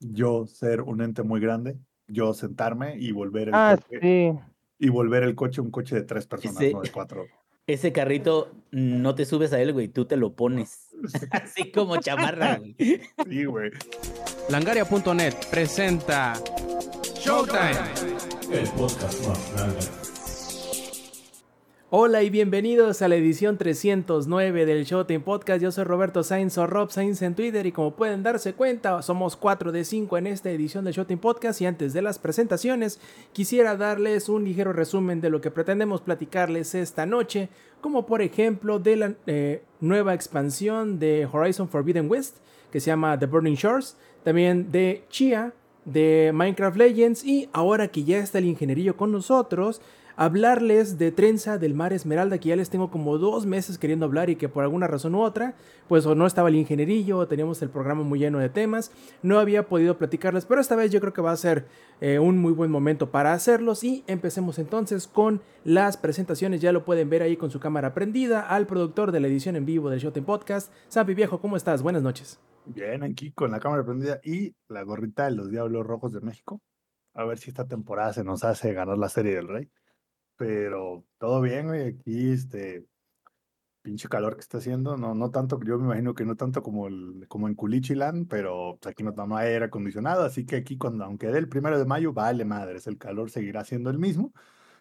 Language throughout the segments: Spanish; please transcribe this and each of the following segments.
yo ser un ente muy grande, yo sentarme y volver el Ah, coche, sí. y volver el coche un coche de tres personas, Ese- no de cuatro. Ese carrito no te subes a él, güey, tú te lo pones. Así como chamarra, güey. Sí, güey. Langaria.net presenta Showtime. El podcast más grande. Hola y bienvenidos a la edición 309 del Showtime Podcast. Yo soy Roberto Sainz o Rob Sainz en Twitter y como pueden darse cuenta, somos 4 de 5 en esta edición del Showtime Podcast y antes de las presentaciones quisiera darles un ligero resumen de lo que pretendemos platicarles esta noche, como por ejemplo de la eh, nueva expansión de Horizon Forbidden West que se llama The Burning Shores, también de Chia, de Minecraft Legends y ahora que ya está el ingenierillo con nosotros, hablarles de Trenza del Mar Esmeralda, que ya les tengo como dos meses queriendo hablar y que por alguna razón u otra, pues o no estaba el ingenierillo, o teníamos el programa muy lleno de temas, no había podido platicarles, pero esta vez yo creo que va a ser eh, un muy buen momento para hacerlos y empecemos entonces con las presentaciones, ya lo pueden ver ahí con su cámara prendida, al productor de la edición en vivo del Showtime Podcast, Sampi Viejo, ¿cómo estás? Buenas noches. Bien, aquí con la cámara prendida y la gorrita de los Diablos Rojos de México. A ver si esta temporada se nos hace ganar la Serie del Rey. Pero todo bien, güey. Aquí, este, pinche calor que está haciendo. No, no tanto, yo me imagino que no tanto como, el, como en Culichilan, pero pues, aquí no toma aire acondicionado. Así que aquí, cuando, aunque dé el primero de mayo, vale madres, el calor seguirá siendo el mismo.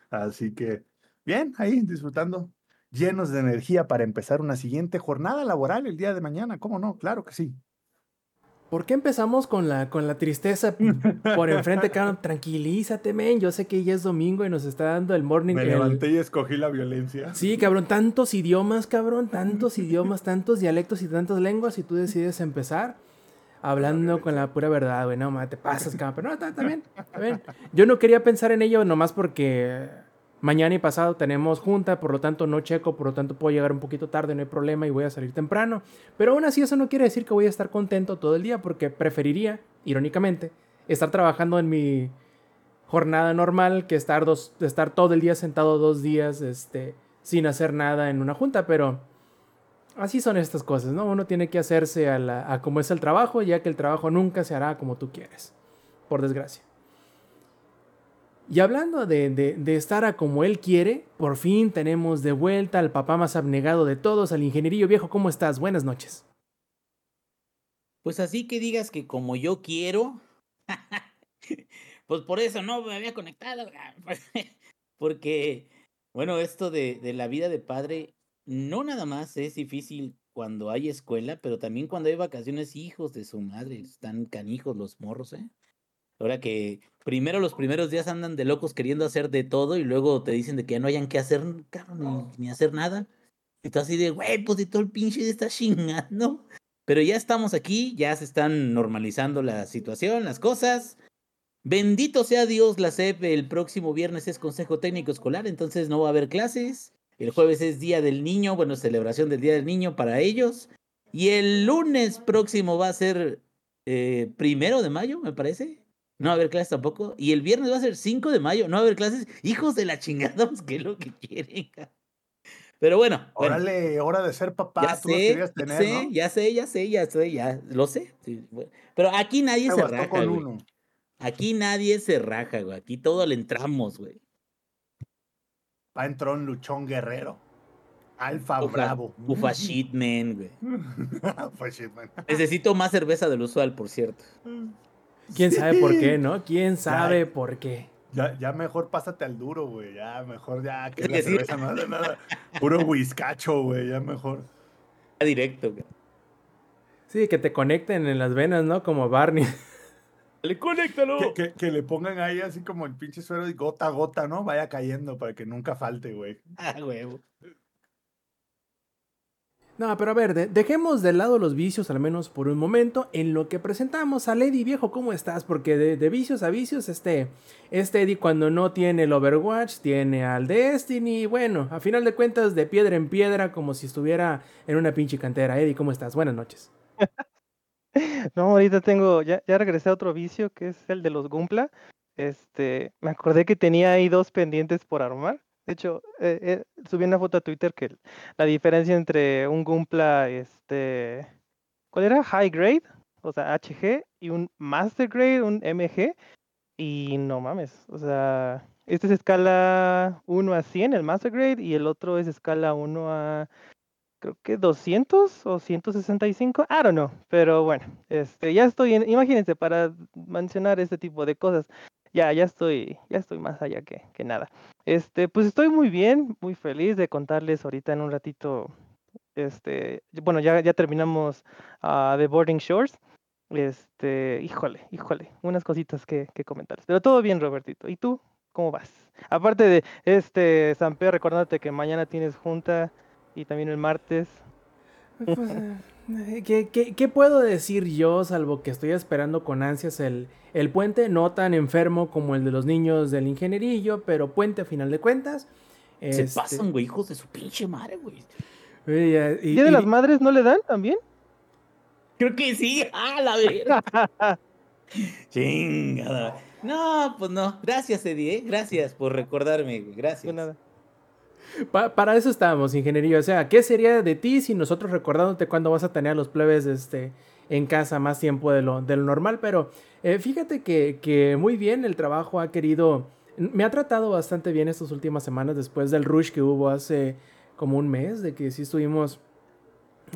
Así que, bien, ahí disfrutando, llenos de energía para empezar una siguiente jornada laboral el día de mañana. ¿Cómo no? Claro que sí. ¿Por qué empezamos con la, con la tristeza por enfrente, cabrón? Tranquilízate, men. Yo sé que ya es domingo y nos está dando el morning. Me el- levanté y escogí la violencia. Sí, cabrón, tantos idiomas, cabrón, tantos idiomas, tantos dialectos y tantas lenguas y tú decides empezar hablando con la pura verdad, güey, no, ma, te pasas, cabrón, pero no, está bien. Yo no quería pensar en ello nomás porque mañana y pasado tenemos junta, por lo tanto no checo, por lo tanto puedo llegar un poquito tarde, no hay problema y voy a salir temprano, pero aún así eso no quiere decir que voy a estar contento todo el día porque preferiría, irónicamente, estar trabajando en mi jornada normal que estar, dos, estar todo el día sentado dos días este, sin hacer nada en una junta, pero así son estas cosas, ¿no? Uno tiene que hacerse a, la, a como es el trabajo, ya que el trabajo nunca se hará como tú quieres, por desgracia. Y hablando de, de, estar a como él quiere, por fin tenemos de vuelta al papá más abnegado de todos, al ingenierillo viejo. ¿Cómo estás? Buenas noches. Pues así que digas que como yo quiero, pues por eso no me había conectado, porque, bueno, esto de, de la vida de padre no nada más es difícil cuando hay escuela, pero también cuando hay vacaciones, hijos de su madre, están canijos los morros, ¿eh? Ahora que primero los primeros días andan de locos queriendo hacer de todo y luego te dicen de que ya no hayan que hacer, cabrón, ni, ni hacer nada. Y tú así de, güey, pues de todo el pinche día está chingando. Pero ya estamos aquí, ya se están normalizando la situación, las cosas. Bendito sea Dios, la SEP el próximo viernes es Consejo Técnico Escolar, entonces no va a haber clases. El jueves es Día del Niño, bueno, celebración del Día del Niño para ellos. Y el lunes próximo va a ser eh, primero de mayo, me parece. No va a haber clases tampoco. Y el viernes va a ser 5 de mayo, no va a haber clases. Hijos de la chingada, pues que es lo que quieren. Pero bueno, bueno. Órale, hora de ser papá. Ya Tú sé, querías ya tener, sé, ¿no? ya sé, ya sé, ya sé, ya lo sé. sí, bueno. Pero aquí nadie se raja, con güey. uno. Aquí nadie se raja, güey. Aquí todo le entramos, güey. Va entró un luchón guerrero. Alfa Ufa- Bravo. Ufa shit, man, güey. Pues shit, man. Necesito más cerveza del usual, por cierto. ¿Quién sabe por qué, no? ¿Quién sabe por qué? Ya, ya mejor pásate al duro, güey. Ya mejor ya que la cerveza no hace nada. Puro whiskacho, güey. Ya mejor. Ya directo, güey. Sí, que te conecten en las venas, ¿no? Como Barney. ¡Le conéctalo! Que, que- que le pongan ahí así como el pinche suero y gota a gota, ¿no? Vaya cayendo para que nunca falte, güey. Ah, huevo. No, pero a ver, de- dejemos de lado los vicios al menos por un momento en lo que presentamos a Lady Viejo, ¿cómo estás? Porque de, de vicios a vicios, este, este Eddie cuando no tiene el Overwatch, tiene al Destiny, bueno, a final de cuentas de piedra en piedra como si estuviera en una pinche cantera. Eddie, ¿cómo estás? Buenas noches. No, ahorita tengo, ya, ya regresé a otro vicio que es el de los Gumpla. Este, me acordé que tenía ahí dos pendientes por armar. De hecho, eh, eh, subí una foto a Twitter que la diferencia entre un Gumpla, este, ¿cuál era? High grade, o sea, HG, y un Master Grade, un MG. Y no mames, o sea, este es escala 1 a 100, el Master Grade, y el otro es escala 1 a creo que 200 o 165, I don't know, pero bueno, este, ya estoy, en, imagínense, para mencionar este tipo de cosas, ya, ya estoy, ya estoy más allá que, que nada. Este, pues estoy muy bien, muy feliz de contarles ahorita en un ratito, este, bueno, ya, ya terminamos uh, The Boarding Shores, este, híjole, híjole, unas cositas que, que comentarles, pero todo bien, Robertito, ¿y tú? ¿Cómo vas? Aparte de este, Samper, recordándote que mañana tienes junta y también el martes. Pues, eh, ¿qué, qué, qué puedo decir yo, salvo que estoy esperando con ansias el, el puente, no tan enfermo como el de los niños del ingenierillo, pero puente a final de cuentas. Se Este, pasan, güey, hijos de su pinche madre, güey. y, eh, y- ¿Día de y- las Madres no le dan también? Creo que sí. ¡Ah, la verga! Chingada. No, pues no. Gracias, Eddie, ¿eh? Gracias por recordarme, güey. Gracias. De nada. Pa- para eso estábamos, ingeniería. O sea, ¿qué sería de ti si nosotros recordándote cuándo vas a tener a los plebes este, en casa más tiempo de lo, de lo normal? Pero eh, fíjate que, que muy bien el trabajo ha querido... Me ha tratado bastante bien estas últimas semanas después del rush que hubo hace como un mes, de que sí estuvimos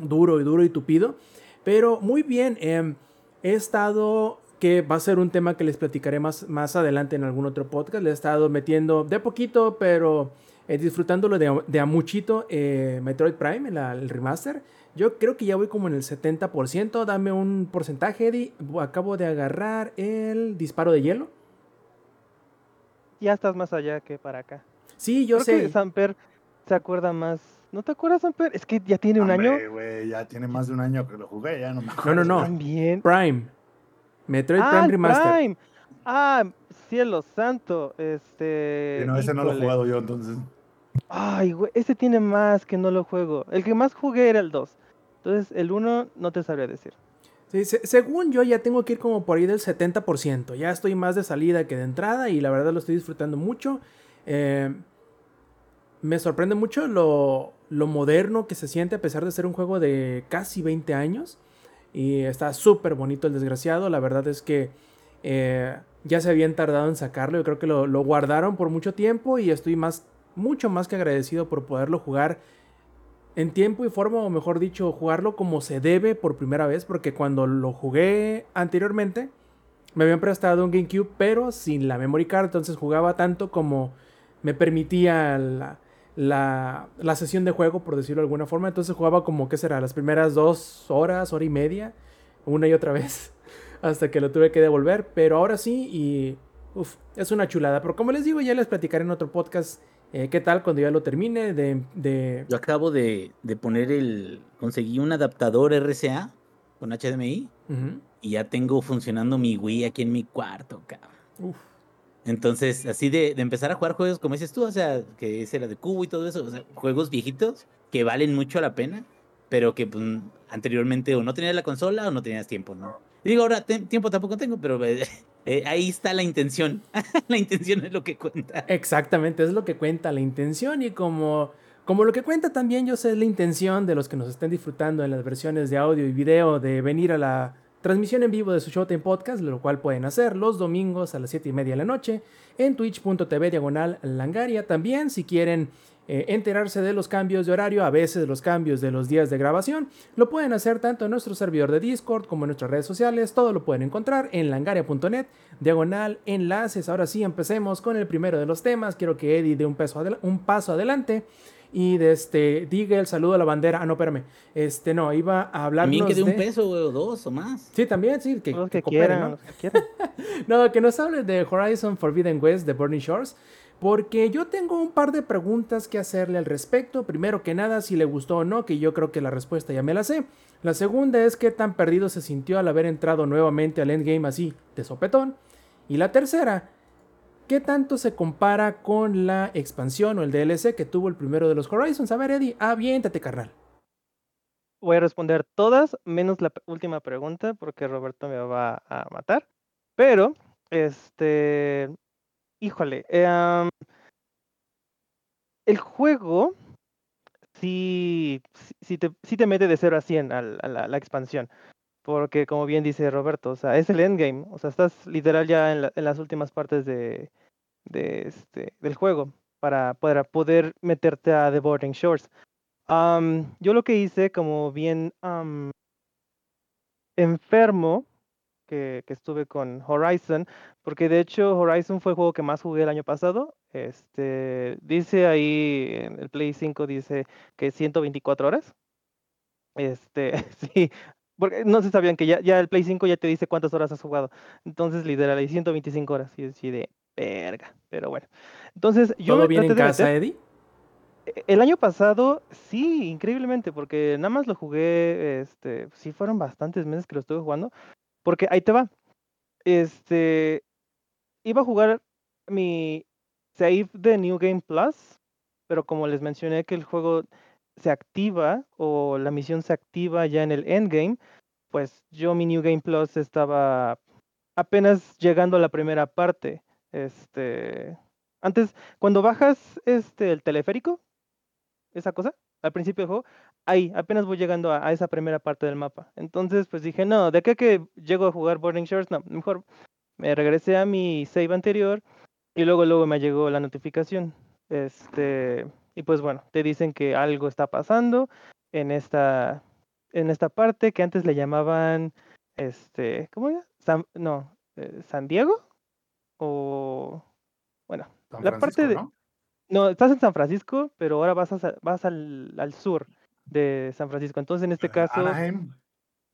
duro y duro y tupido. Pero muy bien, em, he estado, que va a ser un tema que les platicaré más, más adelante en algún otro podcast, le he estado metiendo de poquito, pero eh, disfrutándolo de, de a muchito eh, Metroid Prime, la- el remaster. Yo creo que ya voy como en el 70%, dame un porcentaje, Eddie. Acabo de agarrar el disparo de hielo. Ya estás más allá que para acá. Sí, yo Creo sé. que Samper se acuerda más. ¿No te acuerdas, Samper? Es que ya tiene un año. Ya tiene más de un año que lo jugué, ya no me No, acuerdo. no, no. También. Prime. Metroid ah, Prime Remaster. Prime. Ah, cielo santo. Este. Sí, no, ese no lo he jugado yo, entonces. Ay, güey, ese tiene más que no lo juego. El que más jugué era el 2. Entonces, el 1 no te sabría decir. Sí, se- según yo ya tengo que ir como por ahí del 70%. Ya estoy más de salida que de entrada y la verdad lo estoy disfrutando mucho. Eh, me sorprende mucho lo, lo moderno que se siente a pesar de ser un juego de casi 20 años. Y está súper bonito el desgraciado. La verdad es que eh, ya se habían tardado en sacarlo. Yo creo que lo, lo guardaron por mucho tiempo y estoy más, mucho más que agradecido por poderlo jugar en tiempo y forma, o mejor dicho, jugarlo como se debe por primera vez, porque cuando lo jugué anteriormente, me habían prestado un GameCube, pero sin la memory card, entonces jugaba tanto como me permitía la, la, la sesión de juego, por decirlo de alguna forma, entonces jugaba como, ¿qué será? Las primeras dos horas, hora y media, una y otra vez, hasta que lo tuve que devolver, pero ahora sí, y uf, es una chulada, pero como les digo, ya les platicaré en otro podcast eh, qué tal cuando ya lo termine de... de Yo acabo de, de poner el. Conseguí un adaptador RCA con HDMI y ya tengo funcionando mi Wii aquí en mi cuarto, cabrón. Uf. Entonces, así de, de empezar a jugar juegos como dices tú, o sea, que ese era de cubo y todo eso, o sea, juegos viejitos que valen mucho la pena, pero que pues, anteriormente o no tenías la consola o no tenías tiempo, ¿no? Digo, ahora tiempo tampoco tengo, pero eh, eh, ahí está la intención. la intención es lo que cuenta. Exactamente, es lo que cuenta la intención y como, como lo que cuenta también yo sé es la intención de los que nos estén disfrutando en las versiones de audio y video de venir a la transmisión en vivo de su Showtime Podcast, lo cual pueden hacer los domingos a las 7 y media de la noche en twitch.tv diagonal langaria. También si quieren eh, enterarse de los cambios de horario, a veces los cambios de los días de grabación, lo pueden hacer tanto en nuestro servidor de Discord como en nuestras redes sociales. Todo lo pueden encontrar en langaria.net, diagonal enlaces. Ahora sí, empecemos con el primero de los temas. Quiero que Eddie dé un, peso adel- un paso adelante y de este, diga el saludo a la bandera. Ah, no, espérame. Este, no, iba a hablarnos También que de un de- peso, güey, o dos o más. Sí, también, sí, que, los que que, cooperen, quieran, ¿no? los que quieran. No, que nos hable de Horizon Forbidden West de Burning Shores. Porque yo tengo un par de preguntas que hacerle al respecto. Primero que nada, si le gustó o no, que yo creo que la respuesta ya me la sé. La segunda es qué tan perdido se sintió al haber entrado nuevamente al endgame así, de sopetón. Y la tercera, qué tanto se compara con la expansión o el DLC que tuvo el primero de los Horizons. A ver, Eddie, aviéntate, carnal. Voy a responder todas, menos la última pregunta, porque Roberto me va a matar. Pero, este, híjole, am, el juego sí, te, te mete de 0 a 100 al- a la, expansión. Porque como bien dice Roberto, o sea, es el endgame. O sea, estás literal ya en, la- en las últimas partes de, de este, del juego para, poder meterte a The Boarding Shores. Yo lo que hice, como bien enfermo, que, que estuve con Horizon, porque de hecho Horizon fue el juego que más jugué el año pasado. Este, dice ahí en el Play 5 dice que 124 horas. Este, sí, porque no se sabían que ya, ya el Play 5 ya te dice cuántas horas has jugado. Entonces, literal, hay 125 horas. Y así de verga. Pero bueno. Entonces, yo ¿Todo bien en casa, meter- Eddie? e- El año pasado, sí, increíblemente, porque nada más lo jugué, este, sí fueron bastantes meses que lo estuve jugando, porque ahí te va. Este, iba a jugar mi save de New Game Plus, pero como les mencioné que el juego se activa o la misión se activa ya en el endgame, pues yo mi New Game Plus estaba apenas llegando a la primera parte. Este, antes, cuando bajas este el teleférico, esa cosa, al principio del juego, ahí apenas voy llegando a, a esa primera parte del mapa. Entonces, pues dije, no, de acá que llego a jugar Boarding Shores, no, mejor me regresé a mi save anterior y luego luego me llegó la notificación. Este, y pues bueno, te dicen que algo está pasando en esta en esta parte que antes le llamaban este, ¿cómo era? San, no, eh, San Diego o bueno, San la parte de- ¿no? no, estás en San Francisco, pero ahora vas, a vas al, al sur de San Francisco. Entonces, en este Eh, caso, Anaheim.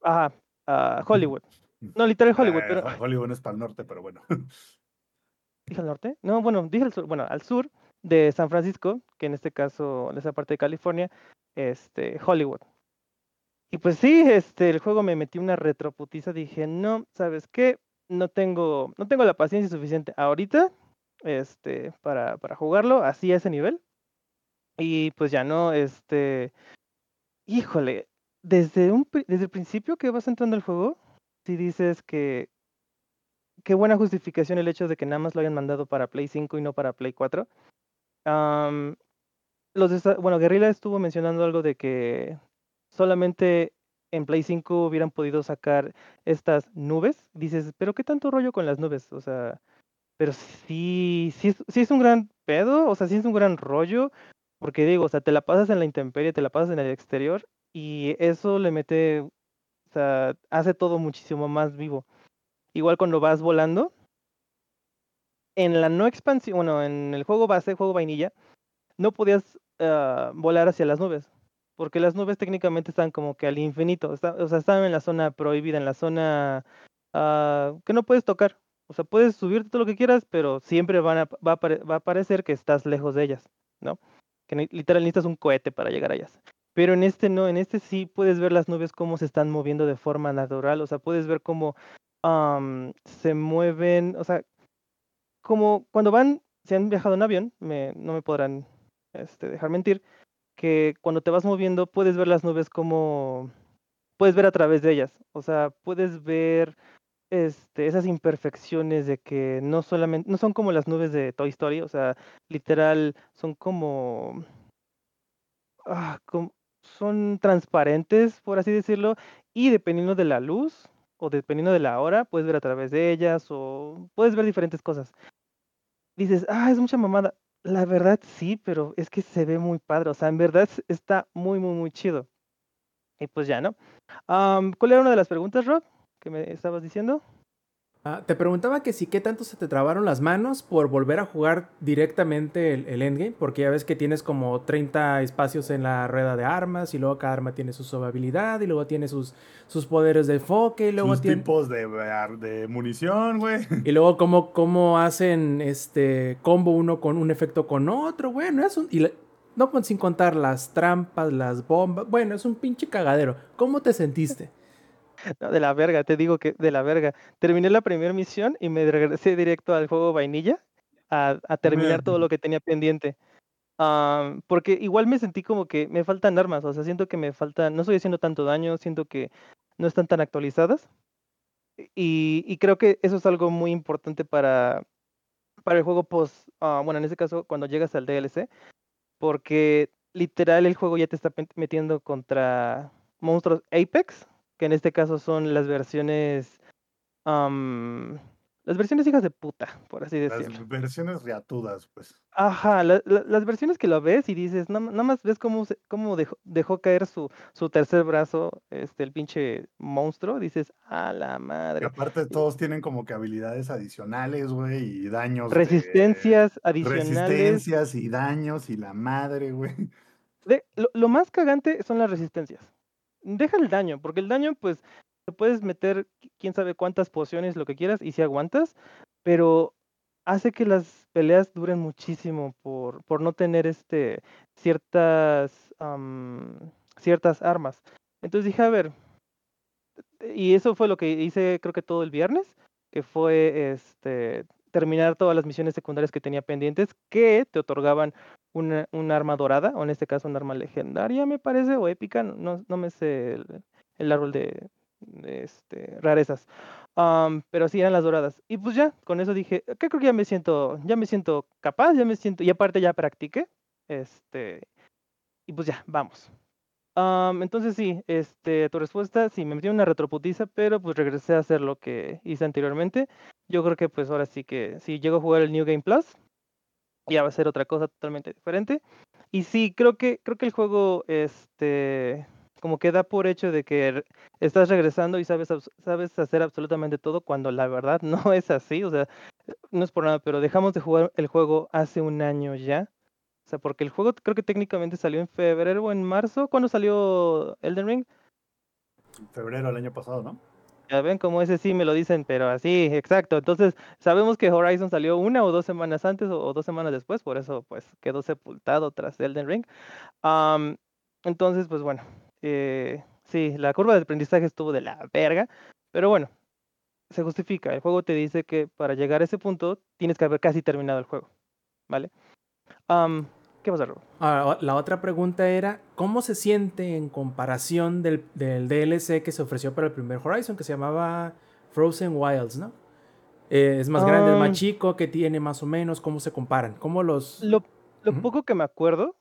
ajá, a Hollywood. No, literal Hollywood, Eh, pero Ho- Hollywood es para el norte, pero bueno. dije al norte. No, bueno, dije al sur, bueno, al sur de San Francisco, que en este caso, en esa parte de California, este, Hollywood. Y pues sí, este, el juego me metí una retroputiza, dije, no, ¿sabes qué? No tengo, no tengo la paciencia suficiente ahorita, este, para, para jugarlo así a ese nivel. Y pues ya no, este, híjole, desde un, desde el principio que vas entrando al juego, si dices que qué buena justificación el hecho de que nada más lo hayan mandado para Play 5 y no para Play 4. Am, los bueno, Guerrilla estuvo mencionando algo de que solamente en Play 5 hubieran podido sacar estas nubes. Dices, pero qué tanto rollo con las nubes, o sea, pero sí, sí sí es un gran pedo, o sea, sí es un gran rollo, porque digo, o sea, te la pasas en la intemperie, te la pasas en el exterior y eso le mete, o sea, hace todo muchísimo más vivo. Igual cuando vas volando, en la no expansión, bueno, en el juego base, juego vainilla, no podías ah, volar hacia las nubes, porque las nubes técnicamente están como que al infinito, o sea, están en la zona prohibida, en la zona ah, que no puedes tocar. O sea, puedes subirte todo lo que quieras, pero siempre van a, va, a va a parecer que estás lejos de ellas, ¿no? Que literal necesitas un cohete para llegar a ellas. Pero en este no, en este sí puedes ver las nubes cómo se están moviendo de forma natural, o sea, puedes ver cómo am, se mueven, o sea, como cuando van, si han viajado en avión, no me podrán este, dejar mentir, que cuando te vas moviendo puedes ver las nubes como, puedes ver a través de ellas, o sea, puedes ver este, esas imperfecciones de que no solamente, no son como las nubes de Toy Story, o sea, literal, son como, ah, com- son transparentes, por así decirlo, y dependiendo de la luz o dependiendo de la hora, puedes ver a través de ellas o puedes ver diferentes cosas. Dices, ah, es mucha mamada. La verdad sí, pero es que se ve muy padre, o sea, en verdad está muy, muy, muy chido. Y pues ya, ¿no? Am, ¿cuál era una de las preguntas, Rob, que me estabas diciendo? Ah, te preguntaba que si qué tanto se te trabaron las manos por volver a jugar directamente el, el endgame, porque ya ves que tienes como 30 espacios en la rueda de armas y luego cada arma tiene su habilidad y luego tiene sus, sus poderes de enfoque y luego Sus tiene... tipos de, de munición, güey. Y luego cómo, cómo hacen este combo uno con un efecto con otro, bueno, es un... Y la- no con- sin contar las trampas, las bombas, bueno, es un pinche cagadero. ¿Cómo te sentiste? No, de la verga, te digo que de la verga. Terminé la primera misión y me regresé directo al juego vainilla a, a terminar todo lo que tenía pendiente. Am, porque igual me sentí como que me faltan armas, o sea, siento que me faltan, no estoy haciendo tanto daño, siento que no están tan actualizadas. Y, y creo que eso es algo muy importante para, para el juego post, ah, bueno, en este caso, cuando llegas al DLC, porque literal el juego ya te está metiendo contra monstruos Apex, que en este caso son las versiones, am, las versiones hijas de puta, por así decirlo. Las versiones riatudas, pues. Ajá, la- la- las versiones que lo ves y dices, "No- nada más ves cómo, cómo dejó, dejó caer su, su tercer brazo, este, el pinche monstruo, dices, a la madre. aparte todos tienen como que habilidades adicionales, güey, y daños. de- Resistencias adicionales. Resistencias y daños y la madre, güey. Lo, lo más cagante son las resistencias. Deja el daño, porque el daño, pues, te puedes meter qui- quién sabe cuántas pociones, lo que quieras, y si aguantas, pero hace que las peleas duren muchísimo por, por no tener este ciertas am, ciertas armas. Entonces dije, a ver, y eso fue lo que hice creo que todo el viernes, que fue este terminar todas las misiones secundarias que tenía pendientes que te otorgaban una, un arma dorada, o en este caso un arma legendaria, me parece, o épica, no, no, me sé el, el árbol de, de, este, rarezas. Am, pero sí eran las doradas. Y pues ya, con eso dije, que creo que ya me siento, ya me siento capaz, ya me siento, y aparte ya practiqué. Este, y pues ya, vamos. Am, entonces sí, este, tu respuesta, sí, me metí una retroputiza, pero pues regresé a hacer lo que hice anteriormente. Yo creo que pues ahora sí que si llego a jugar el New Game Plus, ya va a ser otra cosa totalmente diferente. Y sí, creo que, creo que el juego, este, como que da por hecho de que estás regresando y sabes, sabes hacer absolutamente todo, cuando la verdad no es así. O sea, no es por nada, pero dejamos de jugar el juego hace un año ya. O sea, porque el juego creo que técnicamente salió en febrero o en marzo. ¿Cuándo salió Elden Ring? En febrero del año pasado, ¿no? Ya ven como ese sí me lo dicen, pero así, exacto. Entonces, sabemos que Horizon salió una o dos semanas antes o, o dos semanas después, por eso pues quedó sepultado tras Elden Ring. Am, entonces, pues bueno, eh, sí, la curva de aprendizaje estuvo de la verga, pero bueno, se justifica. El juego te dice que para llegar a ese punto tienes que haber casi terminado el juego, ¿vale? ¿Qué pasa, Rob? Ahora, la otra pregunta era, ¿cómo se siente en comparación del, del DLC que se ofreció para el primer Horizon, que se llamaba Frozen Wilds, ¿no? Eh, es más grande, es Ah. más chico, que tiene más o menos, ¿cómo se comparan? ¿Cómo los...? Lo, poco que me acuerdo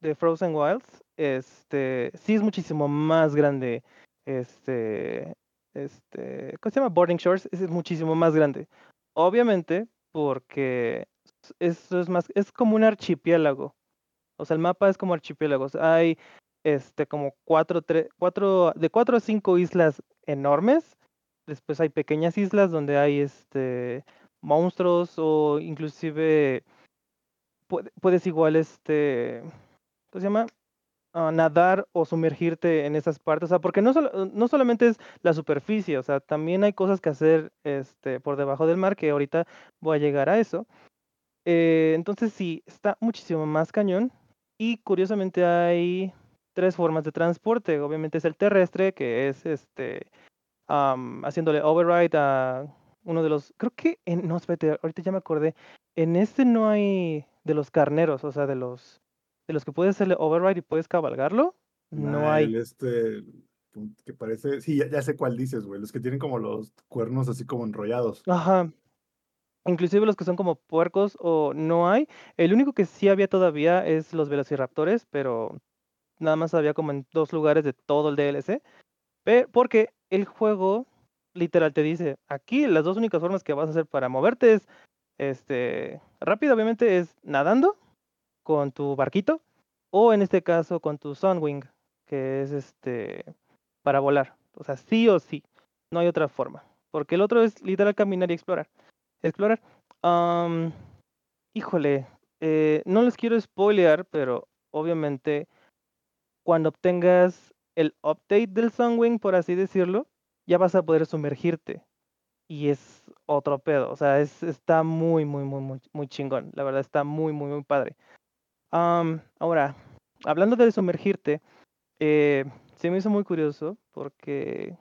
de Frozen Wilds, este, sí es muchísimo más grande. Este, este, ¿cómo se llama? Boarding Shores es muchísimo más grande. Obviamente, porque eso es más, es como un archipiélago. O sea, el mapa es como archipiélagos. Hay, este, como cuatro, tre- cuatro, de cuatro a cinco islas enormes. Después hay pequeñas islas donde hay, este, monstruos o inclusive puede- puedes igual, este, ¿cómo se llama? Ah, nadar o sumergirte en esas partes, o sea, porque no, solo- no solamente es la superficie, o sea, también hay cosas que hacer este, por debajo del mar, que ahorita voy a llegar a eso. Eh, entonces sí, está muchísimo más cañón y curiosamente hay tres formas de transporte, obviamente es el terrestre, que es este, am, haciéndole override a uno de los, creo que, en, no, espérate, ahorita ya me acordé, en este no hay de los carneros, o sea, de los de los que puedes hacerle override y puedes cabalgarlo, no hay. el este que parece, sí, ya, ya sé cuál dices, güey, los que tienen como los cuernos así como enrollados. Ajá. Inclusive los que son como puercos o no hay. El único que sí había todavía es los velociraptores, pero nada más había como en dos lugares de todo el DLC. Pe- porque el juego literal te dice, aquí las dos únicas formas que vas a hacer para moverte es este rápido, obviamente, es nadando con tu barquito, o en este caso con tu Sunwing, que es este para volar. O sea, sí o sí. No hay otra forma. Porque el otro es literal caminar y explorar. Explorar. Am, híjole, eh, no les quiero spoilear, pero obviamente cuando obtengas el update del Sunwing, por así decirlo, ya vas a poder sumergirte. Y es otro pedo. O sea, es, está muy, muy, muy, muy, muy chingón. La verdad está muy, muy, muy padre. Am, ahora, hablando de sumergirte, eh, se me hizo muy curioso porque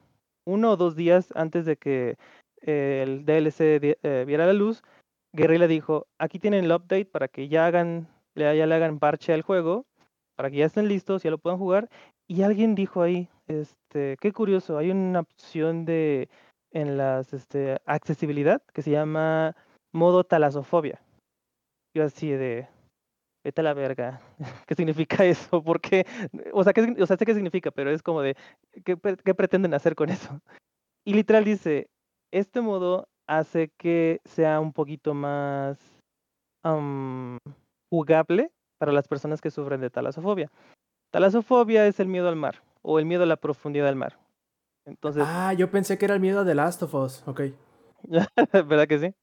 uno o dos días antes de que el DLC eh, viera la luz, Guerrilla dijo, aquí tienen el update para que ya hagan, le- ya le hagan parche al juego, para que ya estén listos, ya lo puedan jugar. Y alguien dijo ahí, este, qué curioso, hay una opción de en las este, accesibilidad que se llama modo talasofobia. Yo así de, vete a la verga. ¿Qué significa eso? ¿Por qué? O sea, ¿qué, sign- o sea, sé qué significa, pero es como de, ¿qué, qué pretenden hacer con eso? Y literal dice, este modo hace que sea un poquito más am, jugable para las personas que sufren de talasofobia. Talasofobia es el miedo al mar o el miedo a la profundidad del mar. Entonces, Ah, yo pensé que era el miedo a The Last of Us. Ok. ¿verdad que sí?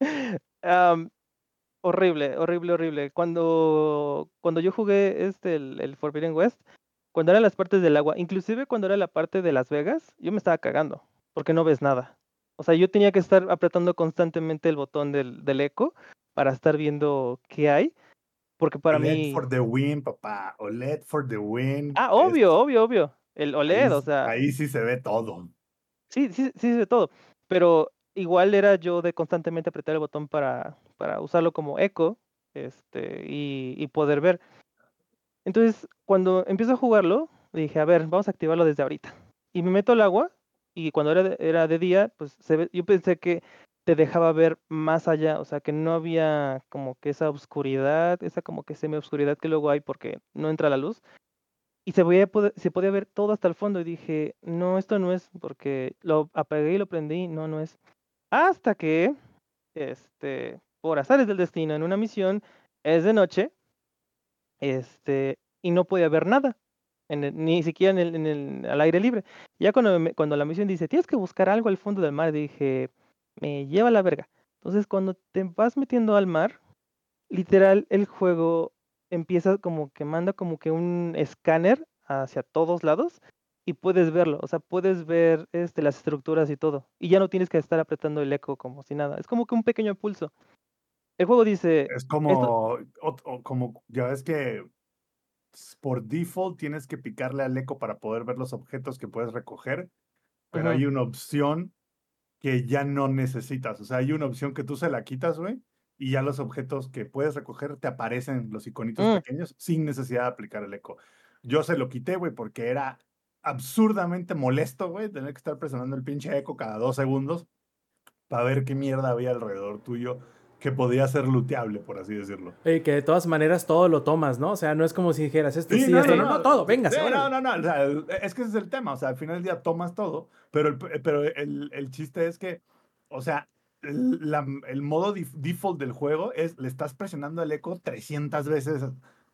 Am, horrible, horrible, horrible. Cuando, cuando yo jugué este, el, el Forbidden West, cuando eran las partes del agua, inclusive cuando era la parte de Las Vegas, yo me estaba cagando, porque no ves nada. O sea, yo tenía que estar apretando constantemente el botón del, del eco para estar viendo qué hay, porque para OLED mí... for the win, papá. OLED for the win. Ah, Es- obvio, obvio, obvio. El ahí OLED, o s- sea... Ahí sí se ve todo. Sí, sí, sí, de todo. Pero igual era yo de constantemente apretar el botón para, para usarlo como eco este, y, y poder ver. Entonces, cuando empiezo a jugarlo, dije, a ver, vamos a activarlo desde ahorita. Y me meto al agua y cuando era de, era de día, pues yo pensé que te dejaba ver más allá, o sea, que no había como que esa oscuridad, esa como que semi-oscuridad que luego hay porque no entra la luz. Y se podía, poder- se podía ver todo hasta el fondo y dije, no, esto no es, porque lo apagué y lo prendí, no, no es. Hasta que, este, por azares del destino, en una misión, es de noche, este, y no podía ver nada, en el- ni siquiera en el, en el- al aire libre. Ya cuando, me- cuando la misión dice, tienes que buscar algo al fondo del mar, dije, me lleva la verga. Entonces, cuando te vas metiendo al mar, literal, el juego empieza como que manda como que un escáner hacia todos lados y puedes verlo, o sea, puedes ver este, las estructuras y todo. Y ya no tienes que estar apretando el eco como si nada. Es como que un pequeño pulso. El juego dice, Es como, o como, ya ves que por default tienes que picarle al eco para poder ver los objetos que puedes recoger, pero hay una opción que ya no necesitas. O sea, hay una opción que tú se la quitas, güey, y ya los objetos que puedes recoger te aparecen los iconitos Mm. pequeños sin necesidad de aplicar el eco. Yo se lo quité, güey, porque era absurdamente molesto, güey, tener que estar presionando el pinche eco cada dos segundos para ver qué mierda había alrededor tuyo que podía ser looteable, por así decirlo. Y que de todas maneras todo lo tomas, ¿no? O sea, no es como si dijeras, esto sí, Sí, esto no, no, todo, venga, Sí, no, no, no, o sea, es que ese es el tema, o sea, al final del día tomas todo, pero el, pero el, el chiste es que, o sea, el, la- el modo dif- default del juego es, le estás presionando el eco 300 veces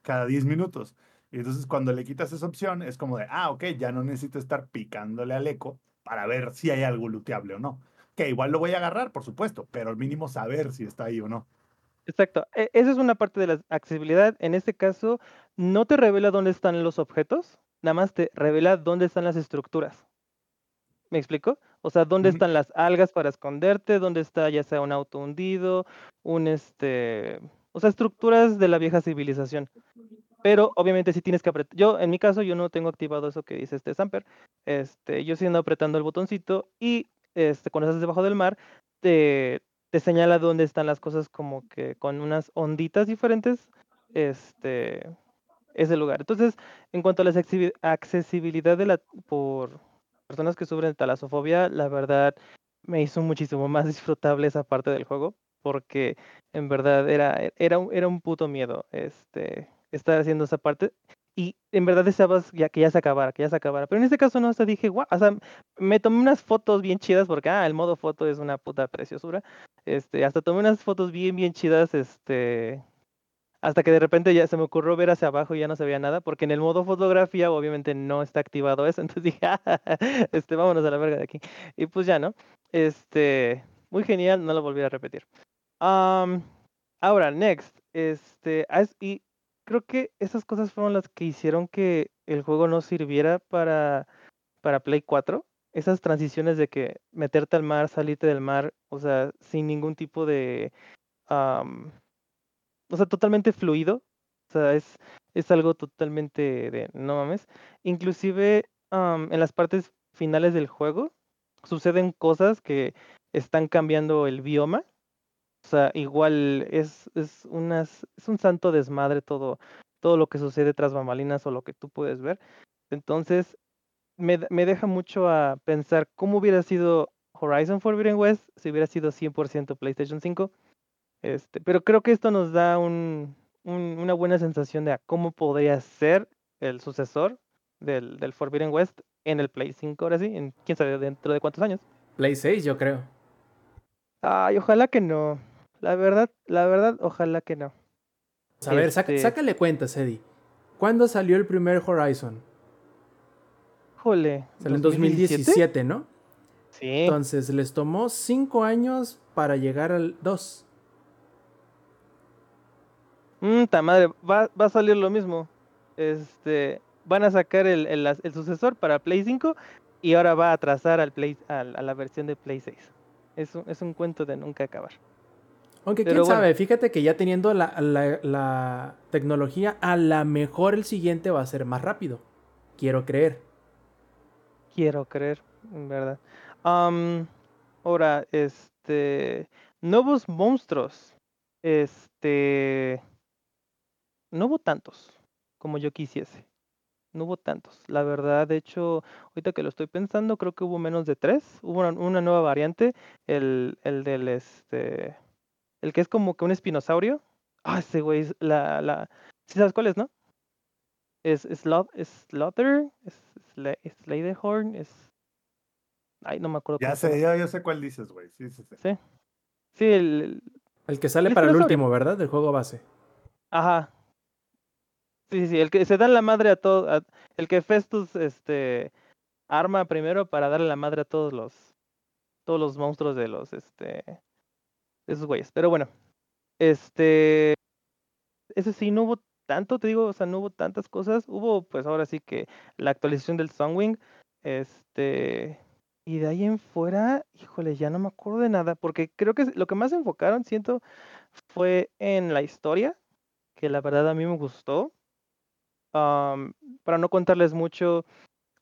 cada 10 minutos. Y entonces cuando le quitas esa opción es como de, ah, ok, ya no necesito estar picándole al eco para ver si hay algo looteable o no. Que igual lo voy a agarrar, por supuesto, pero al mínimo saber si está ahí o no. Exacto. e- Esa es una parte de la accesibilidad. En este caso, no te revela dónde están los objetos, nada más te revela dónde están las estructuras. ¿Me explico? O sea, dónde están las algas para esconderte, dónde está ya sea un auto hundido, un este, o sea, estructuras de la vieja civilización. Pero obviamente sí tienes que apretar. Yo, en mi caso, yo no tengo activado eso que dice este Samper. Este, yo ando apretando el botoncito y este, cuando estás debajo del mar, te, señala dónde están las cosas como que con unas onditas diferentes. Este, ese lugar. Entonces, en cuanto a la accesibi- accesibilidad de la por personas que sufren talasofobia, la verdad me hizo muchísimo más disfrutable esa parte del juego, porque en verdad era, era, un, era un puto miedo este, estar haciendo esa parte. Y en verdad deseabas ya que ya se acabara, que ya se acabara. Pero en este caso no, hasta dije, guau, o sea, me tomé unas fotos bien chidas porque, ah, el modo foto es una puta preciosura. Este, hasta tomé unas fotos bien, bien chidas, este, hasta que de repente ya se me ocurrió ver hacia abajo y ya no se veía nada, porque en el modo fotografía obviamente no está activado eso, entonces dije, "Ah, este, vámonos a la verga de aquí. Y pues ya, ¿no? Este, muy genial, no lo volví a repetir. Am, ahora, next, este, y creo que esas cosas fueron las que hicieron que el juego no sirviera para, para Play 4. Esas transiciones de que meterte al mar, salirte del mar, o sea, sin ningún tipo de... am, o sea, totalmente fluido. O sea, es, es algo totalmente de no mames. Inclusive am, en las partes finales del juego suceden cosas que están cambiando el bioma. O sea, igual es, es, unas, es un santo desmadre todo, todo lo que sucede tras bambalinas o lo que tú puedes ver. Entonces, me, me deja mucho a pensar cómo hubiera sido Horizon Forbidden West si hubiera sido 100% PlayStation 5. Este, pero creo que esto nos da un, un- una buena sensación de cómo podría ser el sucesor del, del Forbidden West en el Play 5, ahora sí, en quién sabe dentro de cuántos años. Play 6, yo creo. Ay, ojalá que no. La verdad, la verdad, ojalá que no. A ver, Este- sácale cuentas, Eddie. ¿Cuándo salió el primer Horizon? Jole. Salió en 2017. 2017, ¿no? Sí. Entonces les tomó 5 años para llegar al 2. Mm, ta madre, va, va a salir lo mismo. Este, van a sacar el, el, el sucesor para Play 5 y ahora va a atrasar al Play, a, la versión de Play 6. Es un, es un cuento de nunca acabar. Aunque quién bueno. sabe, fíjate que ya teniendo la, la- la tecnología, a la mejor el siguiente va a ser más rápido. Quiero creer. Quiero creer, en verdad. Ahora, este, nuevos monstruos. Este, no hubo tantos como yo quisiese. No hubo tantos. La verdad, de hecho, ahorita que lo estoy pensando, creo que hubo menos de tres. Hubo una, una nueva variante, el, el del este, el que es como que un espinosaurio. Ah, ese güey, es la, la, ¿sí sabes cuál es, no? Es, es, Sloth- es Slaughter, es, es Sladehorn, es... Ay, no me acuerdo Ya sé, ya, yo sé cuál dices, güey. Sí, sí, sí. Sí. Sí, el, el- El que sale El para el último, ¿verdad? Del juego base. Ajá. Sí, sí, sí, el que se da la madre a todos, el que Festus, este, arma primero para darle la madre a todos los, todos los monstruos de los, este, esos güeyes. Pero bueno, este, ese sí, no hubo tanto, te digo, o sea, no hubo tantas cosas. Hubo, pues ahora sí que la actualización del Sunwing, este, y de ahí en fuera, híjole, ya no me acuerdo de nada, porque creo que lo que más se enfocaron, siento, fue en la historia, que la verdad a mí me gustó. Am, para no contarles mucho,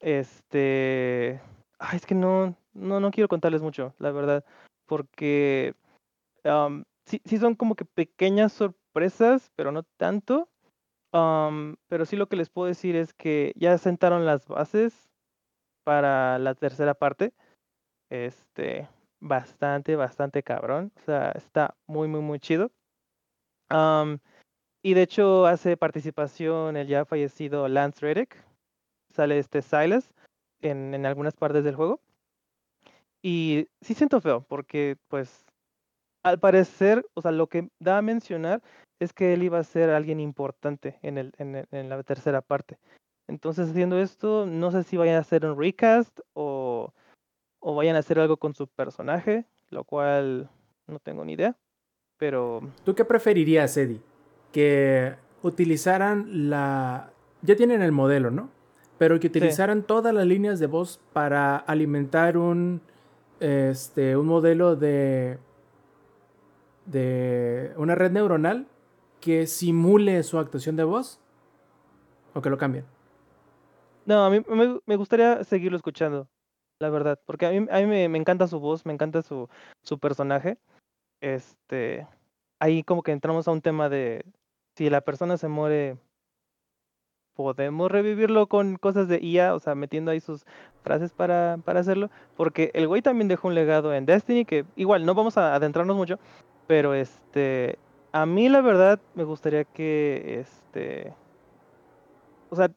este, ay, es que no, no, no quiero contarles mucho, la verdad, porque am, sí, sí son como que pequeñas sorpresas, pero no tanto. Pero sí lo que les puedo decir es que ya sentaron las bases para la tercera parte. Este, bastante, bastante cabrón. O sea, está muy, muy, muy chido. Am, y de hecho hace participación el ya fallecido Lance Reddick. Sale este Silas en, en algunas partes del juego. Y sí siento feo, porque pues al parecer, o sea, lo que da a mencionar es que él iba a ser alguien importante en, el, en, el- en la tercera parte. Entonces, haciendo esto, no sé si vayan a hacer un recast o, o vayan a hacer algo con su personaje, lo cual no tengo ni idea. Pero ¿Tú qué preferirías, Eddie? Que utilizaran la... Ya tienen el modelo, ¿no? Pero que utilizaran todas las líneas de voz para alimentar un, este, un modelo de, de una red neuronal que simule su actuación de voz o que lo cambien. no, a mí me, me gustaría seguirlo escuchando, la verdad, porque a mí, a mí me, me encanta su voz, me encanta su, su personaje. Este, ahí como que entramos a un tema de si la persona se muere, podemos revivirlo con cosas de IA, o sea, metiendo ahí sus frases para, para hacerlo, porque el güey también dejó un legado en Destiny que igual no vamos a adentrarnos mucho, pero este, a mí la verdad me gustaría que este, o sea,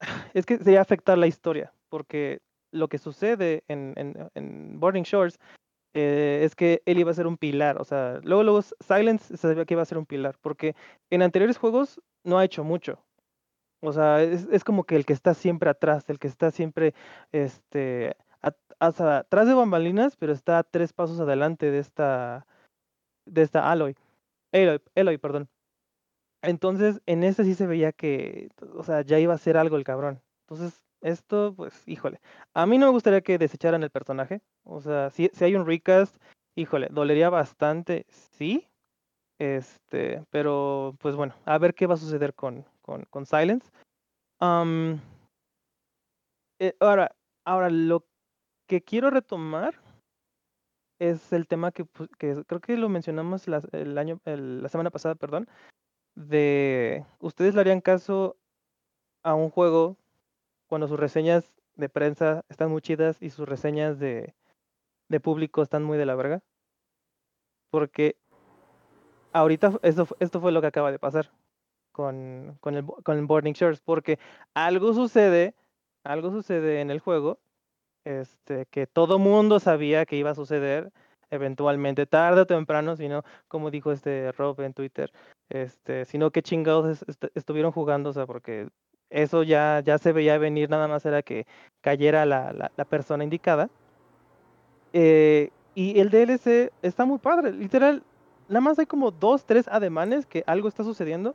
es que sería afectar la historia, porque lo que sucede en, en, en Burning Shores eh, es que él iba a ser un pilar, o sea, luego, luego Silence se sabía que iba a ser un pilar, porque en anteriores juegos no ha hecho mucho. O sea, es, es como que el que está siempre atrás, el que está siempre, este, sea, atrás de bambalinas, pero está tres pasos adelante de esta, de esta Aloy, Eloy, Eloy, perdón. Entonces, en este sí se veía que, o sea, ya iba a ser algo el cabrón. Entonces, esto, pues, híjole. A mí no me gustaría que desecharan el personaje. O sea, si, si hay un recast, híjole, dolería bastante, sí. Este, pero, pues bueno, a ver qué va a suceder con, con, con Silence. Eh, ahora, ahora, lo que quiero retomar es el tema que, pu- que creo que lo mencionamos las- el año, la semana pasada, perdón, de ustedes le harían caso a un juego cuando sus reseñas de prensa están muy chidas y sus reseñas de, de público están muy de la verga. Porque ahorita fu- esto fue lo que acaba de pasar. con, con, el, con el Burning Shores, porque algo sucede, algo sucede en el juego, este, que todo mundo sabía que iba a suceder eventualmente, tarde o temprano, sino, como dijo este Rob en Twitter, este, sino que chingados es- est- estuvieron jugando, o sea, porque eso ya, ya se veía venir, nada más era que cayera la, la, persona indicada. Eh, y el DLC está muy padre, literal, nada más hay como dos, tres ademanes que algo está sucediendo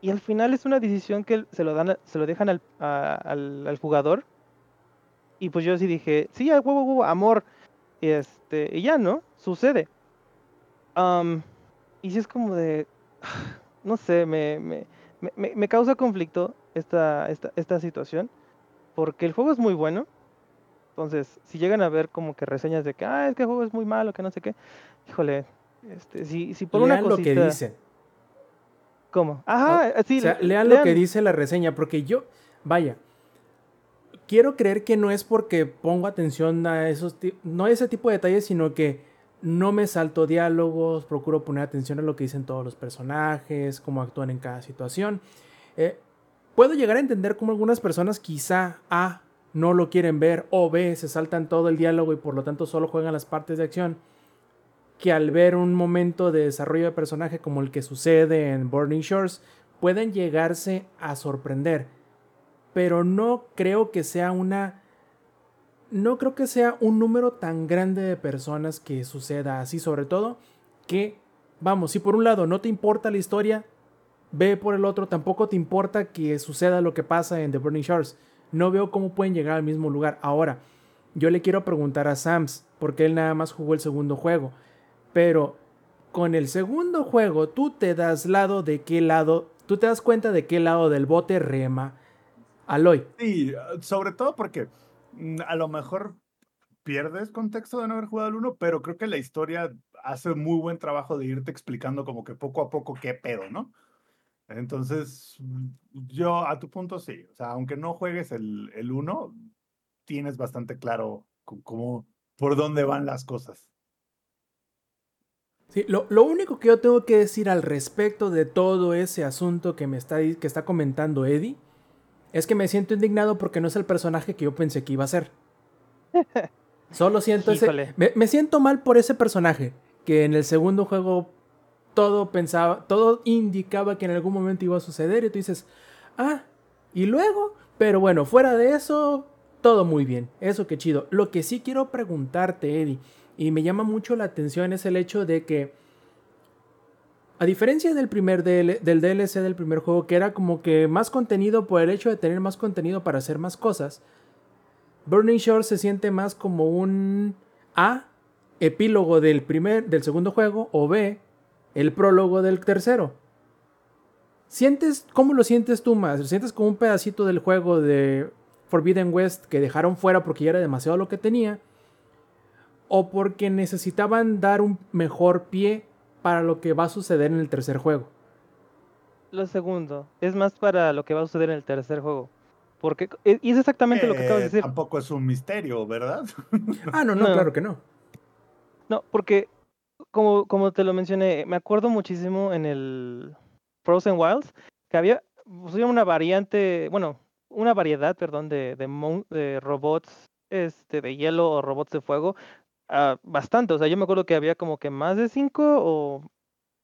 y al final es una decisión que se lo dan, se lo dejan al, al, al jugador. Y pues yo sí dije, sí, a huevo, huevo, amor. Y este, y ya, ¿no? Sucede. Am, y sí es como de, no sé, me, me, me- me, causa conflicto esta, esta, esta situación. Porque el juego es muy bueno. Entonces, si llegan a ver como que reseñas de que, ah, es que el juego es muy malo, que no sé qué. Híjole, este, si, si por una Lean lo que dicen. ¿Cómo? Ajá, eh, sí, o sea, le- lean lo que lean. dice la reseña, porque yo, vaya, quiero creer que no es porque pongo atención a esos, no a ese tipo de detalles, sino que no me salto diálogos, procuro poner atención a lo que dicen todos los personajes, cómo actúan en cada situación. Eh, puedo llegar a entender cómo algunas personas quizá A, no lo quieren ver, o B, se saltan todo el diálogo y por lo tanto solo juegan las partes de acción que al ver un momento de desarrollo de personaje como el que sucede en Burning Shores, pueden llegarse a sorprender. Pero no creo que sea una. No creo que sea un número tan grande de personas que suceda así, sobre todo que, vamos, si por un lado no te importa la historia, ve por el otro, tampoco te importa que suceda lo que pasa en The Burning Shores. No veo cómo pueden llegar al mismo lugar. Ahora, yo le quiero preguntar a Sams, porque él nada más jugó el segundo juego. Pero con el segundo juego tú te das lado de qué lado, tú te das cuenta de qué lado del bote rema Aloy. Sí, ah, sobre todo porque mm, a lo mejor pierdes contexto de no haber jugado el 1, pero creo que la historia hace muy buen trabajo de irte explicando como que poco a poco qué pedo, ¿no? Entonces, mm, yo a tu punto sí, o sea, aunque no juegues el, el 1, tienes bastante claro cómo, por dónde van las cosas. Sí, lo, lo único que yo tengo que decir al respecto de todo ese asunto que me está, que está comentando Eddie es que me siento indignado porque no es el personaje que yo pensé que iba a ser. Solo siento ese. Me, me siento mal por ese personaje que en el segundo juego todo pensaba, todo indicaba que en algún momento iba a suceder y tú dices, ah, y luego, pero bueno, fuera de eso, todo muy bien, eso qué chido. Lo que sí quiero preguntarte, Eddie, y me llama mucho la atención es el hecho de que, a diferencia del primer DL del DLC del primer juego, que era como que más contenido por el hecho de tener más contenido para hacer más cosas, Burning Shore se siente más como un A, epílogo del primer, del segundo juego, o B, el prólogo del tercero. ¿Sientes, cómo lo sientes tú más? ¿Lo sientes como un pedacito del juego de Forbidden West que dejaron fuera porque ya era demasiado lo que tenía? ¿O porque necesitaban dar un mejor pie para lo que va a suceder en el tercer juego? Lo segundo, es más para lo que va a suceder en el tercer juego. Porque, e- y es exactamente lo que acabas de Eh, decir. Tampoco es un misterio, ¿verdad? Ah, no, no, No. claro que no. No, porque, como, como te lo mencioné, me acuerdo muchísimo en el Frozen Wilds que había pues, había una variante, bueno, una variedad, perdón, de, de, de robots este, de hielo o robots de fuego. Ah, bastante, o sea, yo me acuerdo que había como que más de cinco o,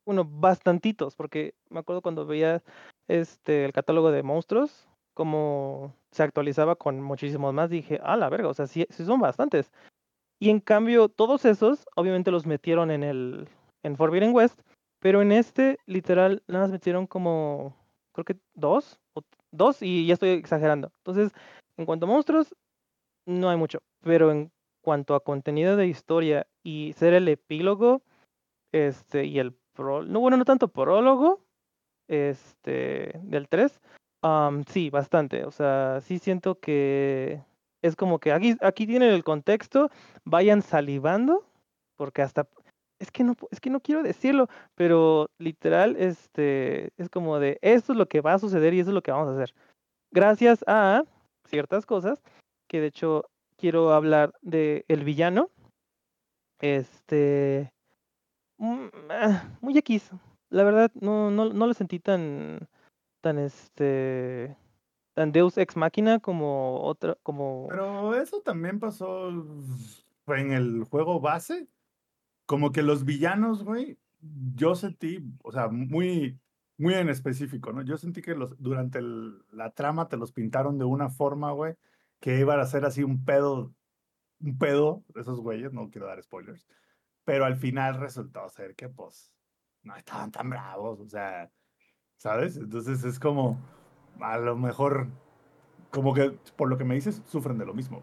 bueno, bastantitos, porque me acuerdo cuando veía este, el catálogo de monstruos, como se actualizaba con muchísimos más, dije, ah, la verga, o sea, sí, sí son bastantes. Y en cambio, todos esos, obviamente los metieron en el en Forbidden West, pero en este, literal, nada más metieron como, creo que dos, o dos, y ya estoy exagerando. Entonces, en cuanto a monstruos, no hay mucho, pero en cuanto a contenido de historia y ser el epílogo, este, y el pro, no, bueno, no tanto prólogo, este, del 3, am, sí, bastante, o sea, sí siento que es como que aquí, aquí tienen el contexto, vayan salivando, porque hasta, es que no, es que no quiero decirlo, pero literal, este, es como de, esto es lo que va a suceder y eso es lo que vamos a hacer. Gracias a ciertas cosas, que de hecho quiero hablar de el villano, este, mm, ah, muy X, la verdad, no, no, no lo sentí tan, tan este tan Deus ex máquina como otra como Pero eso también pasó en el juego base. Como que los villanos, güey, yo sentí, o sea, muy, muy en específico, ¿no? Yo sentí que los, durante la trama te los pintaron de una forma, güey, que iban a ser así un pedo, un pedo, esos güeyes, no quiero dar spoilers, pero al final resultó ser que, pues, no estaban tan bravos, o sea, ¿sabes? Entonces es como, a lo mejor, como que, por lo que me dices, sufren de lo mismo.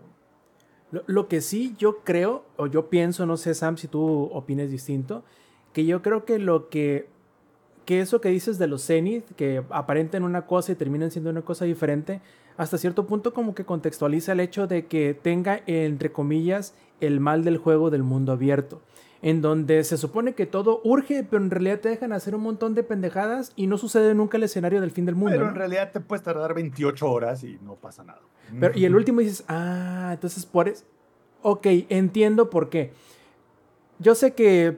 Lo, lo que sí yo creo, o yo pienso, no sé Sam si tú opines distinto, que yo creo que lo que, que eso que dices de los Zenith, que aparenten una cosa y terminan siendo una cosa diferente, hasta cierto punto como que contextualiza el hecho de que tenga, entre comillas, el mal del juego del mundo abierto. En donde se supone que todo urge, pero en realidad te dejan hacer un montón de pendejadas y no sucede nunca el escenario del fin del mundo. Pero ¿no? en realidad te puedes tardar 28 horas y no pasa nada. Pero, y el último dices, ah, entonces por eso. Ok, entiendo por qué. Yo sé que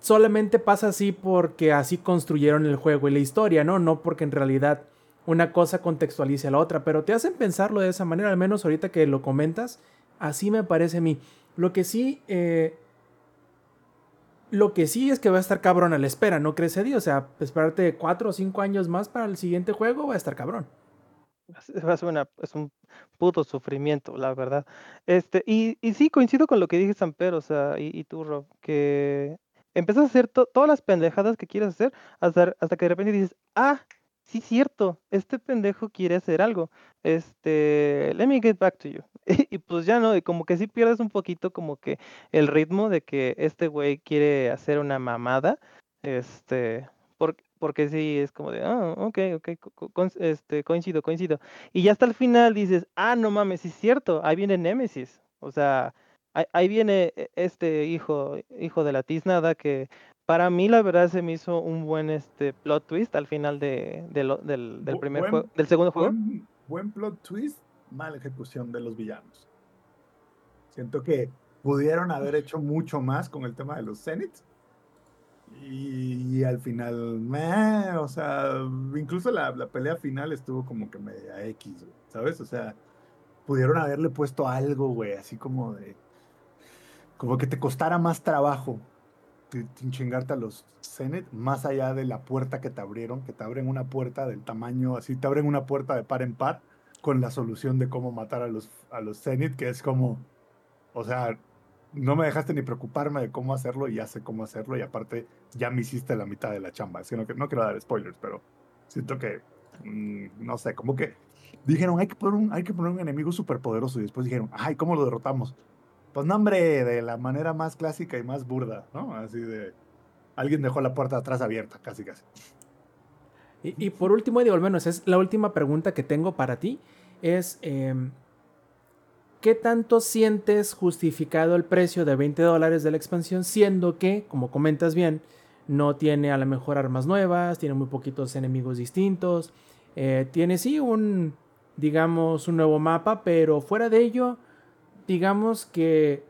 solamente pasa así porque así construyeron el juego y la historia, ¿no? No porque en realidad una cosa contextualice a la otra, pero te hacen pensarlo de esa manera, al menos ahorita que lo comentas, así me parece a mí. Lo que sí, eh, lo que sí es que va a estar cabrón a la espera, ¿no crees, Eddie? O sea, esperarte cuatro o cinco años más para el siguiente juego va a estar cabrón. ser una- es un puto sufrimiento, la verdad. Este, y, y sí, coincido con lo que dije Samper, o sea, y, y tú, Rob, que empiezas a hacer to- todas las pendejadas que quieres hacer hasta, hasta que de repente dices, ah, sí, cierto, este pendejo quiere hacer algo. Este, let me get back to you. Y, pues ya no, y como que sí pierdes un poquito como que el ritmo de que este güey quiere hacer una mamada. Este, porque, porque sí, es como de, ah, ok, ok, co- co- este, coincido, coincido. Y ya hasta el final dices, ah, no mames, sí es cierto, ahí viene Némesis. O sea, ahí, ahí viene e- este hijo, hijo de la tiznada que para mí la verdad se me hizo un buen este plot twist al final de, de lo- del, del primer buen- juego, del segundo juego. Buen, buen plot twist, mala ejecución de los villanos. Siento que pudieron haber hecho mucho más con el tema de los Zenith. Y, y al final, meh, o sea, incluso la, la pelea final estuvo como que media X, güey, ¿sabes? O sea, pudieron haberle puesto algo, güey, así como de. Como que te costara más trabajo chingarte a los Zenith, más allá de la puerta que te abrieron, que te abren una puerta del tamaño, así te abren una puerta de par en par con la solución de cómo matar a los, a los Zenith, que es como, o sea, no me dejaste ni preocuparme de cómo hacerlo y ya sé cómo hacerlo y aparte ya me hiciste la mitad de la chamba. Es que no, quiero dar spoilers, pero siento que, mm, no sé, como que dijeron, hay que poner un, hay que poner un enemigo súper poderoso y después dijeron, ay, ¿cómo lo derrotamos? Pues no, hombre, de la manera más clásica y más burda, ¿no? Así de, alguien dejó la puerta atrás abierta, casi, casi. Y, por último, Eddie, o al menos es la última pregunta que tengo para ti, es em, ¿qué tanto sientes justificado el precio de 20 dólares de la expansión, siendo que, como comentas bien, no tiene a lo mejor armas nuevas, tiene muy poquitos enemigos distintos, eh, tiene sí un, digamos, un nuevo mapa, pero fuera de ello, digamos que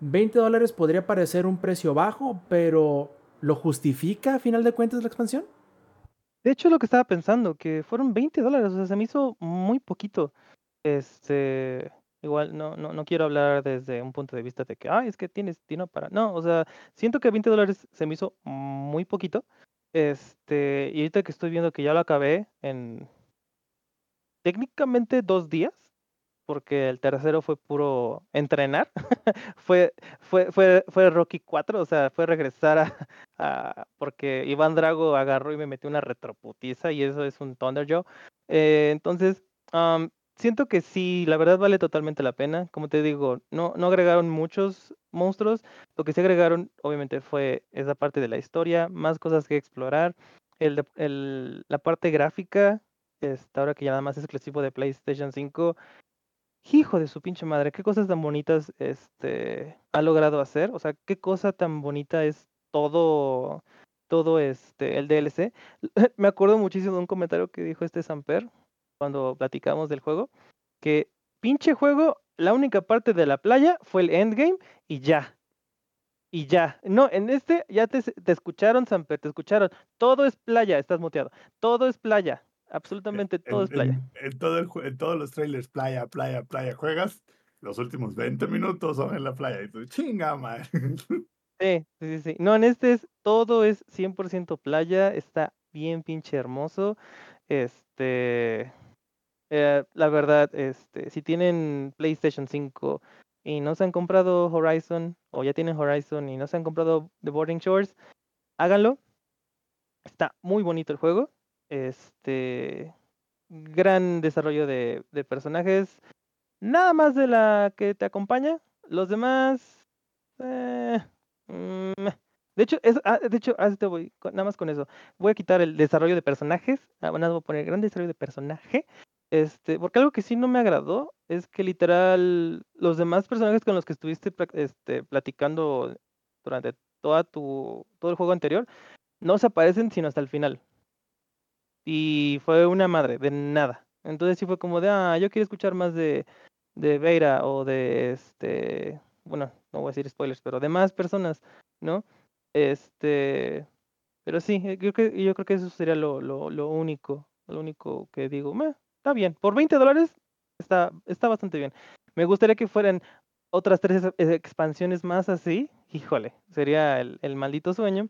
20 dólares podría parecer un precio bajo, pero ¿lo justifica a final de cuentas la expansión? De hecho, lo que estaba pensando, que fueron 20 dólares, o sea, se me hizo muy poquito. Este, igual no, no, no quiero hablar desde un punto de vista de que, ay, es que tienes dinero para. No, o sea, siento que 20 dólares se me hizo muy poquito. Este, y ahorita que estoy viendo que ya lo acabé en técnicamente dos días, porque el tercero fue puro entrenar. fue, fue, fue, fue Rocky 4, o sea, fue regresar a, porque Iván Drago agarró y me metió una retroputiza y eso es un Thunder Joe. Eh, entonces, am, siento que sí, la verdad vale totalmente la pena. Como te digo, no, no agregaron muchos monstruos. Lo que sí agregaron, obviamente, fue esa parte de la historia, más cosas que explorar. El, la parte gráfica, este, ahora que ya nada más es exclusivo de PlayStation 5, hijo de su pinche madre, qué cosas tan bonitas este, ha logrado hacer. O sea, qué cosa tan bonita es todo, todo este, el DLC. Me acuerdo muchísimo de un comentario que dijo este Samper cuando platicamos del juego, que pinche juego, la única parte de la playa fue el endgame y ya. Y ya. No, en este ya te, te escucharon, Samper, te escucharon. Todo es playa, estás muteado. Todo es playa. Absolutamente todo es En, playa. en- en todo el en todos los trailers, playa, playa, playa, juegas. Los últimos 20 minutos son en la playa. Y tú, chinga, madre. Sí, sí, sí, sí. No, en este es, todo es 100% playa, está bien pinche hermoso. Este, eh, la verdad, este, si tienen PlayStation 5 y no se han comprado Horizon, o ya tienen Horizon y no se han comprado The Boarding Shores, háganlo. Está muy bonito el juego. Este, gran desarrollo de, personajes. Nada más de la que te acompaña. Los demás, eh, Mm, De hecho, es, ah, de hecho, te voy, nada más con eso. Voy a quitar el desarrollo de personajes. Ah, bueno, voy a poner gran desarrollo de personaje. Este, porque algo que sí no me agradó es que literal los demás personajes con los que estuviste este, platicando durante toda tu, todo el juego anterior no se aparecen sino hasta el final. Y fue una madre, de nada. Entonces sí fue como de, ah, yo quiero escuchar más de, de Veira o de este, bueno, no voy a decir spoilers, pero de más personas, ¿no? Este, pero sí, eh, yo creo, yo creo que eso sería lo, lo, lo único, lo único que digo, "Meh, está bien, por 20 dólares está, está bastante bien. Me gustaría que fueran otras tres ex- expansiones más así, híjole, sería el, el maldito sueño,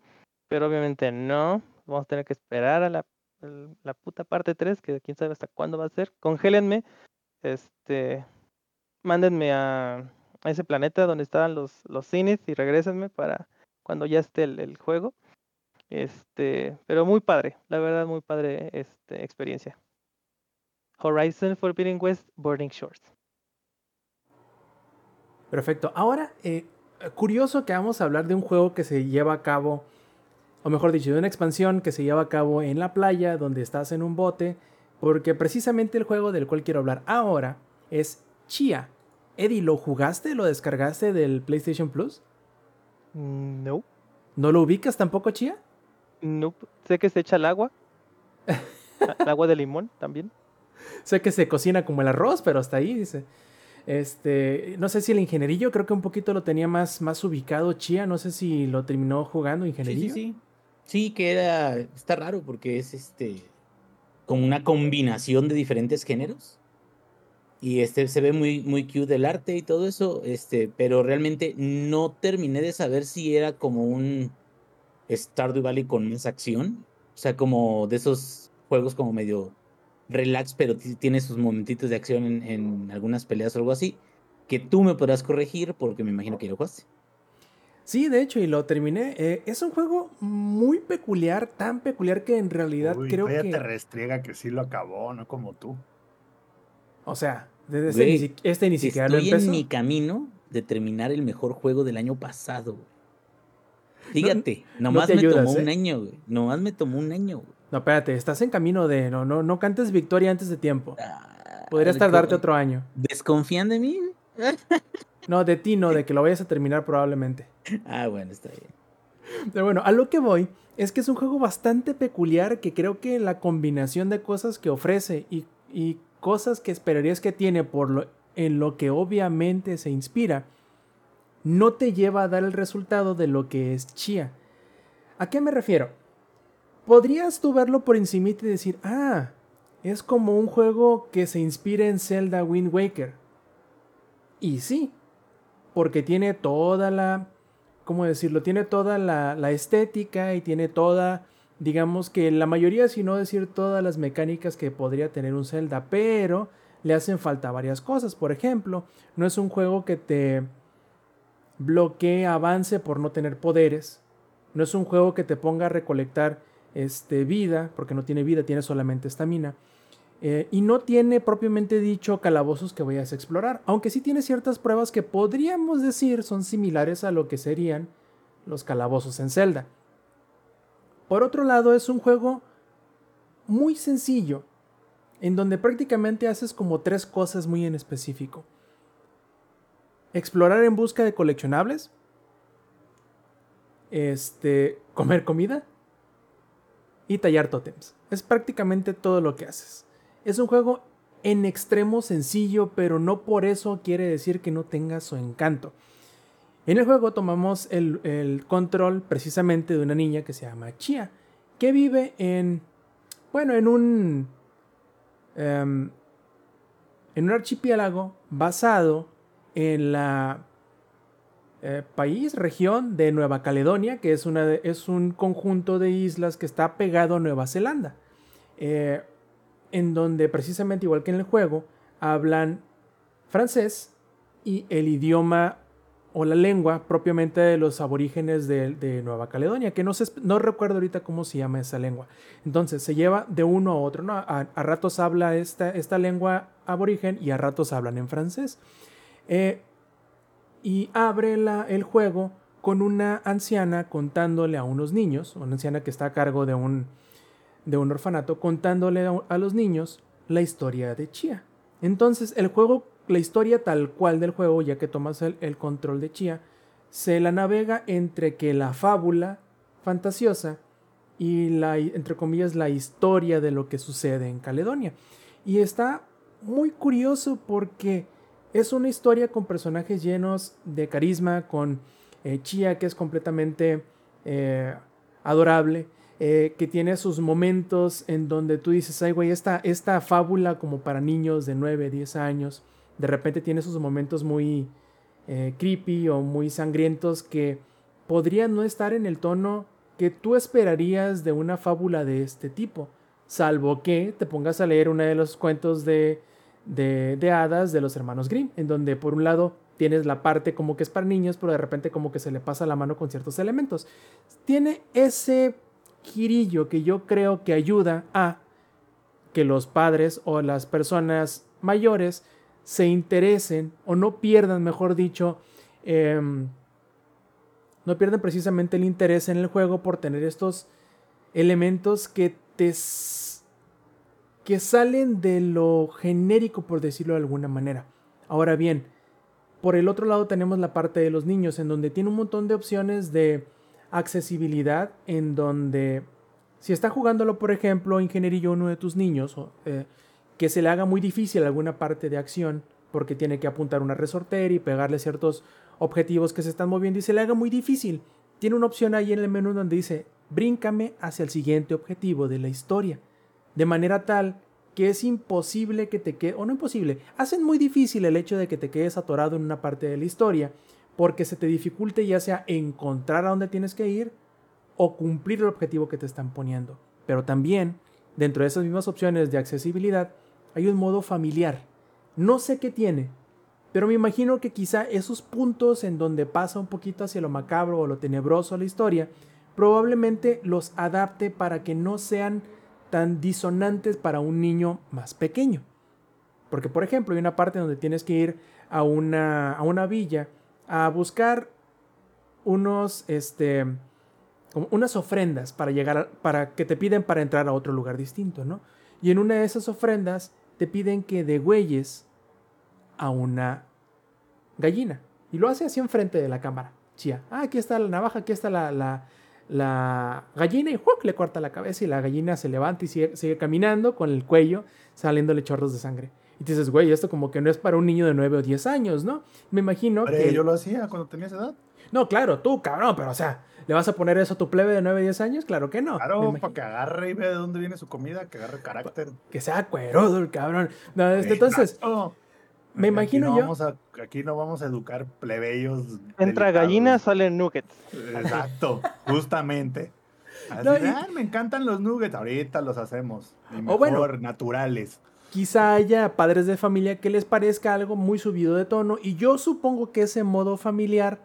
pero obviamente no, vamos a tener que esperar a la, la puta parte 3, que quién sabe hasta cuándo va a ser. Congélenme, este, mándenme a, ese planeta donde estaban los, los cines y regrésenme para cuando ya esté el, el juego. Este, pero muy padre, la verdad, muy padre este, experiencia. Horizon Forbidden West Boarding Shores. Perfecto. Ahora, eh, curioso que vamos a hablar de un juego que se lleva a cabo, o mejor dicho, de una expansión que se lleva a cabo en la playa, donde estás en un bote, porque precisamente el juego del cual quiero hablar ahora es Chia. Eddie, ¿lo jugaste? ¿Lo descargaste del PlayStation Plus? Mm, No, ¿No lo ubicas tampoco, Chia? no, sé que se echa el agua. El agua de limón también. Sé que se cocina como el arroz, pero hasta ahí dice. Este, no sé si el ingenierillo creo que un poquito lo tenía más, más ubicado Chia, no sé si lo terminó jugando ingenierillo. sí, sí. Sí, que era. Está raro porque es este. Como una combinación de diferentes géneros. Y este se ve muy, muy cute el arte y todo eso. Este, pero realmente no terminé de saber si era como un Stardew Valley con más acción. O sea, como de esos juegos como medio relax, pero ti- tiene sus momentitos de acción en, en algunas peleas o algo así. Que tú me podrás corregir porque me imagino que lo jugaste. Sí, de hecho, y lo terminé. Eh, es un juego muy peculiar, tan peculiar que en realidad Uy, creo que. te restriega que sí lo acabó, no como tú. O sea, desde este, ni, Güey, si- este ni siquiera lo Estoy empezó. en mi camino de terminar el mejor juego del año pasado. güey. Fíjate, nomás te me ayudas, tomó un ¿eh? año, güey. Nomás me tomó un año, güey. No, espérate, estás en camino de. No, no, no cantes victoria antes de tiempo. Ah, Podrías tardarte otro año. ¿Desconfían de mí? No, de ti no, de que lo vayas a terminar probablemente. Ah, bueno, está bien. Pero bueno, a lo que voy es que es un juego bastante peculiar que creo que la combinación de cosas que ofrece y, y cosas que esperarías que tiene por lo, en lo que obviamente se inspira, no te lleva a dar el resultado de lo que es Chia. ¿A qué me refiero? Podrías tú verlo por encimita y decir, ah, es como un juego que se inspira en Zelda Wind Waker. Y sí, porque tiene toda la ¿cómo decirlo? Tiene toda la, la estética y tiene toda, digamos que la mayoría, si no decir todas las mecánicas que podría tener un Zelda, pero le hacen falta varias cosas. Por ejemplo, no es un juego que te bloquee avance por no tener poderes. No es un juego que te ponga a recolectar este, vida, porque no tiene vida, tiene solamente estamina. Eh, y no tiene propiamente dicho calabozos que vayas a explorar, aunque sí tiene ciertas pruebas que podríamos decir son similares a lo que serían los calabozos en Zelda. Por otro lado, es un juego muy sencillo, en donde prácticamente haces como tres cosas muy en específico. Explorar en busca de coleccionables, este, comer comida y tallar tótems. Es prácticamente todo lo que haces. Es un juego en extremo sencillo, pero no por eso quiere decir que no tenga su encanto. En el juego tomamos el, control precisamente de una niña que se llama Chia, que vive en, bueno, en un em, en un archipiélago basado en la eh, país, región de Nueva Caledonia, que es, una de- es un conjunto de islas que está pegado a Nueva Zelanda, eh, en donde precisamente igual que en el juego, hablan francés y el idioma o la lengua propiamente de los aborígenes de, de Nueva Caledonia, que no, no recuerdo ahorita cómo se llama esa lengua. Entonces se lleva de uno a otro. A, a ratos habla esta, esta lengua aborigen y a ratos hablan en francés. Eh, y abre la- el juego con una anciana contándole a unos niños, una anciana que está a cargo de un, de un orfanato, contándole a, los niños la historia de Chia. Entonces el juego, la historia tal cual del juego, ya que tomas el, el control de Chia, se la navega entre que la fábula fantasiosa y la, entre comillas, la historia de lo que sucede en Caledonia. Y está muy curioso porque es una historia con personajes llenos de carisma, con eh, Chia que es completamente eh, adorable, eh, que tiene sus momentos en donde tú dices, ay güey, esta, esta fábula como para niños de 9, 10 años, de repente tiene sus momentos muy eh, creepy o muy sangrientos que podrían no estar en el tono que tú esperarías de una fábula de este tipo, salvo que te pongas a leer uno de los cuentos de, de, de hadas de los hermanos Grimm, en donde por un lado tienes la parte como que es para niños, pero de repente como que se le pasa la mano con ciertos elementos. Tiene ese que yo creo que ayuda a que los padres o las personas mayores se interesen o no pierdan, mejor dicho, em, no pierdan precisamente el interés en el juego por tener estos elementos que te que salen de lo genérico por decirlo de alguna manera. Ahora bien, por el otro lado tenemos la parte de los niños en donde tiene un montón de opciones de accesibilidad en donde si está jugándolo por ejemplo ingenierillo uno de tus niños eh, que se le haga muy difícil alguna parte de acción porque tiene que apuntar una resortera y pegarle ciertos objetivos que se están moviendo y se le haga muy difícil. Tiene una opción ahí en el menú donde dice, bríncame hacia el siguiente objetivo de la historia. De manera tal que es imposible que te quede, o no imposible, hacen muy difícil el hecho de que te quedes atorado en una parte de la historia, porque se te dificulte ya sea encontrar a dónde tienes que ir o cumplir el objetivo que te están poniendo. Pero también, dentro de esas mismas opciones de accesibilidad, hay un modo familiar. No sé qué tiene, pero me imagino que quizá esos puntos en donde pasa un poquito hacia lo macabro o lo tenebroso la historia, probablemente los adapte para que no sean tan disonantes para un niño más pequeño. Porque, por ejemplo, hay una parte donde tienes que ir a una, a una villa a buscar unos, este, como unas ofrendas para llegar, para que te piden para entrar a otro lugar distinto, ¿no? Y en una de esas ofrendas te piden que degüelles a una gallina. Y lo hace así enfrente de la cámara. Chía. Ah, aquí está la navaja, aquí está la, la, la gallina y ¡juc! le corta la cabeza y la gallina se levanta y sigue, sigue caminando con el cuello saliéndole chorros de sangre. Y te dices, güey, esto como que no es para un niño de 9 o 10 años, ¿no? Me imagino que... yo lo hacía cuando tenía esa edad. No, claro, tú, cabrón, pero o sea, ¿le vas a poner eso a tu plebe de 9 o 10 años? Claro que no. Claro, imagino para que agarre y vea de dónde viene su comida, que agarre carácter. que sea cuerudo el cabrón. No, este, entonces, me Aquí imagino no yo- Vamos a, aquí no vamos a educar plebeyos. Entra delicados. gallina, salen nuggets. Exacto, justamente. Así No, de, y- "Ah, me encantan los nuggets, ahorita los hacemos. Y O mejor, bueno. naturales. Quizá haya padres de familia que les parezca algo muy subido de tono y yo supongo que ese modo familiar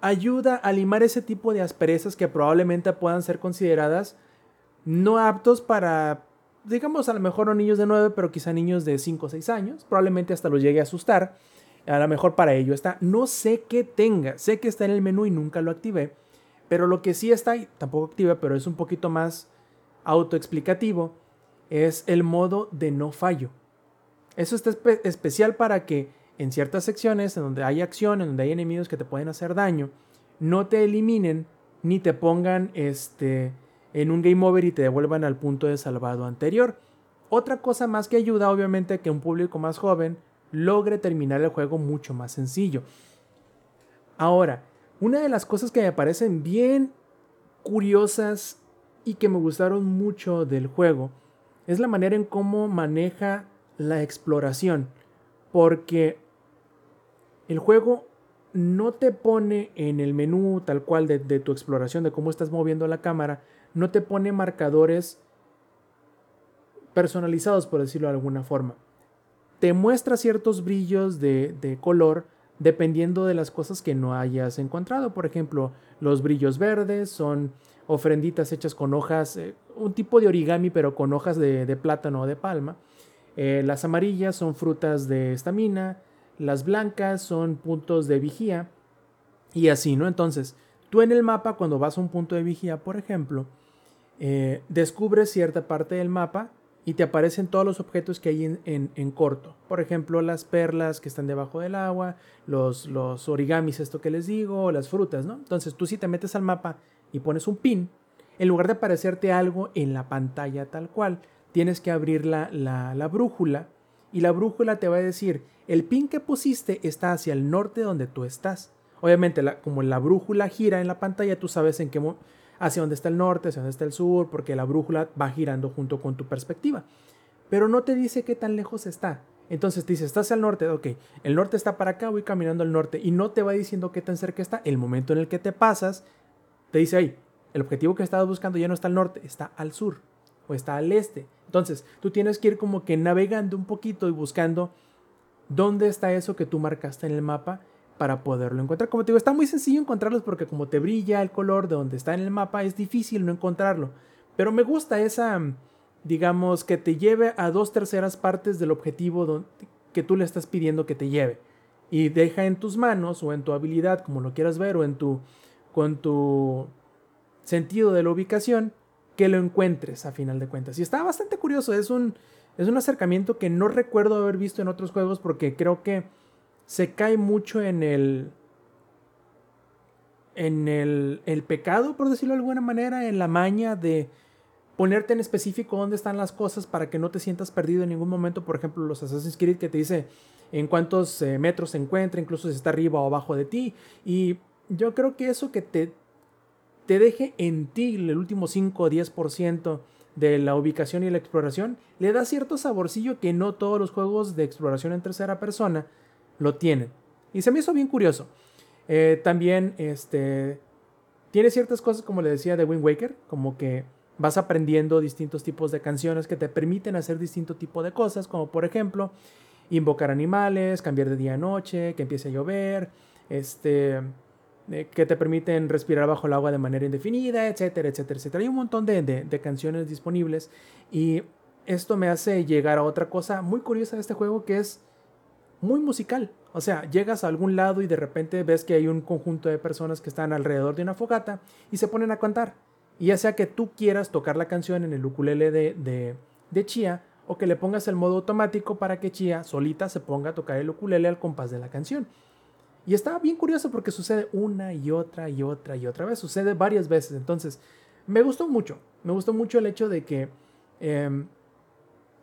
ayuda a limar ese tipo de asperezas que probablemente puedan ser consideradas no aptos para, digamos, a lo mejor no niños de 9, pero quizá niños de 5 o 6 años, probablemente hasta los llegue a asustar, a lo mejor para ello está, no sé qué tenga, sé que está en el menú y nunca lo activé, pero lo que sí está, y tampoco activa, pero es un poquito más autoexplicativo, es el modo de no fallo. Eso está espe- especial para que en ciertas secciones en donde hay acción, en donde hay enemigos que te pueden hacer daño, no te eliminen ni te pongan este, en un game over y te devuelvan al punto de salvado anterior. Otra cosa más que ayuda, obviamente, que un público más joven logre terminar el juego mucho más sencillo. Ahora, una de las cosas que me parecen bien curiosas y que me gustaron mucho del juego es la manera en cómo maneja la exploración, porque el juego no te pone en el menú tal cual de, de, tu exploración, de cómo estás moviendo la cámara, no te pone marcadores personalizados, por decirlo de alguna forma. Te muestra ciertos brillos de, de color dependiendo de las cosas que no hayas encontrado. Por ejemplo, los brillos verdes son ofrenditas hechas con hojas, eh, un tipo de origami, pero con hojas de, plátano o de palma. Eh, las amarillas son frutas de estamina, las blancas son puntos de vigía y así, ¿no? Entonces, tú en el mapa, cuando vas a un punto de vigía, por ejemplo, eh, descubres cierta parte del mapa y te aparecen todos los objetos que hay en, en, en, corto. Por ejemplo, las perlas que están debajo del agua, los, los origamis, esto que les digo, las frutas, ¿no? Entonces, tú si te metes al mapa y pones un pin, en lugar de aparecerte algo en la pantalla tal cual, tienes que abrir la, la, la, brújula y la brújula te va a decir, el pin que pusiste está hacia el norte donde tú estás. Obviamente, la, como la brújula gira en la pantalla, tú sabes en qué hacia dónde está el norte, hacia dónde está el sur, porque la brújula va girando junto con tu perspectiva. Pero no te dice qué tan lejos está. Entonces te dice, estás al norte, ok, el norte está para acá, voy caminando al norte y no te va diciendo qué tan cerca está. El momento en el que te pasas, te dice, ahí, el objetivo que estabas buscando ya no está al norte, está al sur o está al este. Entonces, tú tienes que ir como que navegando un poquito y buscando dónde está eso que tú marcaste en el mapa para poderlo encontrar. Como te digo, está muy sencillo encontrarlos porque como te brilla el color de donde está en el mapa, es difícil no encontrarlo. Pero me gusta esa, digamos, que te lleve a dos terceras partes del objetivo que tú le estás pidiendo que te lleve. Y deja en tus manos o en tu habilidad, como lo quieras ver, o en tu, con tu sentido de la ubicación, que lo encuentres a final de cuentas. Y está bastante curioso, es un, es un acercamiento que no recuerdo haber visto en otros juegos porque creo que se cae mucho en el en el, el, pecado, por decirlo de alguna manera, en la maña de ponerte en específico dónde están las cosas para que no te sientas perdido en ningún momento. Por ejemplo, los Assassin's Creed que te dice en cuántos eh, metros se encuentra, incluso si está arriba o abajo de ti. Y yo creo que eso que te, te deje en ti el último 5 o 10% de la ubicación y la exploración, le da cierto saborcillo que no todos los juegos de exploración en tercera persona lo tienen. Y se me hizo bien curioso. Eh, también este, tiene ciertas cosas, como le decía, de Wind Waker, como que vas aprendiendo distintos tipos de canciones que te permiten hacer distinto tipo de cosas, como por ejemplo, invocar animales, cambiar de día a noche, que empiece a llover, este, eh, que te permiten respirar bajo el agua de manera indefinida, etcétera, etcétera, etcétera. Hay un montón de, de, canciones disponibles y esto me hace llegar a otra cosa muy curiosa de este juego que es muy musical. O sea, llegas a algún lado y de repente ves que hay un conjunto de personas que están alrededor de una fogata y se ponen a cantar. Y ya sea que tú quieras tocar la canción en el ukulele de, de, de Chia o que le pongas el modo automático para que Chia solita se ponga a tocar el ukulele al compás de la canción. Y está bien curioso porque sucede una y otra y otra y otra vez. Sucede varias veces. Entonces, me gustó mucho. Me gustó mucho el hecho de que eh,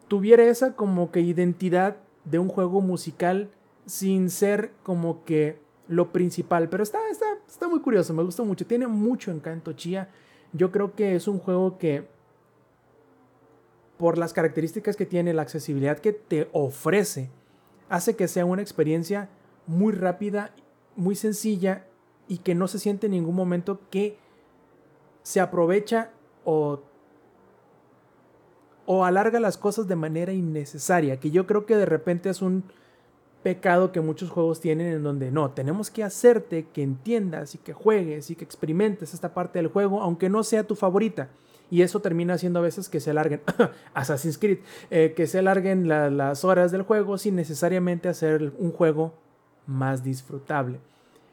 tuviera esa como que identidad de un juego musical sin ser como que lo principal. Pero está, está, está muy curioso, me gustó mucho. Tiene mucho encanto Chia. Yo creo que es un juego que, por las características que tiene, la accesibilidad que te ofrece, hace que sea una experiencia muy rápida, muy sencilla y que no se siente en ningún momento que se aprovecha o o alarga las cosas de manera innecesaria, que yo creo que de repente es un pecado que muchos juegos tienen en donde no, tenemos que hacerte que entiendas y que juegues y que experimentes esta parte del juego, aunque no sea tu favorita. Y eso termina haciendo a veces que se alarguen, Assassin's Creed, eh, que se alarguen la, las horas del juego sin necesariamente hacer un juego más disfrutable.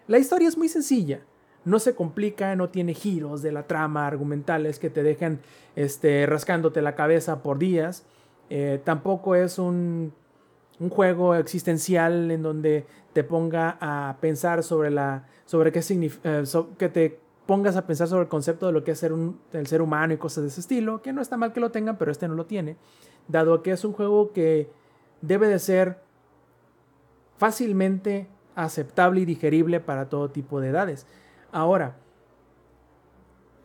La historia es muy sencilla, no se complica, no tiene giros de la trama argumentales que te dejan este, rascándote la cabeza por días. Eh, tampoco es un, un, juego existencial en donde te ponga a pensar sobre la sobre qué significa eh, que te pongas a pensar sobre el concepto de lo que es ser un, el ser humano y cosas de ese estilo, que no está mal que lo tengan, pero este no lo tiene, dado que es un juego que debe de ser fácilmente aceptable y digerible para todo tipo de edades. Ahora,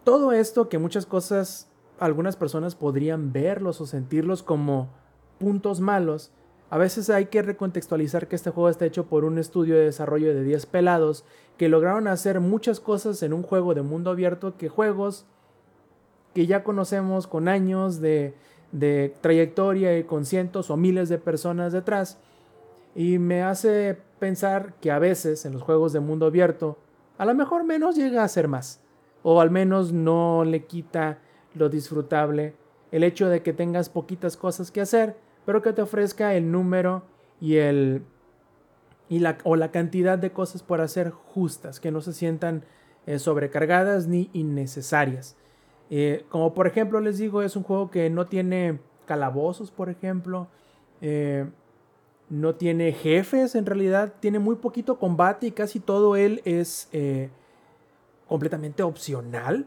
todo esto que muchas cosas, algunas personas podrían verlos o sentirlos como puntos malos, A veces hay que recontextualizar que este juego está hecho por un estudio de desarrollo de 10 pelados que lograron hacer muchas cosas en un juego de mundo abierto que juegos que ya conocemos con años de, de trayectoria y con cientos o miles de personas detrás. Y me hace pensar que a veces en los juegos de mundo abierto, a lo mejor menos llega a ser más. O al menos no le quita lo disfrutable el hecho de que tengas poquitas cosas que hacer, pero que te ofrezca el número y el y la, o la cantidad de cosas por hacer justas, que no se sientan eh, sobrecargadas ni innecesarias. Eh, como por ejemplo les digo, es un juego que no tiene calabozos, por ejemplo. Eh, no tiene jefes, en realidad tiene muy poquito combate y casi todo él es completamente opcional.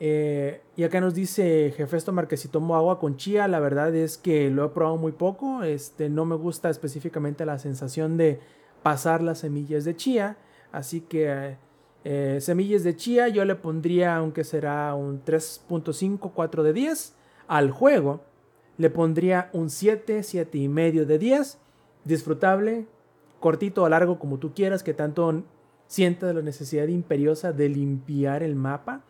y acá nos dice Jefesto Tomar que si tomo agua con chía, la verdad es que lo he probado muy poco. Este, no me gusta específicamente la sensación de pasar las semillas de chía. Así que eh, semillas de chía yo le pondría, aunque será un 3.5, 4 de 10 al juego. Le pondría un 7, 7 y medio de 10. Disfrutable, cortito o largo como tú quieras, que tanto sienta la necesidad imperiosa de limpiar el mapa.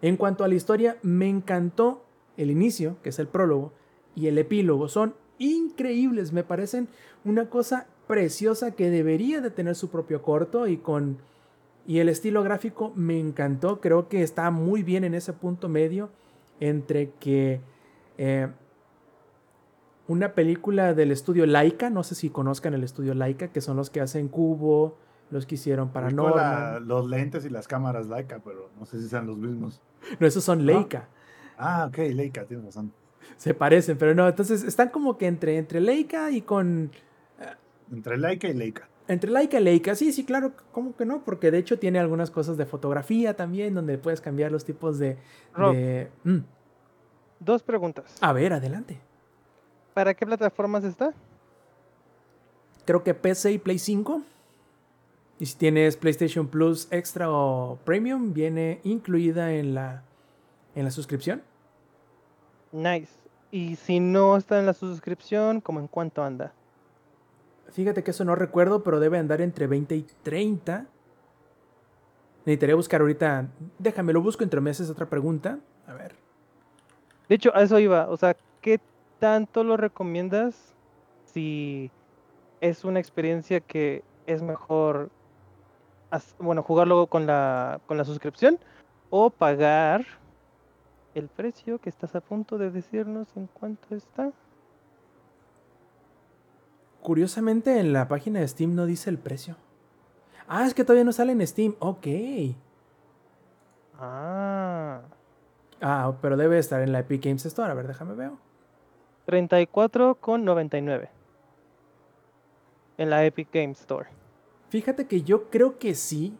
En cuanto a la historia, me encantó el inicio, que es el prólogo, y el epílogo. Son increíbles, me parecen una cosa preciosa que debería de tener su propio corto y con y el estilo gráfico me encantó creo que está muy bien en ese punto medio entre que eh, una película del estudio Laika no sé si conozcan el estudio Laika que son los que hacen Cubo los que hicieron Paranormal los lentes y las cámaras Laika pero no sé si sean los mismos no esos son Leica ah ok Leica tienes razón se parecen pero no entonces están como que entre entre Leica y con entre Laika y Leica. Entre Laika y Leica, sí, sí, claro, ¿cómo que no? Porque de hecho tiene algunas cosas de fotografía también, donde puedes cambiar los tipos de... Mm. Dos preguntas. A ver, adelante. ¿Para qué plataformas está? Creo que PC y Play 5. Y si tienes PlayStation Plus Extra o Premium, viene incluida en la, en la suscripción. Nice. Y si no está en la suscripción, ¿cómo en cuánto anda? Fíjate que eso no recuerdo, pero debe andar entre 20 y 30. Necesitaría buscar ahorita. Déjame, lo busco entre meses. Otra pregunta. A ver. De hecho, a eso iba. O sea, ¿qué tanto lo recomiendas si es una experiencia que es mejor, bueno, jugarlo con la, con la suscripción o pagar el precio que estás a punto de decirnos en cuánto está? Curiosamente en la página de Steam no dice el precio. Ah, es que todavía no sale en Steam. Ok. Ah. Ah, pero debe estar en la Epic Games Store. A ver, déjame ver. 34,99. En la Epic Games Store. Fíjate que yo creo que sí.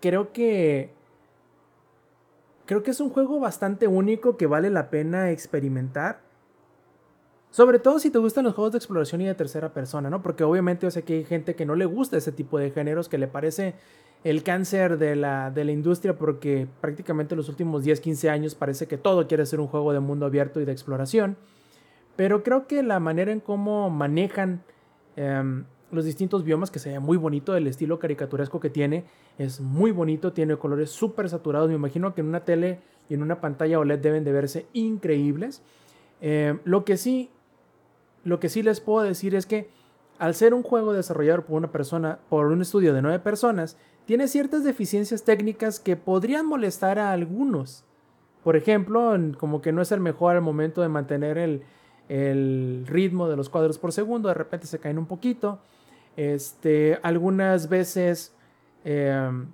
Creo que. Creo que es un juego bastante único que vale la pena experimentar. Sobre todo si te gustan los juegos de exploración y de tercera persona, ¿no? Porque obviamente yo sé que hay gente que no le gusta ese tipo de géneros, que le parece el cáncer de la, de la industria porque prácticamente los últimos 10, 15 años parece que todo quiere ser un juego de mundo abierto y de exploración. Pero creo que la manera en cómo manejan em, los distintos biomas, que se ve muy bonito, el estilo caricaturesco que tiene, es muy bonito, tiene colores súper saturados. Me imagino que en una tele y en una pantalla OLED deben de verse increíbles. Em, lo que sí lo que sí les puedo decir es que al ser un juego desarrollado por una persona, por un estudio de nueve personas, tiene ciertas deficiencias técnicas que podrían molestar a algunos. Por ejemplo, como que no es el mejor al momento de mantener el, ritmo de los cuadros por segundo, de repente se caen un poquito. Este, algunas veces, em,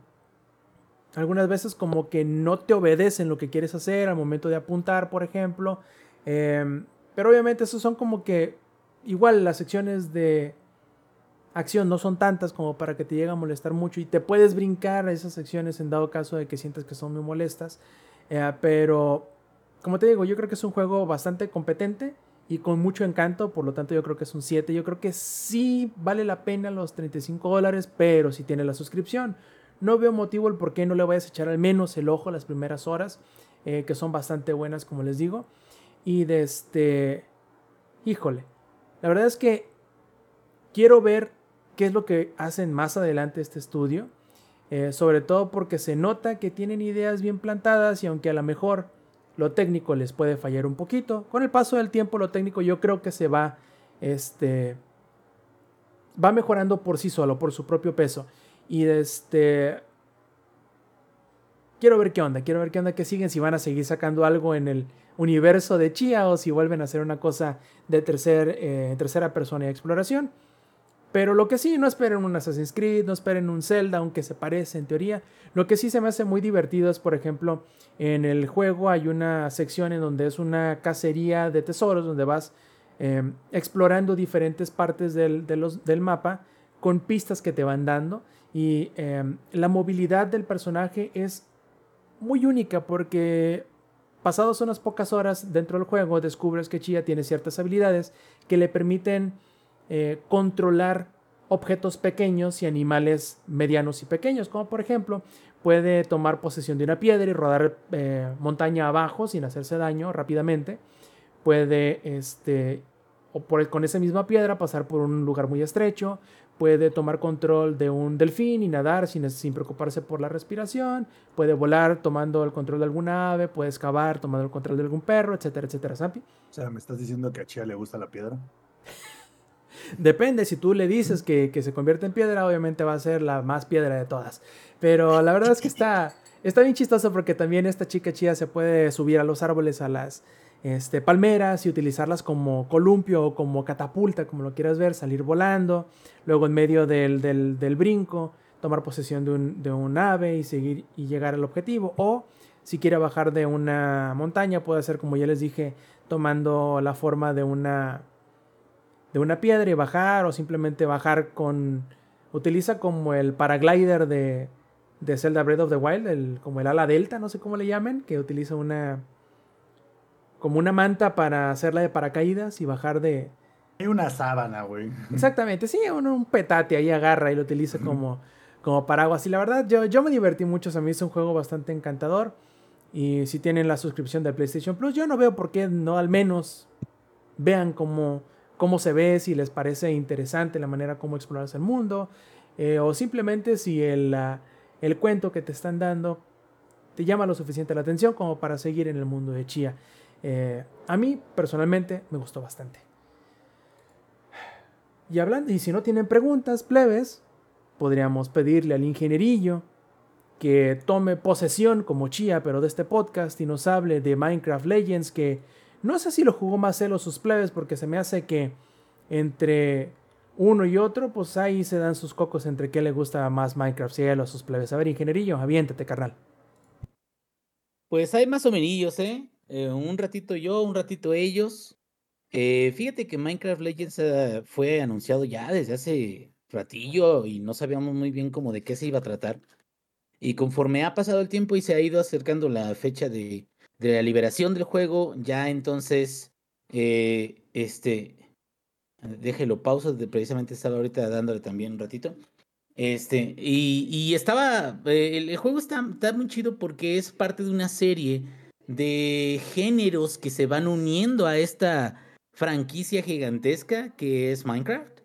algunas veces como que no te obedecen lo que quieres hacer al momento de apuntar, por ejemplo. Em, pero obviamente esos son como que igual las secciones de acción no son tantas como para que te llegue a molestar mucho y te puedes brincar a esas secciones en dado caso de que sientas que son muy molestas. Eh, pero como te digo, yo creo que es un juego bastante competente y con mucho encanto, por lo tanto yo creo que es un 7. Yo creo que sí vale la pena los 35 dólares, pero si tiene la suscripción. No veo motivo el por qué no le vayas a echar al menos el ojo las primeras horas, eh, que son bastante buenas, como les digo. Y de este, híjole, La verdad es que quiero ver qué es lo que hacen más adelante este estudio. eh, sobre todo porque se nota que tienen ideas bien plantadas y aunque a lo mejor lo técnico les puede fallar un poquito, con el paso del tiempo lo técnico yo creo que se va, este, va mejorando por sí solo, por su propio peso. Y este, quiero ver qué onda, quiero ver qué onda que siguen, si van a seguir sacando algo en el universo de Chia o si vuelven a hacer una cosa de tercer, eh, tercera persona y exploración. Pero lo que sí, no esperen un Assassin's Creed, no esperen un Zelda, aunque se parece en teoría. Lo que sí se me hace muy divertido es, por ejemplo, en el juego hay una sección en donde es una cacería de tesoros, donde vas eh, explorando diferentes partes del, del mapa con pistas que te van dando. Y eh, la movilidad del personaje es muy única porque pasados unas pocas horas dentro del juego descubres que Chia tiene ciertas habilidades que le permiten eh, controlar objetos pequeños y animales medianos y pequeños, como por ejemplo puede tomar posesión de una piedra y rodar eh, montaña abajo sin hacerse daño rápidamente, puede este, o por, con esa misma piedra pasar por un lugar muy estrecho, puede tomar control de un delfín y nadar sin, sin preocuparse por la respiración, puede volar tomando el control de alguna ave, puede excavar tomando el control de algún perro, etcétera, etcétera, Zampi. O sea, ¿me estás diciendo que a Chia le gusta la piedra? Depende, si tú le dices que, que, se convierte en piedra, obviamente va a ser la más piedra de todas. Pero la verdad es que está, está bien chistoso porque también esta chica chía se puede subir a los árboles, a las este, palmeras y utilizarlas como columpio o como catapulta, como lo quieras ver, salir volando, luego en medio del, del, del brinco, tomar posesión de un, de un ave y seguir y llegar al objetivo. O si quiere bajar de una montaña, puede hacer como ya les dije, tomando la forma de una de una piedra y bajar o simplemente bajar con utiliza como el paraglider de, de Zelda Breath of the Wild, el, como el ala delta, no sé cómo le llamen, que utiliza una como una manta para hacerla de paracaídas y bajar de hay una sábana, güey. Exactamente, sí, un, un, petate ahí agarra y lo utiliza como, como paraguas. Y la verdad, yo, yo me divertí mucho, a mí es un juego bastante encantador. Y si tienen la suscripción de PlayStation Plus, yo no veo por qué no al menos vean cómo cómo se ve, si les parece interesante la manera como exploras el mundo, eh, o simplemente si el, uh, el, cuento que te están dando te llama lo suficiente la atención como para seguir en el mundo de Chia. Eh, a mí personalmente me gustó bastante. Y hablando, y si no tienen preguntas, plebes, podríamos pedirle al ingenierillo que tome posesión como Chia, pero de este podcast y nos hable de Minecraft Legends que no sé si lo jugó más él o sus plebes, porque se me hace que entre uno y otro, pues ahí se dan sus cocos entre qué le gusta más Minecraft, si él o sus plebes. A ver, ingenierillo, aviéntate, carnal. Pues hay más o menos, ¿eh? ¿eh? Un ratito yo, un ratito ellos. Eh, fíjate que Minecraft Legends uh, fue anunciado ya desde hace ratillo y no sabíamos muy bien cómo de qué se iba a tratar. Y conforme ha pasado el tiempo y se ha ido acercando la fecha de, de la liberación del juego, ya entonces, eh, este, déjelo pausa, precisamente estaba ahorita dándole también un ratito. Este, y, y estaba, eh, el, el, juego está, está muy chido porque es parte de una serie de géneros que se van uniendo a esta franquicia gigantesca que es Minecraft,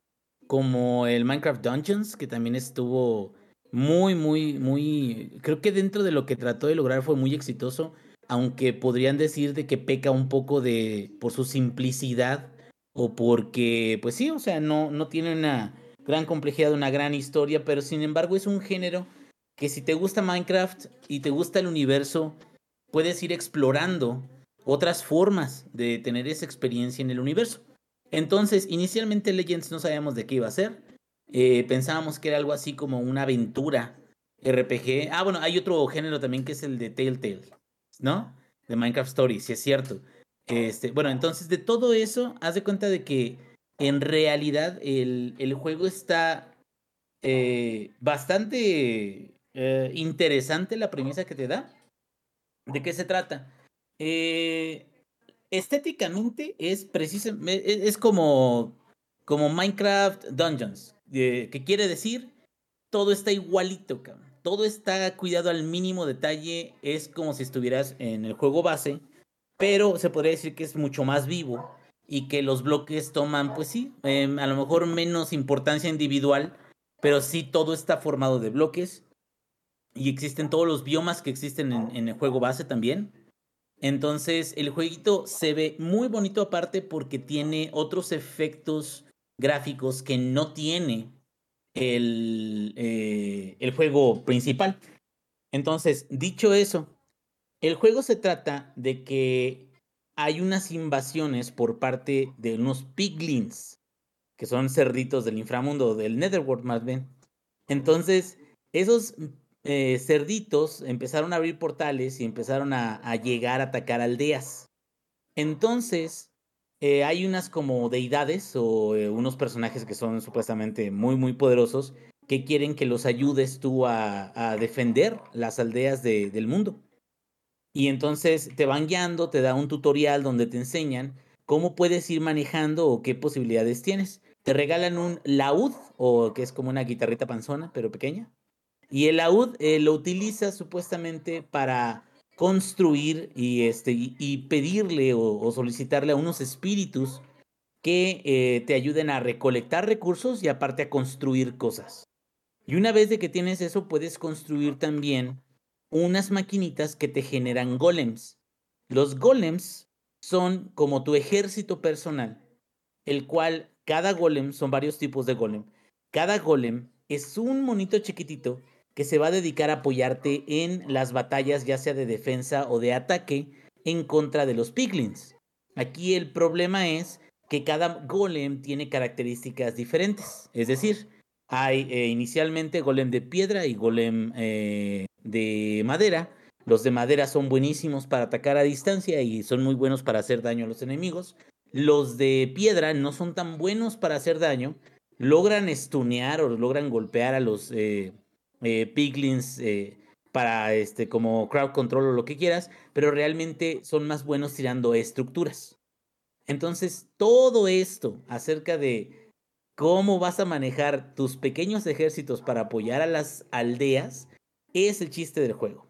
como el Minecraft Dungeons, que también estuvo muy, muy, muy, creo que dentro de lo que trató de lograr fue muy exitoso aunque podrían decir de que peca un poco de por su simplicidad o porque, pues sí, o sea, no, no tiene una gran complejidad, una gran historia, pero sin embargo es un género que si te gusta Minecraft y te gusta el universo, puedes ir explorando otras formas de tener esa experiencia en el universo. Entonces, inicialmente Legends no sabíamos de qué iba a ser. Eh, pensábamos que era algo así como una aventura RPG. Ah, bueno, hay otro género también que es el de Telltale. ¿No? De Minecraft Story, si es cierto. Este, bueno, entonces de todo eso, haz de cuenta de que en realidad el, el juego está eh, bastante eh, interesante la premisa que te da. ¿De qué se trata? Eh, estéticamente es precisamente, es como, como Minecraft Dungeons, que quiere decir todo está igualito, cabrón todo está cuidado al mínimo detalle, es como si estuvieras en el juego base, pero se podría decir que es mucho más vivo y que los bloques toman, pues sí, em, a lo mejor menos importancia individual, pero sí todo está formado de bloques y existen todos los biomas que existen en, en el juego base también. Entonces el jueguito se ve muy bonito aparte porque tiene otros efectos gráficos que no tiene el, eh, el juego principal. Entonces, dicho eso, el juego se trata de que hay unas invasiones por parte de unos piglins, que son cerditos del inframundo, del Netherworld más bien. Entonces, esos eh, cerditos empezaron a abrir portales y empezaron a, a llegar a atacar aldeas. Entonces, eh, hay unas como deidades o eh, unos personajes que son supuestamente muy, muy poderosos que quieren que los ayudes tú a, defender las aldeas de, del mundo. Y entonces te van guiando, te da un tutorial donde te enseñan cómo puedes ir manejando o qué posibilidades tienes. Te regalan un laúd, o que es como una guitarrita panzona, pero pequeña. Y el laúd eh, lo utilizas supuestamente para construir y, este, y, pedirle o, solicitarle a unos espíritus que eh, te ayuden a recolectar recursos y aparte a construir cosas. Y una vez de que tienes eso, puedes construir también unas maquinitas que te generan golems. Los golems son como tu ejército personal, el cual cada golem, son varios tipos de golem, cada golem es un monito chiquitito que se va a dedicar a apoyarte en las batallas, ya sea de defensa o de ataque, en contra de los piglins. Aquí el problema es que cada golem tiene características diferentes. Es decir, hay eh, inicialmente golem de piedra y golem eh, de madera. Los de madera son buenísimos para atacar a distancia y son muy buenos para hacer daño a los enemigos. Los de piedra no son tan buenos para hacer daño. Logran estunear o logran golpear a los eh, eh, piglins eh, para este como crowd control o lo que quieras, pero realmente son más buenos tirando estructuras. Entonces, todo esto acerca de cómo vas a manejar tus pequeños ejércitos para apoyar a las aldeas es el chiste del juego.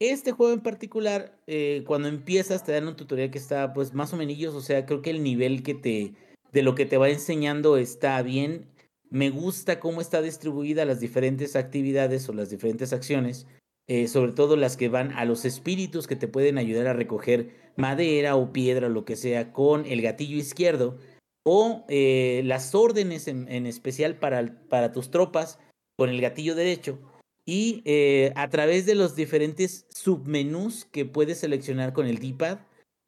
Este juego en particular, eh, cuando empiezas te dan un tutorial que está pues más o menos, o sea, creo que el nivel que te de lo que te va enseñando está bien me gusta cómo está distribuida las diferentes actividades o las diferentes acciones, eh, sobre todo las que van a los espíritus que te pueden ayudar a recoger madera o piedra o lo que sea con el gatillo izquierdo, o eh, las órdenes en, especial para, para, tus tropas con el gatillo derecho, y eh, a través de los diferentes submenús que puedes seleccionar con el D-pad,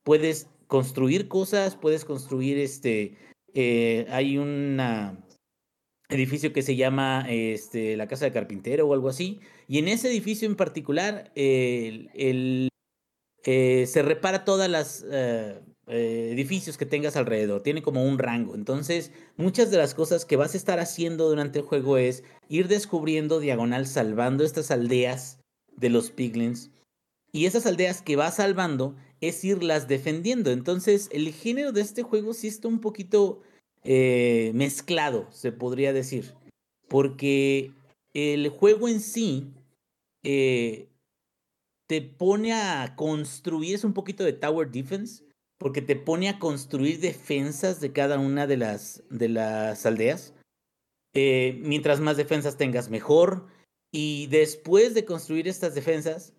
puedes construir cosas, puedes construir este, hay una edificio que se llama este, la Casa de Carpintero o algo así. Y en ese edificio en particular, el, eh, se repara todas las eh, eh, edificios que tengas alrededor. Tiene como un rango. Entonces, muchas de las cosas que vas a estar haciendo durante el juego es ir descubriendo diagonal, salvando estas aldeas de los piglins. Y esas aldeas que vas salvando es irlas defendiendo. Entonces, el género de este juego sí está un poquito eh, mezclado, se podría decir. Porque el juego en sí eh, te pone a construir, es un poquito de Tower Defense, porque te pone a construir defensas de cada una de las, de las aldeas. Eh, mientras más defensas tengas, mejor. Y después de construir estas defensas,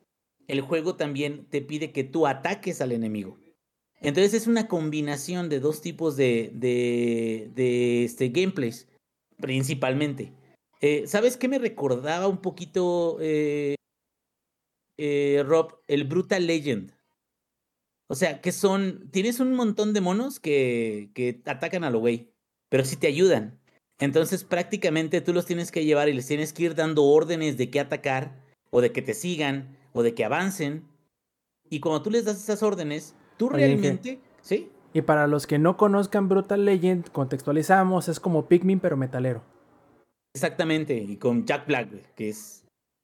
el juego también te pide que tú ataques al enemigo. Entonces es una combinación de dos tipos de, de, de este, gameplays, principalmente. Eh, ¿Sabes qué me recordaba un poquito, eh, eh, Rob? El Brutal Legend. O sea, que son. Tienes un montón de monos que, que atacan a lo güey, pero sí te ayudan. Entonces, prácticamente tú los tienes que llevar y les tienes que ir dando órdenes de qué atacar, o de que te sigan, o de que avancen. Y cuando tú les das esas órdenes, Tú realmente, ¿sí? Y para los que no conozcan Brutal Legend, contextualizamos, es como Pikmin pero metalero. Exactamente, y con Jack Black, que es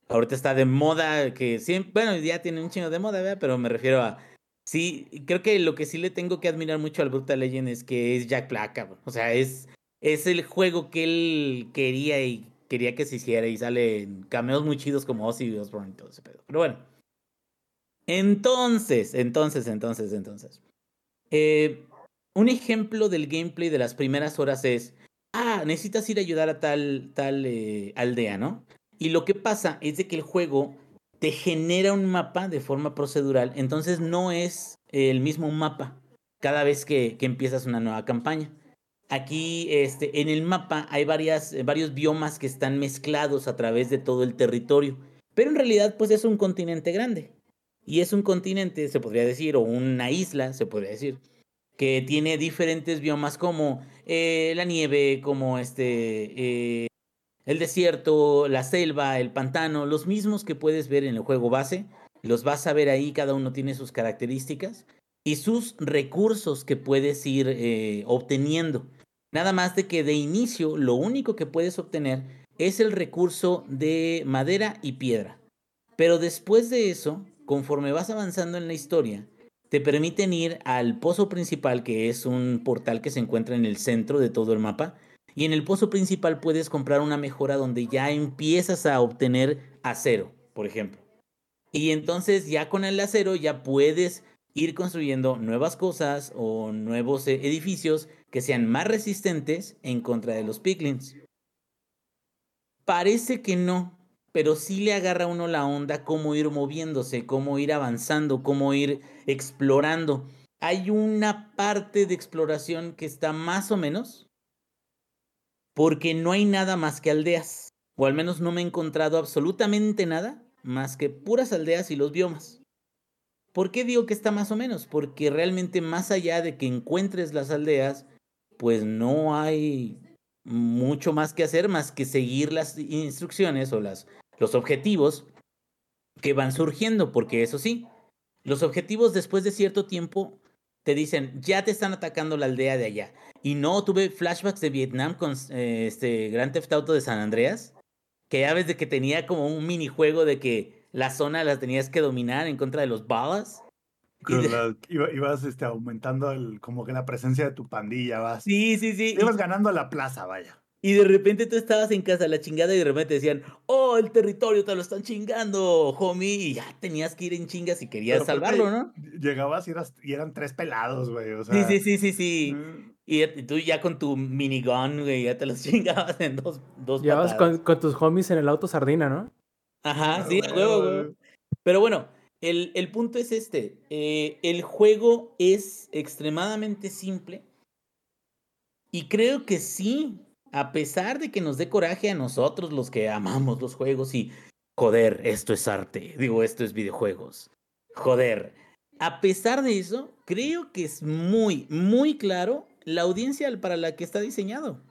ahorita está de moda, que siempre, bueno, ya tiene un chingo de moda, ¿verdad? Pero me refiero a sí, creo que lo que sí le tengo que admirar mucho al Brutal Legend es que es Jack Black, o sea, es es el juego que él quería y quería que se hiciera y sale en cameos muy chidos como Ozzy Osbourne y todo ese pedo. Pero bueno, entonces, entonces, entonces, entonces. Eh, un ejemplo del gameplay de las primeras horas es, ah, necesitas ir a ayudar a tal, tal eh, aldea, ¿no? Y lo que pasa es de que el juego te genera un mapa de forma procedural, entonces no es el mismo mapa cada vez que, que empiezas una nueva campaña. Aquí este, en el mapa hay varias, varios biomas que están mezclados a través de todo el territorio, pero en realidad pues es un continente grande. Y es un continente, se podría decir, o una isla, se podría decir, que tiene diferentes biomas como eh, la nieve, como este, eh, el desierto, la selva, el pantano, los mismos que puedes ver en el juego base, los vas a ver ahí, cada uno tiene sus características y sus recursos que puedes ir eh, obteniendo. Nada más de que de inicio lo único que puedes obtener es el recurso de madera y piedra. Pero después de eso, conforme vas avanzando en la historia, te permiten ir al pozo principal, que es un portal que se encuentra en el centro de todo el mapa. Y en el pozo principal puedes comprar una mejora donde ya empiezas a obtener acero, por ejemplo. Y entonces ya con el acero ya puedes ir construyendo nuevas cosas o nuevos eh, edificios que sean más resistentes en contra de los piglins. Parece que no, pero sí le agarra a uno la onda cómo ir moviéndose, cómo ir avanzando, cómo ir explorando. Hay una parte de exploración que está más o menos, porque no hay nada más que aldeas, o al menos no me he encontrado absolutamente nada más que puras aldeas y los biomas. ¿Por qué digo que está más o menos? Porque realmente más allá de que encuentres las aldeas, pues no hay mucho más que hacer más que seguir las instrucciones o las los objetivos que van surgiendo, porque eso sí, los objetivos después de cierto tiempo te dicen, ya te están atacando la aldea de allá. Y no, tuve flashbacks de Vietnam con eh, este Grand Theft Auto de San Andreas, que ya ves de que tenía como un minijuego de que la zona la tenías que dominar en contra de los balas. ibas este, aumentando el, como que la presencia de tu pandilla, vas. Sí, sí, sí. Ibas ganando la plaza, vaya. Y de repente tú estabas en casa, la chingada, y de repente decían, oh, el territorio te lo están chingando, homie. Y ya tenías que ir en chingas y querías salvarlo, ¿no? Llegabas y, eras, y eran tres pelados, güey. O sea, sí, sí, sí, sí, sí. Mm. Y, tú ya con tu minigun, güey, ya te los chingabas en dos, dos Llevabas con, con, tus homies en el auto sardina, ¿no? Ajá, sí, a huevo, güey. Pero bueno, el, el punto es este. Eh, el juego es extremadamente simple. Y creo que sí a pesar de que nos dé coraje a nosotros los que amamos los juegos y joder, esto es arte, digo, esto es videojuegos. Joder, a pesar de eso, creo que es muy, muy claro la audiencia para la que está diseñado.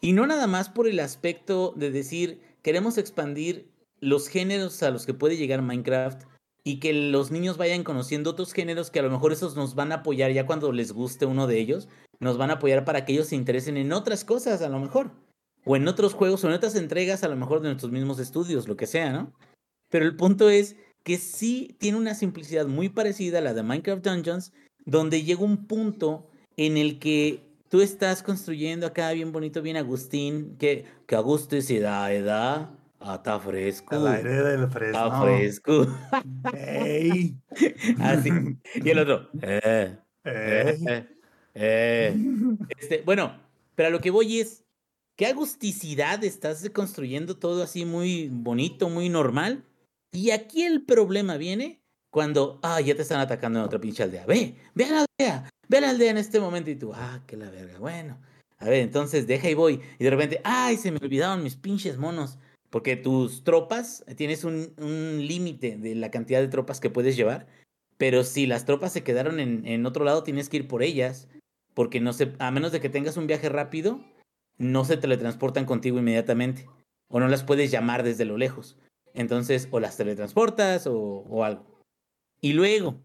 Y no nada más por el aspecto de decir, queremos expandir los géneros a los que puede llegar Minecraft y que los niños vayan conociendo otros géneros que a lo mejor esos nos van a apoyar ya cuando les guste uno de ellos, nos van a apoyar para que ellos se interesen en otras cosas a lo mejor, o en otros juegos o en otras entregas a lo mejor de nuestros mismos estudios, lo que sea, ¿no? Pero el punto es que sí tiene una simplicidad muy parecida a la de Minecraft Dungeons, donde llega un punto en el que tú estás construyendo acá bien bonito, bien Agustín, que, que Agustín se da edad Ah, está fresco. El aire del fresco. Está fresco. ¡Ey! Así. Y el otro. Eh, eh, eh, Este, bueno, pero a lo que voy es. Qué agusticidad estás construyendo todo así muy bonito, muy normal. Y aquí el problema viene cuando, ah, ya te están atacando en otra pinche aldea. Ve, ve a la aldea, ve a la aldea en este momento y tú, ah, qué la verga. Bueno, a ver, entonces deja y voy. Y de repente, ay, se me olvidaron mis pinches monos. Porque tus tropas, eh, tienes un, un límite de la cantidad de tropas que puedes llevar, pero si las tropas se quedaron en, en, otro lado, tienes que ir por ellas, porque no se, a menos de que tengas un viaje rápido, no se teletransportan contigo inmediatamente, o no las puedes llamar desde lo lejos. Entonces, o las teletransportas o, o algo. Y luego,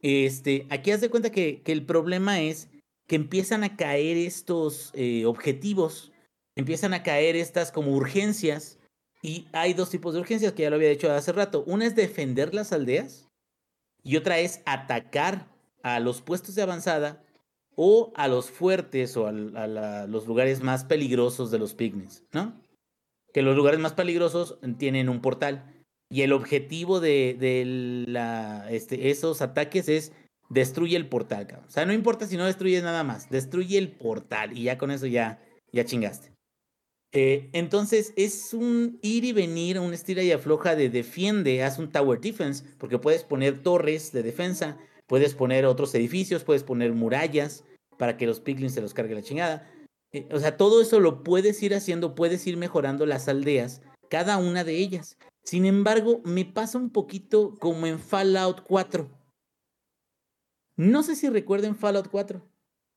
este, aquí haz de cuenta que, que, el problema es que empiezan a caer estos eh, objetivos, empiezan a caer estas como urgencias y hay dos tipos de urgencias que ya lo había dicho hace rato. Una es defender las aldeas y otra es atacar a los puestos de avanzada o a los fuertes o a, los lugares más peligrosos de los pigmies, ¿no? Que los lugares más peligrosos tienen un portal. Y el objetivo de, de la, este, esos ataques es destruye el portal. O sea, no importa si no destruyes nada más, destruye el portal y ya con eso ya, ya chingaste. Eh, entonces es un ir y venir, un estira y afloja de defiende, haz un tower defense, porque puedes poner torres de defensa, puedes poner otros edificios, puedes poner murallas para que los piglins se los cargue la chingada. Eh, o sea, todo eso lo puedes ir haciendo, puedes ir mejorando las aldeas, cada una de ellas. Sin embargo, me pasa un poquito como en Fallout 4. No sé si recuerden Fallout 4,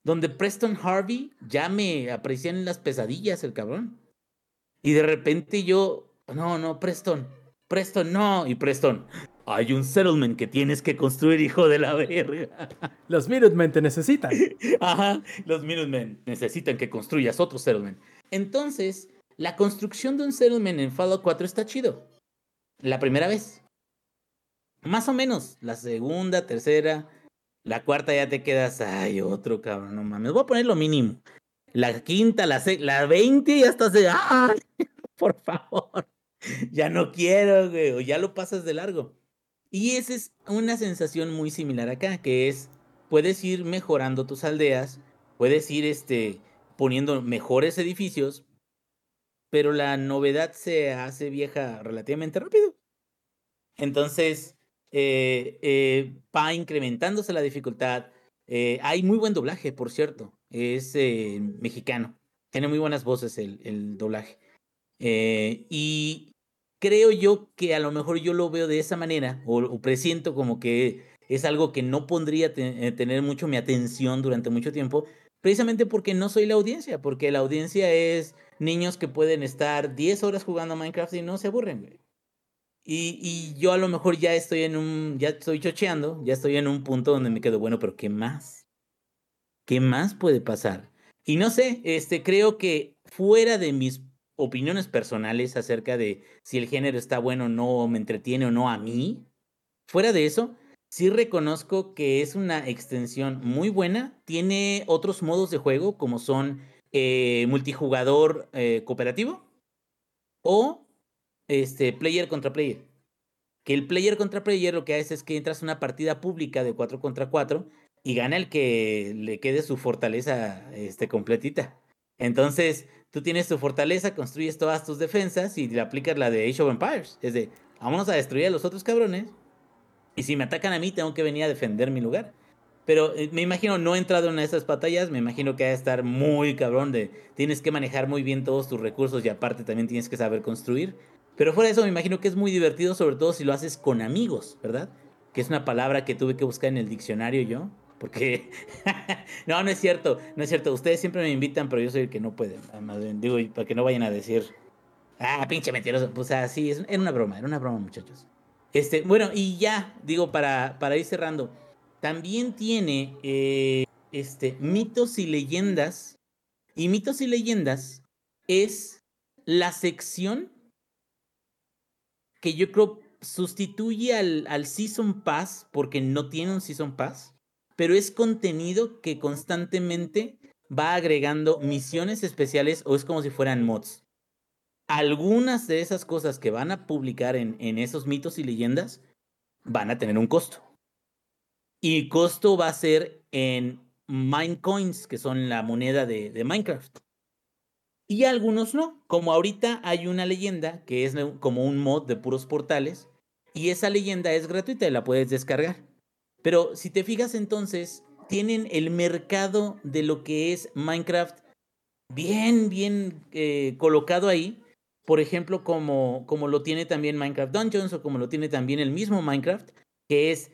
donde Preston Harvey ya me aprecian en las pesadillas el cabrón. Y de repente yo, no, no, Preston, Preston, no. Y Preston, hay un settlement que tienes que construir, hijo de la verga. Los Minutemen te necesitan. Ajá, los Minutemen necesitan que construyas otro settlement. Entonces, la construcción de un settlement en Fallout 4 está chido. La primera vez. Más o menos. La segunda, tercera, la cuarta ya te quedas, ay, otro cabrón, no mames. Voy a poner lo mínimo la quinta, la, la 20 ya estás de, ¡ay! Por favor, ya no quiero, güey, o ya lo pasas de largo. Y esa es una sensación muy similar acá, que es, puedes ir mejorando tus aldeas, puedes ir este, poniendo mejores edificios, pero la novedad se hace vieja relativamente rápido. Entonces, eh, eh, va incrementándose la dificultad. Eh, hay muy buen doblaje, por cierto es eh, mexicano. Tiene muy buenas voces el, el doblaje. Eh, y creo yo que a lo mejor yo lo veo de esa manera, o, presiento como que es algo que no pondría eh, tener mucho mi atención durante mucho tiempo, precisamente porque no soy la audiencia, porque la audiencia es niños que pueden estar 10 horas jugando Minecraft y no se aburren, Y, y yo a lo mejor ya estoy en un, ya estoy chocheando, ya estoy en un punto donde me quedo, bueno, pero ¿qué más? ¿Qué más puede pasar? Y no sé, este, creo que fuera de mis opiniones personales acerca de si el género está bueno o no, me entretiene o no a mí, fuera de eso, sí reconozco que es una extensión muy buena. Tiene otros modos de juego como son eh, multijugador eh, cooperativo o este, player contra player. Que el player contra player lo que hace es que entras a una partida pública de 4 contra 4 y gana el que le quede su fortaleza este, completita. Entonces, tú tienes tu fortaleza, construyes todas tus defensas y le aplicas la de Age of Empires. Es de, vámonos a destruir a los otros cabrones. Y si me atacan a mí, tengo que venir a defender mi lugar. Pero eh, me imagino, no he entrado en esas batallas, me imagino que va a estar muy cabrón de, tienes que manejar muy bien todos tus recursos y aparte también tienes que saber construir. Pero fuera de eso, me imagino que es muy divertido, sobre todo si lo haces con amigos, ¿verdad? Que es una palabra que tuve que buscar en el diccionario yo porque, no, no es cierto, no es cierto. Ustedes siempre me invitan, pero yo soy el que no puede. Digo, para que no vayan a decir, ah, pinche mentiroso. Pues así, es, era una broma, era una broma, muchachos. Este, bueno, y ya, digo, para, para ir cerrando, también tiene eh, este, mitos y leyendas. Y mitos y leyendas es la sección que yo creo sustituye al, al Season Pass, porque no tiene un Season Pass pero es contenido que constantemente va agregando misiones especiales o es como si fueran mods. Algunas de esas cosas que van a publicar en, en esos mitos y leyendas van a tener un costo. Y costo va a ser en Minecoins, que son la moneda de, de Minecraft. Y algunos no, como ahorita hay una leyenda que es como un mod de puros portales, y esa leyenda es gratuita y la puedes descargar. Pero si te fijas entonces, tienen el mercado de lo que es Minecraft bien, bien eh, colocado ahí. Por ejemplo, como, como lo tiene también Minecraft Dungeons o como lo tiene también el mismo Minecraft, que es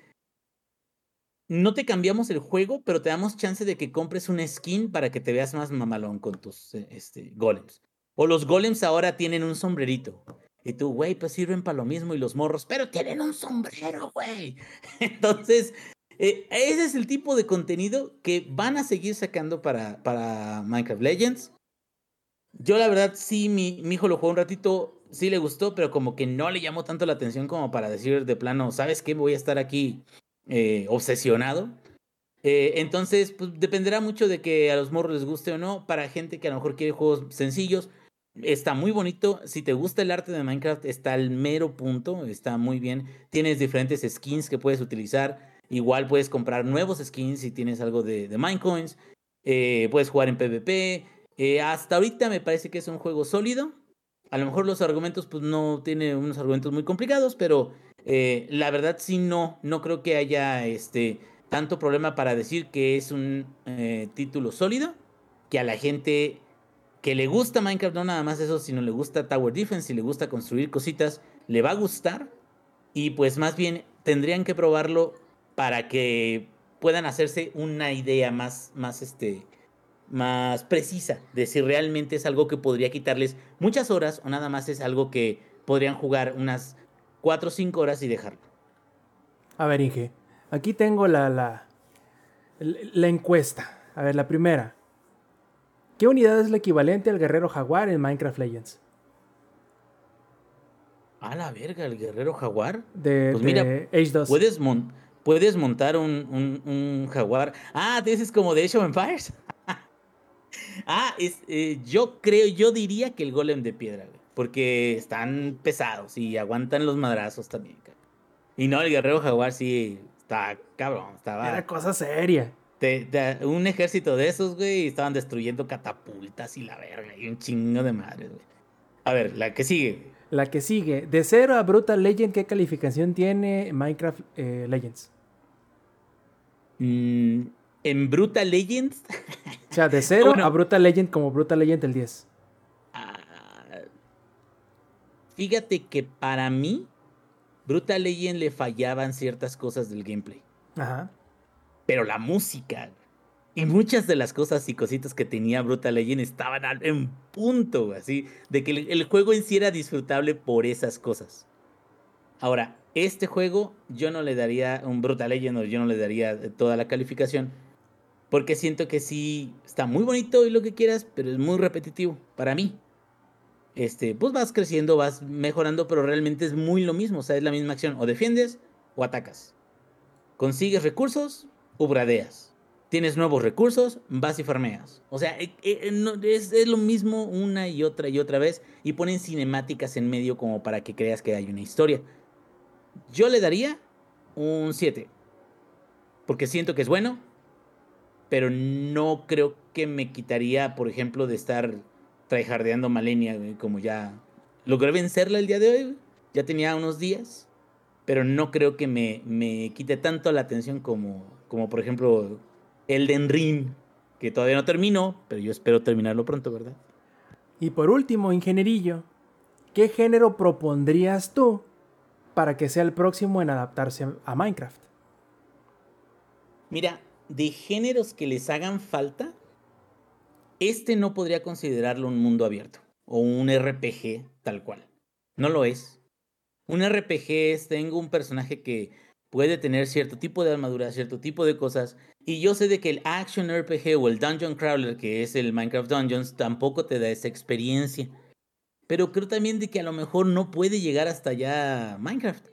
no te cambiamos el juego, pero te damos chance de que compres una skin para que te veas más mamalón con tus eh, este, golems. O los golems ahora tienen un sombrerito. Y tú, güey, pues sirven para lo mismo y los morros, pero tienen un sombrero, güey. Entonces, eh, ese es el tipo de contenido que van a seguir sacando para, para Minecraft Legends. Yo la verdad sí, mi, hijo lo jugó un ratito, sí le gustó, pero como que no le llamó tanto la atención como para decir de plano, ¿sabes qué? Voy a estar aquí eh, obsesionado. Eh, entonces, pues dependerá mucho de que a los morros les guste o no. Para gente que a lo mejor quiere juegos sencillos, Está muy bonito. Si te gusta el arte de Minecraft, está al mero punto. Está muy bien. Tienes diferentes skins que puedes utilizar. Igual puedes comprar nuevos skins si tienes algo de, de Minecoins. Eh, puedes jugar en PvP. Eh, hasta ahorita me parece que es un juego sólido. A lo mejor los argumentos, pues no tiene unos argumentos muy complicados, pero eh, la verdad sí no, no creo que haya este tanto problema para decir que es un título sólido, que a la gente que le gusta Minecraft, no nada más eso, sino le gusta Tower Defense, si le gusta construir cositas, le va a gustar. Y pues más bien tendrían que probarlo para que puedan hacerse una idea más, más, este, más precisa de si realmente es algo que podría quitarles muchas horas o nada más es algo que podrían jugar unas 4 o 5 horas y dejarlo. A ver, Inge, aquí tengo la, la, la encuesta. A ver, la primera. ¿Qué unidad es la equivalente al guerrero jaguar en Minecraft Legends? A la verga, el guerrero jaguar. De, Pues de mira, Age 2. Puedes, mon- puedes montar un, un- un jaguar. Ah, ¿te dices como de Age of Empires? ah, es, eh, yo creo, yo diría que el golem de piedra, güey, Porque están pesados y aguantan los madrazos también. Y no, el guerrero jaguar sí está cabrón. Estaba. Era cosa seria. Te- te- un ejército de esos, güey, y estaban destruyendo catapultas y la verga. Y un chingo de madres, güey. A ver, la que sigue. La que sigue. De 0 a Brutal Legend, ¿qué calificación tiene Minecraft eh, Legends? Mm, en Brutal Legends. O sea, de 0 Bueno. a Brutal Legend como Brutal Legend el 10. Ah, fíjate que para mí, Brutal Legend le fallaban ciertas cosas del gameplay. Ajá. Pero la música y muchas de las cosas y cositas que tenía Brutal Legend estaban en punto, así, de que el, el juego en sí era disfrutable por esas cosas. Ahora, este juego yo no le daría un Brutal Legend o yo no le daría eh, toda la calificación. Porque siento que sí está muy bonito y lo que quieras, pero es muy repetitivo para mí. Este, pues vas creciendo, vas mejorando, pero realmente es muy lo mismo. O sea, es la misma acción. O defiendes o atacas. Consigues recursos o bradeas. Tienes nuevos recursos, vas y farmeas. O sea, eh, eh, no- es, lo mismo una y otra y otra vez. Y ponen cinemáticas en medio como para que creas que hay una historia. Yo le daría un 7. Porque siento que es bueno. Pero no creo que me quitaría, por ejemplo, de estar tryhardeando Malenia, como ya logré vencerla el día de hoy. Ya tenía unos días. Pero no creo que me, me quite tanto la atención como, como, por ejemplo, Elden Ring. Que todavía no termino, pero yo espero terminarlo pronto, ¿verdad? Y por último, ingenierillo, ¿qué género propondrías tú para que sea el próximo en adaptarse a- a Minecraft? Mira, de géneros que les hagan falta, este no podría considerarlo un mundo abierto o un RPG tal cual. No lo es. Un RPG es, tengo un personaje que puede tener cierto tipo de armadura, cierto tipo de cosas, y yo sé de que el Action RPG o el Dungeon Crawler, que es el Minecraft Dungeons, tampoco te da esa experiencia. Pero creo también de que a lo mejor no puede llegar hasta allá Minecraft.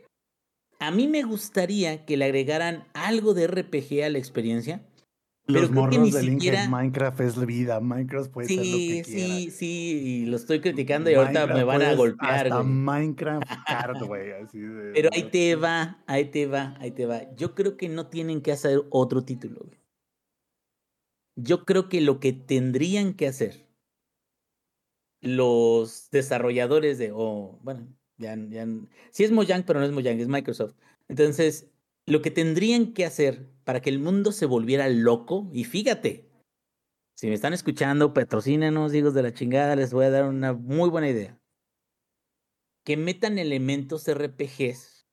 A mí me gustaría que le agregaran algo de RPG a la experiencia. Pero Los morros ni del siquiera- Minecraft es vida, Minecraft puede ser lo Sí, que sí, sí, y lo estoy criticando y ahorita me Minecraft van a golpear, Hasta güey. Minecraft Card, güey, así de... Pero ahí te va, ahí te va, ahí te va. Yo creo que no tienen que hacer otro título, güey. Yo creo que lo que tendrían que hacer los desarrolladores de, o bueno, ya, ya, sí es Mojang, pero no es Mojang, es Microsoft. Entonces, lo que tendrían que hacer para que el mundo se volviera loco, y fíjate, si me están escuchando, patrocínenos, hijos de la chingada, les voy a dar una muy buena idea. Que metan elementos RPGs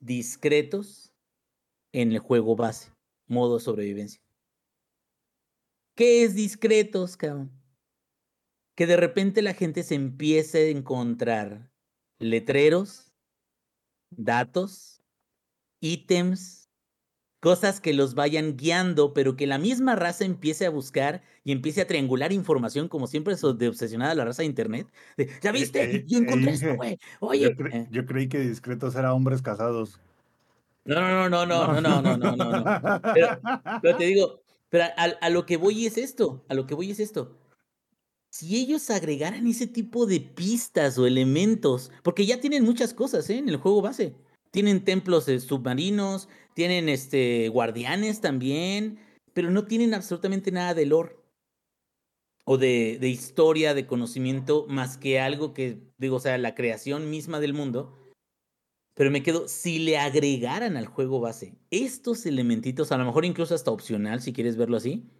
discretos en el juego base, modo sobrevivencia. ¿Qué es discretos, cabrón? Que de repente la gente se empiece a encontrar letreros, datos, ítems, cosas que los vayan guiando, pero que la misma raza empiece a buscar y empiece a triangular información, como siempre es de obsesionada la raza de internet. de, ¿Ya viste? eh, Yo encontré eh, esto, güey. Yo, Oye. cre- eh, yo creí que discretos era hombres casados. No, no, no, no, no, no, no, no, no, no. Pero, pero te digo, pero a, a lo que voy es esto, a lo que voy es esto. Si ellos agregaran ese tipo de pistas o elementos, porque ya tienen muchas cosas ¿eh? en el juego base, tienen templos eh, submarinos, tienen este guardianes también, pero no tienen absolutamente nada de lore o de, de historia, de conocimiento, más que algo que, digo, o sea, la creación misma del mundo. Pero me quedo, si le agregaran al juego base estos elementitos, a lo mejor incluso hasta opcional, si quieres verlo así,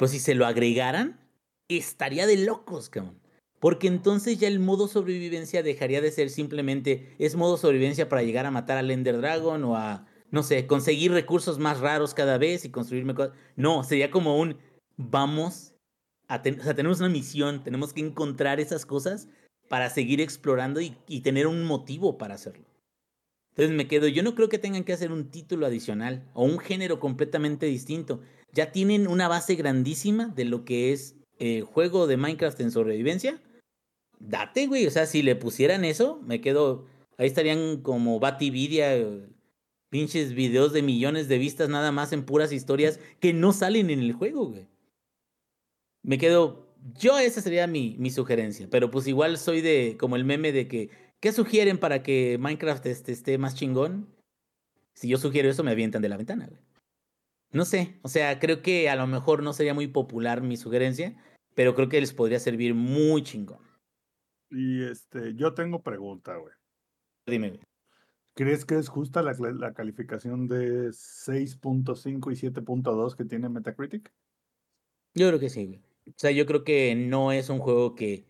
pues si se lo agregaran, estaría de locos, cabrón. Porque entonces ya el modo sobrevivencia dejaría de ser simplemente es modo sobrevivencia para llegar a matar al Ender Dragon o a, no sé, conseguir recursos más raros cada vez y construirme cosas. No, sería como un vamos a o sea, tenemos una misión, tenemos que encontrar esas cosas para seguir explorando y, y tener un motivo para hacerlo. Entonces me quedo, yo no creo que tengan que hacer un título adicional o un género completamente distinto. Ya tienen una base grandísima de lo que es eh, juego de Minecraft en sobrevivencia date, güey. O sea, si le pusieran eso, me quedo. Ahí estarían como Batividia, pinches videos de millones de vistas nada más en puras historias que no salen en el juego, güey. Me quedo. Yo, esa sería mi, mi sugerencia. Pero pues igual soy de. como el meme de que. ¿Qué sugieren para que Minecraft este, esté más chingón? Si yo sugiero eso, me avientan de la ventana, güey. No sé, o sea, creo que a lo mejor no sería muy popular mi sugerencia, pero creo que les podría servir muy chingón. Y este, yo tengo pregunta, güey. Dime. ¿Crees que es justa la, la calificación de 6.5 y 7.2 que tiene Metacritic? Yo creo que sí, güey. O sea, yo creo que no es un juego que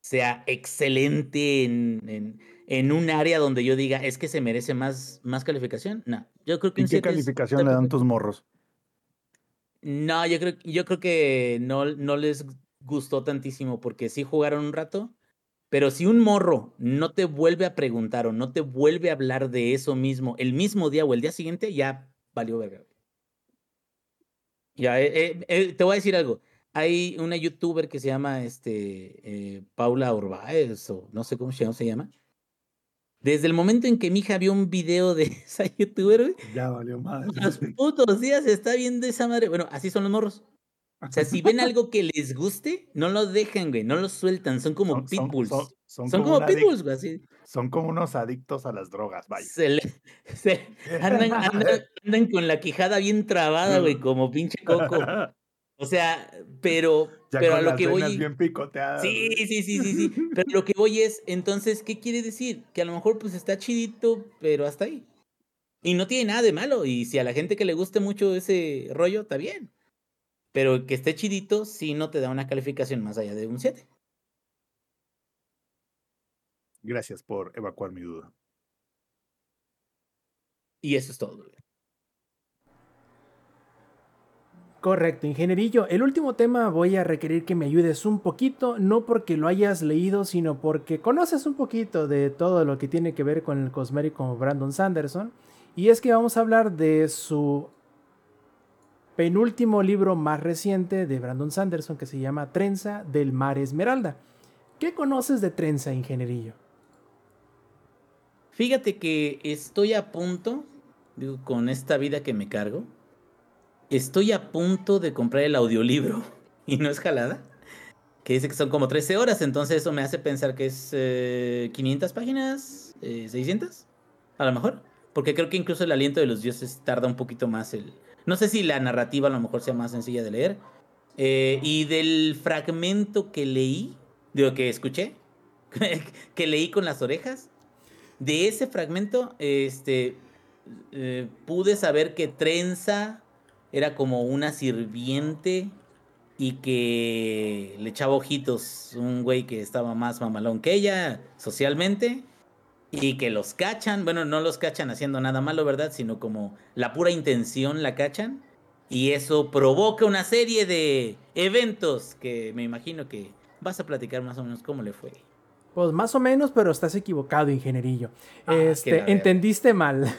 sea excelente en, en, en un área donde yo diga, es que se merece más, más calificación. No, yo creo que ¿Y qué 7 es- calificación le dan tus morros? No, yo creo, yo creo que no, no les gustó tantísimo porque sí jugaron un rato, pero si un morro no te vuelve a preguntar o no te vuelve a hablar de eso mismo el mismo día o el día siguiente, ya valió verga. Ya, eh, eh, eh, te voy a decir algo. Hay una youtuber que se llama este, eh, Paula Orbaez, o no sé cómo se llama. Desde el momento en que mi hija vio un video de esa youtuber, Ya valió madre. los putos días está viendo esa madre. Bueno, así son los morros. O sea, si ven algo que les guste, no lo dejan, güey, no lo sueltan. Son como Son- pitbulls. son- Son, son como pitbulls, güey, así. Son como unos adictos a las drogas, vaya. Se le- se- andan, andan- andan con la quijada bien trabada, güey, como pinche coco. O sea, pero, Ya pero con a lo las que voy. bien picoteadas. Sí, sí, sí, sí, sí. Pero lo que voy es, entonces, ¿qué quiere decir? Que a lo mejor pues está chidito, pero hasta ahí. Y no tiene nada de malo. Y si a la gente que le guste mucho ese rollo, está bien. Pero que esté chidito, sí no te da una calificación más allá de un 7. Gracias por evacuar mi duda. Y eso es todo. Correcto, ingenierillo. El último tema voy a requerir que me ayudes un poquito, no porque lo hayas leído, sino porque conoces un poquito de todo lo que tiene que ver con el cosmético Brandon Sanderson. Y es que vamos a hablar de su penúltimo libro más reciente de Brandon Sanderson que se llama Trenza del Mar Esmeralda. ¿Qué conoces de Trenza, ingenierillo? Fíjate que estoy a punto, digo, con esta vida que me cargo, estoy a punto de comprar el audiolibro y no es jalada, que dice que son como 13 horas, entonces eso me hace pensar que es eh, 500 páginas, eh, 600, a lo mejor, porque creo que incluso el aliento de los dioses tarda un poquito más el... No sé si la narrativa a lo mejor sea más sencilla de leer. Eh, y del fragmento que leí, digo que escuché, que leí con las orejas, de ese fragmento, este, eh, pude saber que Trenza era como una sirviente y que le echaba ojitos un güey que estaba más mamalón que ella socialmente y que los cachan, bueno, no los cachan haciendo nada malo, ¿verdad? Sino como la pura intención la cachan y eso provoca una serie de eventos que me imagino que vas a platicar más o menos cómo le fue. Pues más o menos, pero estás equivocado, ingenierillo. Ah, este, entendiste mal.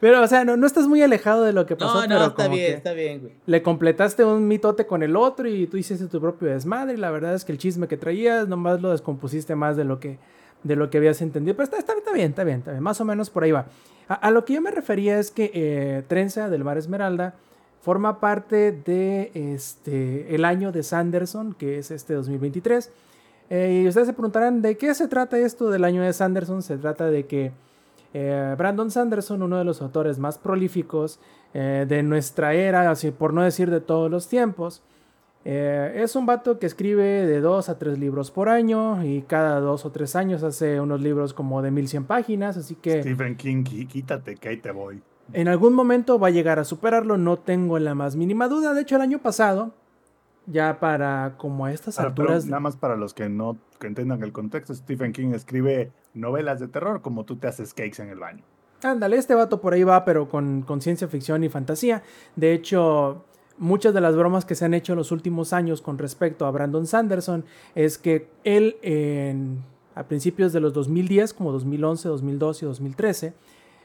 Pero, o sea, no, no estás muy alejado de lo que pasó, No, pero no, está como bien, que está bien, güey. le completaste un mitote con el otro y tú hiciste tu propio desmadre. Y la verdad es que el chisme que traías nomás lo descompusiste más de lo que, de lo que habías entendido. Pero está, está, bien, está bien, está bien. Más o menos por ahí va. A, lo que yo me refería es que eh, Trenza del Mar Esmeralda forma parte de este, el año de Sanderson, que es este 2023. Eh, y ustedes se preguntarán de qué se trata esto del año de Sanderson. Se trata de que Eh, Brandon Sanderson, uno de los autores más prolíficos de nuestra era, así por no decir de todos los tiempos. Eh, es un vato que escribe de dos a tres libros por año y cada dos o tres años hace unos libros como de 1100 páginas, así que Stephen King, quítate que ahí te voy. en algún momento va a llegar a superarlo, no tengo la más mínima duda. De hecho, el año pasado, ya para como a estas pero alturas... nada más para los que no que entiendan el contexto, Stephen King escribe novelas de terror como tú te haces cakes en el baño. Ándale, este vato por ahí va, pero con, con ciencia ficción y fantasía. De hecho, muchas de las bromas que se han hecho en los últimos años con respecto a Brandon Sanderson es que él en- a principios de los 2010, como 2011, 2012 y 2013,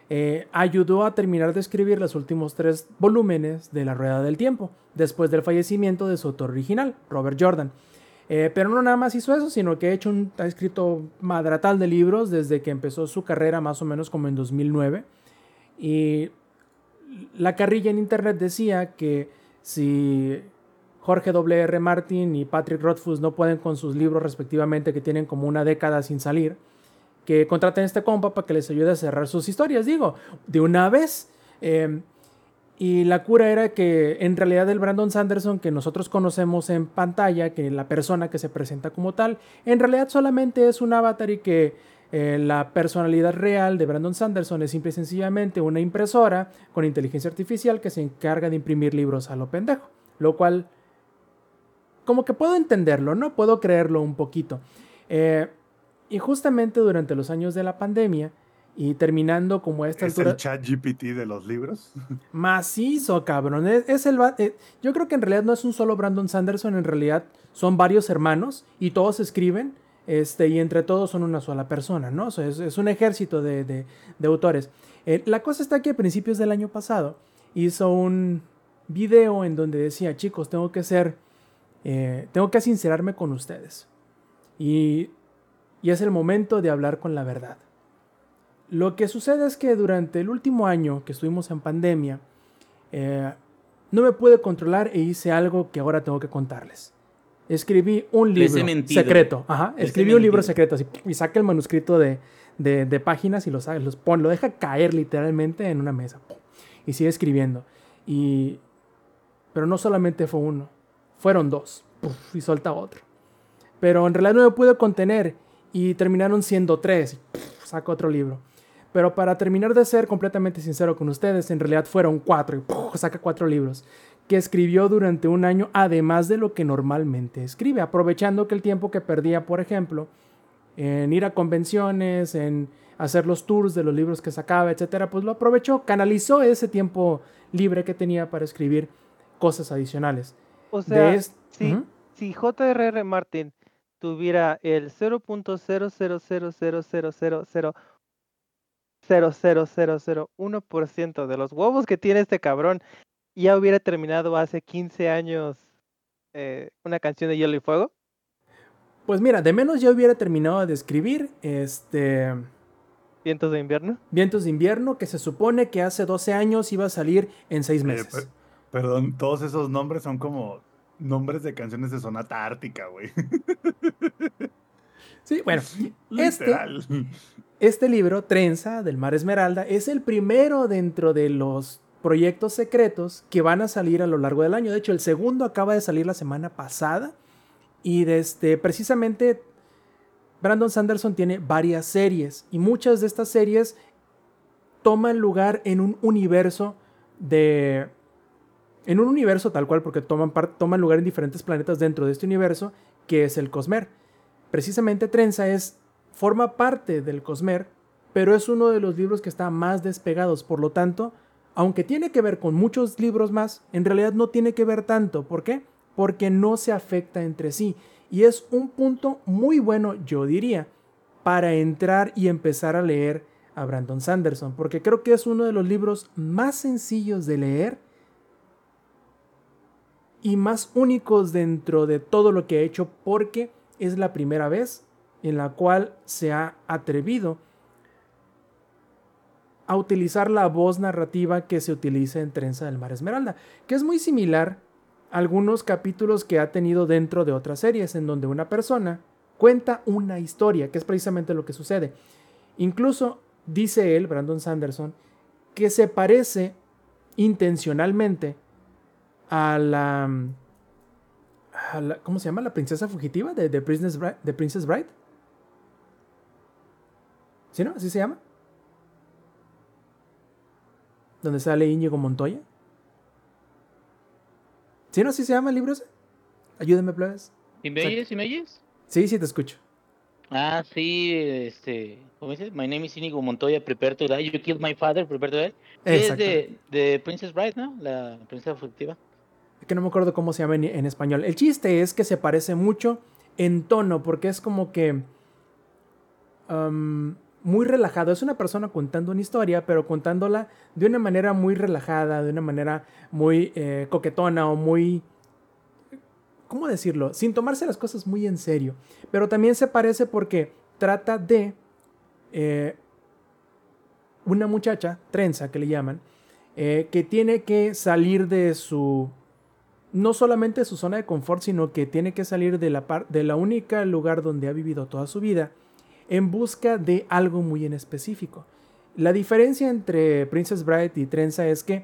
eh, ayudó a terminar de escribir los últimos tres volúmenes de La Rueda del Tiempo, después del fallecimiento de su autor original, Robert Jordan. Eh, pero no nada más hizo eso, sino que ha, hecho un- ha escrito madratal de libros desde que empezó su carrera más o menos como en 2009. Y la carrilla en internet decía que si Jorge W.R. Martin y Patrick Rothfuss no pueden con sus libros respectivamente que tienen como una década sin salir, que contraten a este compa para que les ayude a cerrar sus historias, digo, de una vez. Eh, y la cura era que en realidad el Brandon Sanderson que nosotros conocemos en pantalla, que la persona que se presenta como tal, en realidad solamente es un avatar y que eh, la personalidad real de Brandon Sanderson es simple y sencillamente una impresora con inteligencia artificial que se encarga de imprimir libros a lo pendejo. Lo cual, como que puedo entenderlo, ¿no? Puedo creerlo un poquito. Eh, y justamente durante los años de la pandemia y terminando como a esta ¿Es altura el chat GPT de los libros? macizo, cabrón. Es, es el eh, yo creo que en realidad no es un solo Brandon Sanderson, en realidad son varios hermanos y todos escriben. Este, y entre todos son una sola persona, ¿no? Es, un ejército de, de- de autores. Eh, la cosa está que a principios del año pasado hizo un video en donde decía, chicos, tengo que ser, eh, tengo que sincerarme con ustedes. Y, y es el momento de hablar con la verdad. Lo que sucede es que durante el último año que estuvimos en pandemia, eh, no me pude controlar e hice algo que ahora tengo que contarles. Escribí un libro secreto. Ajá, escribí un libro secreto así, y saca el manuscrito de, de- de páginas y lo, los pone, lo deja caer literalmente en una mesa. Y sigue escribiendo. Y, pero no solamente fue uno, fueron dos. Puf, y suelta otro. Pero en realidad no me pude contener y terminaron siendo tres. Puf, saca otro libro. Pero para terminar de ser completamente sincero con ustedes, en realidad fueron cuatro y ¡puf! saca cuatro libros que escribió durante un año, además de lo que normalmente escribe, aprovechando que el tiempo que perdía, por ejemplo, en ir a convenciones, en hacer los tours de los libros que sacaba, etcétera, pues lo aprovechó, canalizó ese tiempo libre que tenía para escribir cosas adicionales. O sea, sí. Ujú. si J.R.R. Martin tuviera el 0.000000000 00001% de los huevos que tiene este cabrón, ya hubiera terminado hace 15 años eh, una canción de Hielo y Fuego. Pues mira, de menos ya hubiera terminado de escribir este Vientos de invierno. Vientos de invierno, que se supone que hace 12 años iba a salir en 6 Eh, meses. per- perdón, todos esos nombres son como nombres de canciones de Sonata Ártica, güey. Sí, bueno, este, este libro, Trenza del Mar Esmeralda, es el primero dentro de los proyectos secretos que van a salir a lo largo del año. De hecho, el segundo acaba de salir la semana pasada. Y desde precisamente Brandon Sanderson tiene varias series. Y muchas de estas series toman lugar en un universo de. En un universo tal cual, porque toman lugar en diferentes planetas dentro de este universo, que es el Cosmer. Precisamente Trenza es. forma parte del Cosmer, pero es uno de los libros que está más despegados. Por lo tanto, aunque tiene que ver con muchos libros más, en realidad no tiene que ver tanto. ¿Por qué? Porque no se afecta entre sí. Y es un punto muy bueno, yo diría, para entrar y empezar a leer a Brandon Sanderson. Porque creo que es uno de los libros más sencillos de leer y más únicos dentro de todo lo que ha hecho porque es la primera vez en la cual se ha atrevido a utilizar la voz narrativa que se utiliza en Trenza del Mar Esmeralda, que es muy similar a algunos capítulos que ha tenido dentro de otras series, en donde una persona cuenta una historia, que es precisamente lo que sucede. Incluso dice él, Brandon Sanderson, que se parece intencionalmente a la, ¿cómo se llama? La princesa fugitiva de Princess Bride. ¿Sí, no? ¿Así se llama? Donde sale Íñigo Montoya. ¿Sí, no? ¿Así se llama el libro ese? Ayúdenme, plebes. ¿Y me oyes? ¿Y me oyes? Sí, sí, te escucho. Ah, sí, este, ¿cómo dices? My name is Inigo Montoya, prepare to die. You killed my father, prepare to die. Es de, de Princess Bride, ¿no? La princesa fugitiva. que no me acuerdo cómo se llama en, en español. El chiste es que se parece mucho en tono, porque es como que am, muy relajado. Es una persona contando una historia, pero contándola de una manera muy relajada, de una manera muy eh, coquetona o muy... ¿Cómo decirlo? Sin tomarse las cosas muy en serio. Pero también se parece porque trata de eh, una muchacha, trenza que le llaman, eh, que tiene que salir de su no solamente de su zona de confort, sino que tiene que salir de la, par- de la única lugar donde ha vivido toda su vida en busca de algo muy en específico. La diferencia entre Princess Bride y Trenza es que,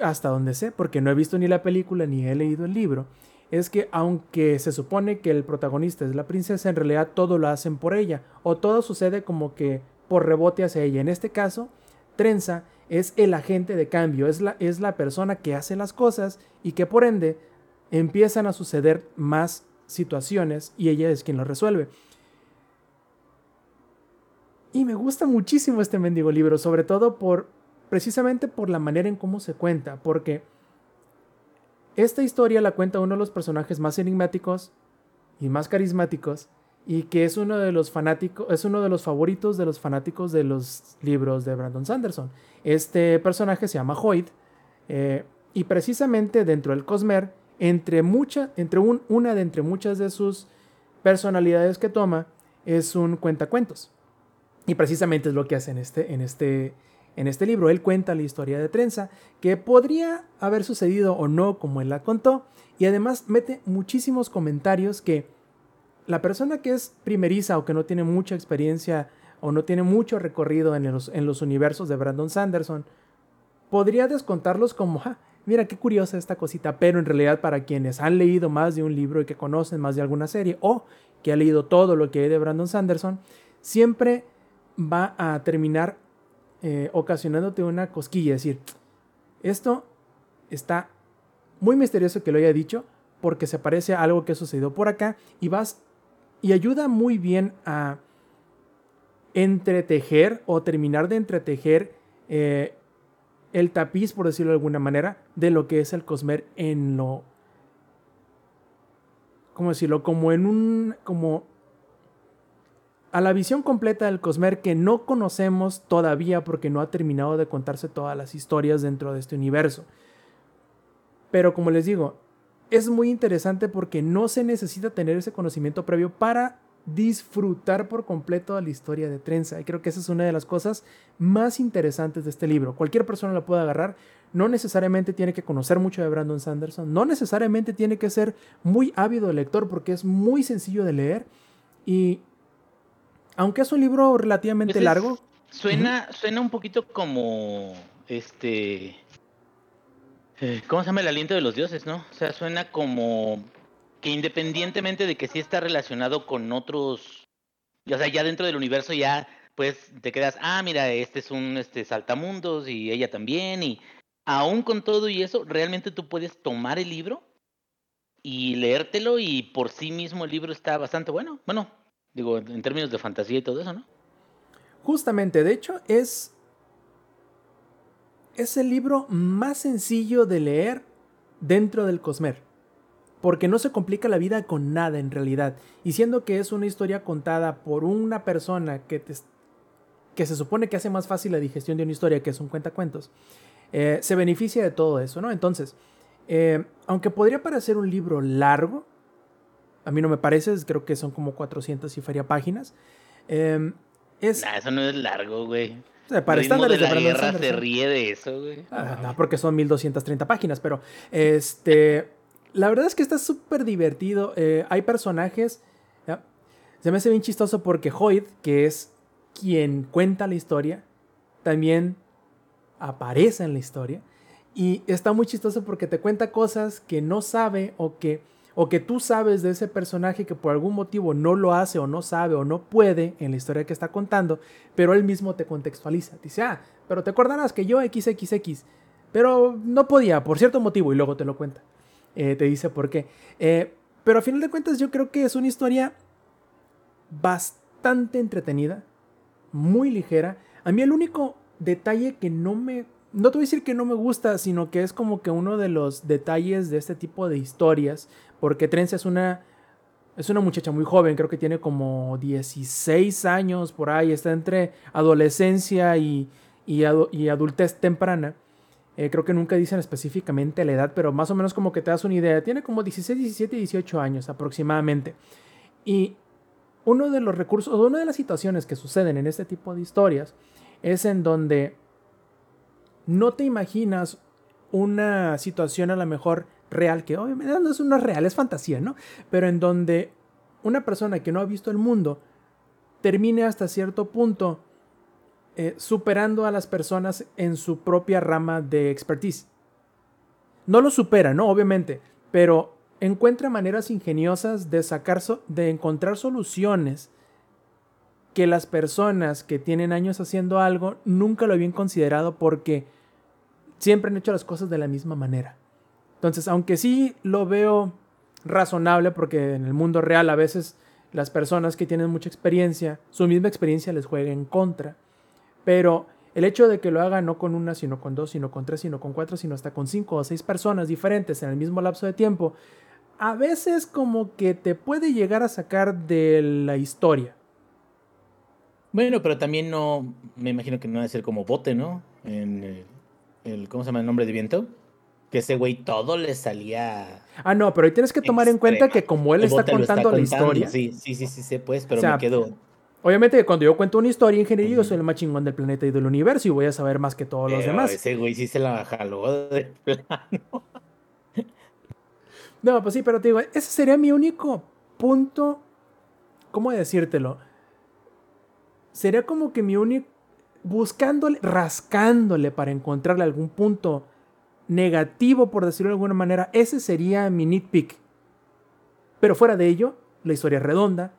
hasta donde sé, porque no he visto ni la película ni he leído el libro, es que aunque se supone que el protagonista es la princesa, en realidad todo lo hacen por ella, o todo sucede como que por rebote hacia ella. En este caso, Trenza es el agente de cambio, es la, es la persona que hace las cosas y que por ende empiezan a suceder más situaciones y ella es quien lo resuelve. Y me gusta muchísimo este mendigo libro, sobre todo por precisamente por la manera en cómo se cuenta, porque esta historia la cuenta uno de los personajes más enigmáticos y más carismáticos y que es uno de los fanáticos, es uno de los favoritos de los fanáticos de los libros de Brandon Sanderson. Este personaje se llama Hoyt eh, y precisamente dentro del Cosmer, entre entre un- una de entre muchas de sus personalidades que toma es un cuentacuentos. Y precisamente es lo que hace en este, en este, en este libro. Él cuenta la historia de Trenza, que podría haber sucedido o no como él la contó, y además mete muchísimos comentarios que la persona que es primeriza o que no tiene mucha experiencia o no tiene mucho recorrido en los, en los universos de Brandon Sanderson, podría descontarlos como, "Ah, mira qué curiosa esta cosita, pero en realidad para quienes han leído más de un libro y que conocen más de alguna serie o que ha leído todo lo que hay de Brandon Sanderson, siempre va a terminar eh, ocasionándote una cosquilla, es decir, esto está muy misterioso que lo haya dicho porque se parece a algo que ha sucedido por acá y vas y ayuda muy bien a entretejer o terminar de entretejer eh, el tapiz, por decirlo de alguna manera, de lo que es el Cosmer en lo... ¿Cómo decirlo? Como en un... como a la visión completa del Cosmer que no conocemos todavía porque no ha terminado de contarse todas las historias dentro de este universo. Pero como les digo, es muy interesante porque no se necesita tener ese conocimiento previo para disfrutar por completo de la historia de Trenza. Y creo que esa es una de las cosas más interesantes de este libro. Cualquier persona lo puede agarrar. No necesariamente tiene que conocer mucho de Brandon Sanderson. No necesariamente tiene que ser muy ávido lector porque es muy sencillo de leer. Y aunque es un libro relativamente Pues es- largo, Suena, suena un poquito como este. eh, ¿Cómo se llama el aliento de los dioses, no? O sea, suena como que independientemente de que sí está relacionado con otros. O sea, ya dentro del universo ya, pues te quedas, ah, mira, este es un este saltamundos y ella también. Y aún con todo y eso, realmente tú puedes tomar el libro y leértelo y por sí mismo el libro está bastante bueno. Bueno, digo, en términos de fantasía y todo eso, ¿no? Justamente, de hecho, es. Es el libro más sencillo de leer dentro del Cosmer. Porque no se complica la vida con nada en realidad. Y siendo que es una historia contada por una persona que, te- que se supone que hace más fácil la digestión de una historia, que es un cuentacuentos, eh, se beneficia de todo eso, ¿no? Entonces, eh, aunque podría parecer un libro largo, a mí no me parece, creo que son como 400 y feria páginas. eh, es, Nah, eso no es largo, güey. o sea, para estándares de la guerra se ríe de eso, güey. Ah, no, porque son 1230 páginas, pero este. La verdad es que está súper divertido. eh, hay personajes. ya, Se me hace bien chistoso porque Hoyt, que es quien cuenta la historia también aparece en la historia. Y está muy chistoso porque te cuenta cosas que no sabe o que, o que tú sabes de ese personaje que por algún motivo no lo hace o no sabe o no puede en la historia que está contando, pero él mismo te contextualiza. Dice, ah, pero te acordarás que yo XXX, pero no podía por cierto motivo y luego te lo cuenta. Eh, te dice por qué. Eh, pero a final de cuentas yo creo que es una historia bastante entretenida, muy ligera. A mí el único detalle que no me... No te voy a decir que no me gusta, sino que es como que uno de los detalles de este tipo de historias, porque Trenza es una... Es una muchacha muy joven, creo que tiene como 16 años por ahí, está entre adolescencia y, y, adultez temprana. Eh, creo que nunca dicen específicamente la edad, pero más o menos como que te das una idea. Tiene como 16, 17, 18 años aproximadamente. Y uno de los recursos, o una de las situaciones que suceden en este tipo de historias es en donde no te imaginas una situación a lo mejor real, que obviamente no es una real, es fantasía, ¿no? Pero en donde una persona que no ha visto el mundo termine hasta cierto punto eh, superando a las personas en su propia rama de expertise. No lo supera, ¿no? Obviamente, pero encuentra maneras ingeniosas de sacar, de encontrar soluciones que las personas que tienen años haciendo algo nunca lo habían considerado porque siempre han hecho las cosas de la misma manera. Entonces, aunque sí lo veo razonable porque en el mundo real a veces las personas que tienen mucha experiencia, su misma experiencia les juega en contra, pero el hecho de que lo haga no con una, sino con dos, sino con tres, sino con cuatro, sino hasta con cinco o seis personas diferentes en el mismo lapso de tiempo, a veces como que te puede llegar a sacar de la historia. Bueno, pero también no, me imagino que no debe ser como bote, ¿no? En el, ¿cómo se llama? El nombre de viento. Que ese güey todo le salía. Ah, no, pero ahí tienes que tomar en cuenta que como él está contando, la historia. Sí, sí, sí, sí, pues, pero me quedo. Obviamente, cuando yo cuento una historia, ingeniero, yo soy el más chingón del planeta y del universo y voy a saber más que todos los demás. Ese güey sí se la jaló de plano. No, pues sí, pero te digo, ese sería mi único punto. ¿Cómo decírtelo? sería como que mi único, buscándole, rascándole para encontrarle algún punto negativo, por decirlo de alguna manera, ese sería mi nitpick. Pero fuera de ello, la historia es redonda.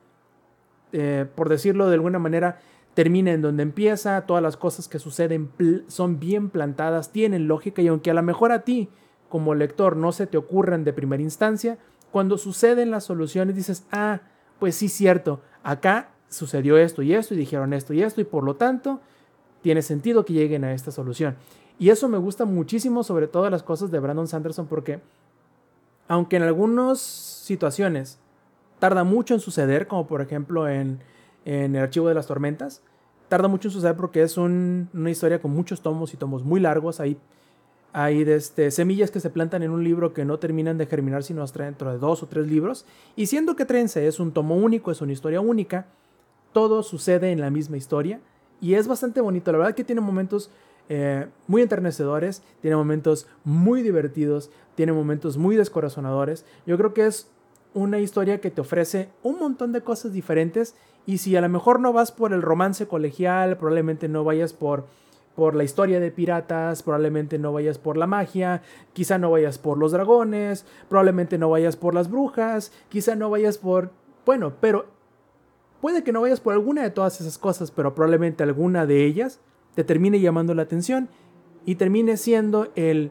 Eh, por decirlo de alguna manera, termina en donde empieza, todas las cosas que suceden son bien plantadas, tienen lógica y aunque a lo mejor a ti como lector no se te ocurran de primera instancia, cuando suceden las soluciones dices, ah, pues sí, cierto, acá sucedió esto y esto y dijeron esto y esto y por lo tanto tiene sentido que lleguen a esta solución. Y eso me gusta muchísimo sobre todas las cosas de Brandon Sanderson porque aunque en algunas situaciones tarda mucho en suceder, como por ejemplo en, el archivo de las tormentas, tarda mucho en suceder porque es una historia con muchos tomos y tomos muy largos. Hay, hay de este, semillas que se plantan en un libro que no terminan de germinar sino hasta dentro de dos o tres libros. Y siendo que Trense es un tomo único, es una historia única, todo sucede en la misma historia y es bastante bonito. La verdad que tiene momentos eh, muy enternecedores, tiene momentos muy divertidos, tiene momentos muy descorazonadores. Yo creo que es una historia que te ofrece un montón de cosas diferentes y si a lo mejor no vas por el romance colegial, probablemente no vayas por por la historia de piratas, probablemente no vayas por la magia, quizá no vayas por los dragones, probablemente no vayas por las brujas, quizá no vayas por... Bueno, pero Puede que no vayas por alguna de todas esas cosas, pero probablemente alguna de ellas te termine llamando la atención y termine siendo el,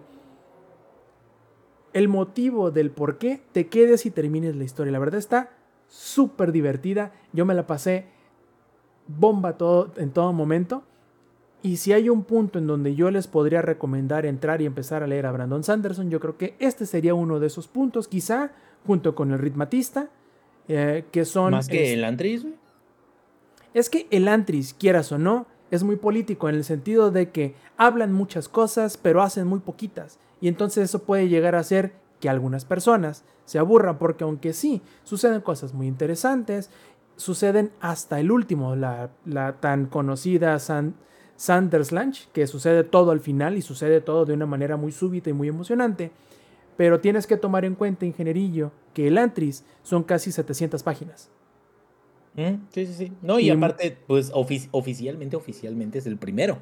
el motivo del por qué te quedes y termines la historia. La verdad está súper divertida. Yo me la pasé bomba todo, en todo momento. Y si hay un punto en donde yo les podría recomendar entrar y empezar a leer a Brandon Sanderson, yo creo que este sería uno de esos puntos, quizá junto con el ritmatista, eh, que son... Más que el Antris, Es que el Antris, quieras o no, es muy político en el sentido de que hablan muchas cosas, pero hacen muy poquitas. Y entonces eso puede llegar a ser que algunas personas se aburran porque aunque sí, suceden cosas muy interesantes, suceden hasta el último, la, tan conocida Sanders Lunch, que sucede todo al final y sucede todo de una manera muy súbita y muy emocionante. Pero tienes que tomar en cuenta, ingenierillo, que el Antris son casi 700 páginas. Mm, Sí, sí, sí. No, y Y- aparte, pues ofi- oficialmente, oficialmente es el primero,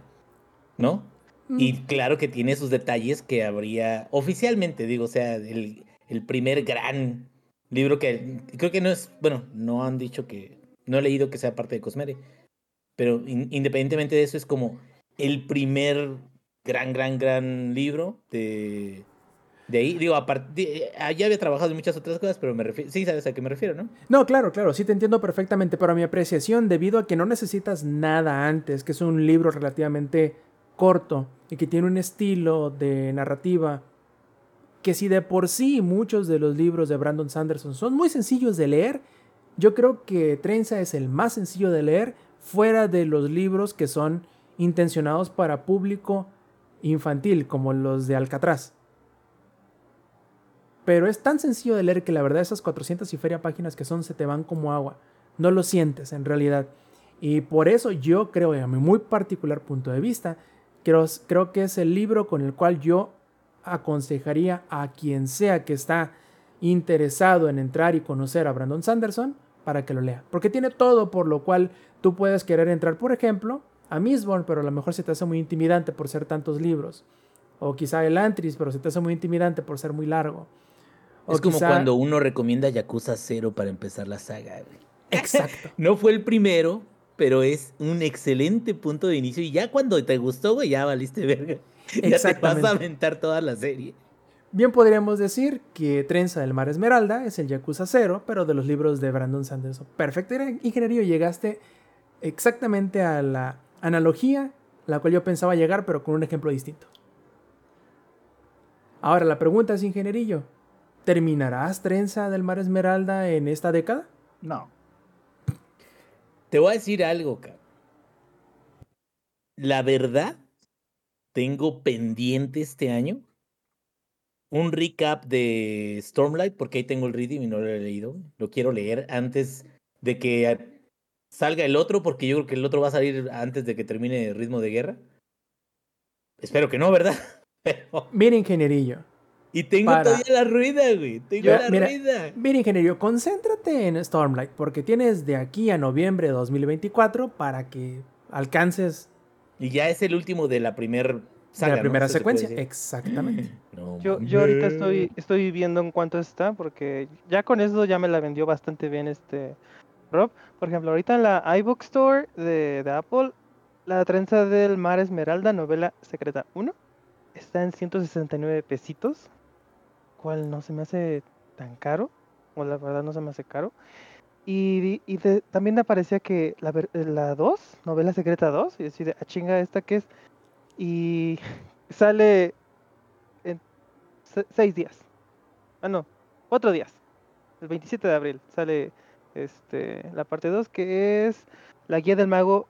¿no? Y Mm. claro que tiene sus detalles que habría, oficialmente digo, o sea, el, el primer gran libro que creo que no es, bueno, no han dicho que, no he leído que sea parte de Cosmere, pero in- independientemente de eso es como el primer gran, gran, gran libro de, de ahí. Digo, aparte, ya había trabajado en muchas otras cosas, pero me refiero, sí sabes a qué me refiero, ¿no? No, claro, claro, sí te entiendo perfectamente, pero a mi apreciación, debido a que no necesitas nada antes, que es un libro relativamente corto y que tiene un estilo de narrativa que si de por sí muchos de los libros de Brandon Sanderson son muy sencillos de leer, yo creo que Trenza es el más sencillo de leer fuera de los libros que son intencionados para público infantil, como los de Alcatraz. Pero es tan sencillo de leer que la verdad esas 400 y feria páginas que son se te van como agua. No lo sientes en realidad. Y por eso yo creo, a mi muy particular punto de vista, creo, creo que es el libro con el cual yo aconsejaría a quien sea que está interesado en entrar y conocer a Brandon Sanderson para que lo lea. Porque tiene todo por lo cual tú puedes querer entrar, por ejemplo, a Mistborn, pero a lo mejor se te hace muy intimidante por ser tantos libros. O quizá el Antris, pero se te hace muy intimidante por ser muy largo. O Es como quizá- cuando uno recomienda Yakuza 0 para empezar la saga. güey. Exacto. No fue el primero, pero es un excelente punto de inicio. Y ya cuando te gustó, güey, ya valiste verga. Ya te vas a aventar toda la serie. Bien podríamos decir que Trenza del Mar Esmeralda es el Yakuza 0, pero de los libros de Brandon Sanderson. Perfecto, ingeniero, llegaste exactamente a la analogía la cual yo pensaba llegar, pero con un ejemplo distinto. Ahora la pregunta es, ingenierillo, ¿terminarás Trenza del Mar Esmeralda en esta década? No. Te voy a decir algo, cabrón. La verdad, tengo pendiente este año un recap de Stormlight, porque ahí tengo el reading y no lo he leído. Lo quiero leer antes de que salga el otro, porque yo creo que el otro va a salir antes de que termine Ritmo de Guerra. Espero que no, ¿verdad? Pero... Mira, ingenierillo. Y tengo Para- todavía la ruida, güey. Tengo Yo- la mira, ruida. Mira, ingeniero, concéntrate en Stormlight, porque tienes de aquí a noviembre de 2024 para que alcances Y ya es el último de la primer de saga, la ¿no? primera secuencia. Exactamente. No Yo, yo ahorita estoy, estoy viendo en cuánto está, porque ya con eso ya me la vendió bastante bien este Rob. Por ejemplo, ahorita en la iBook Store de, de Apple, la trenza del mar Esmeralda, novela secreta 1, está en 169 pesitos, cual no se me hace tan caro, o la verdad no se me hace caro. Y, y de- también aparecía que la, la 2, novela secreta 2, y decir, a chinga, ¿esta qué es? Y sale en se- seis días. Ah, no, cuatro días. El 27 de abril sale este, la parte 2, que es la guía del mago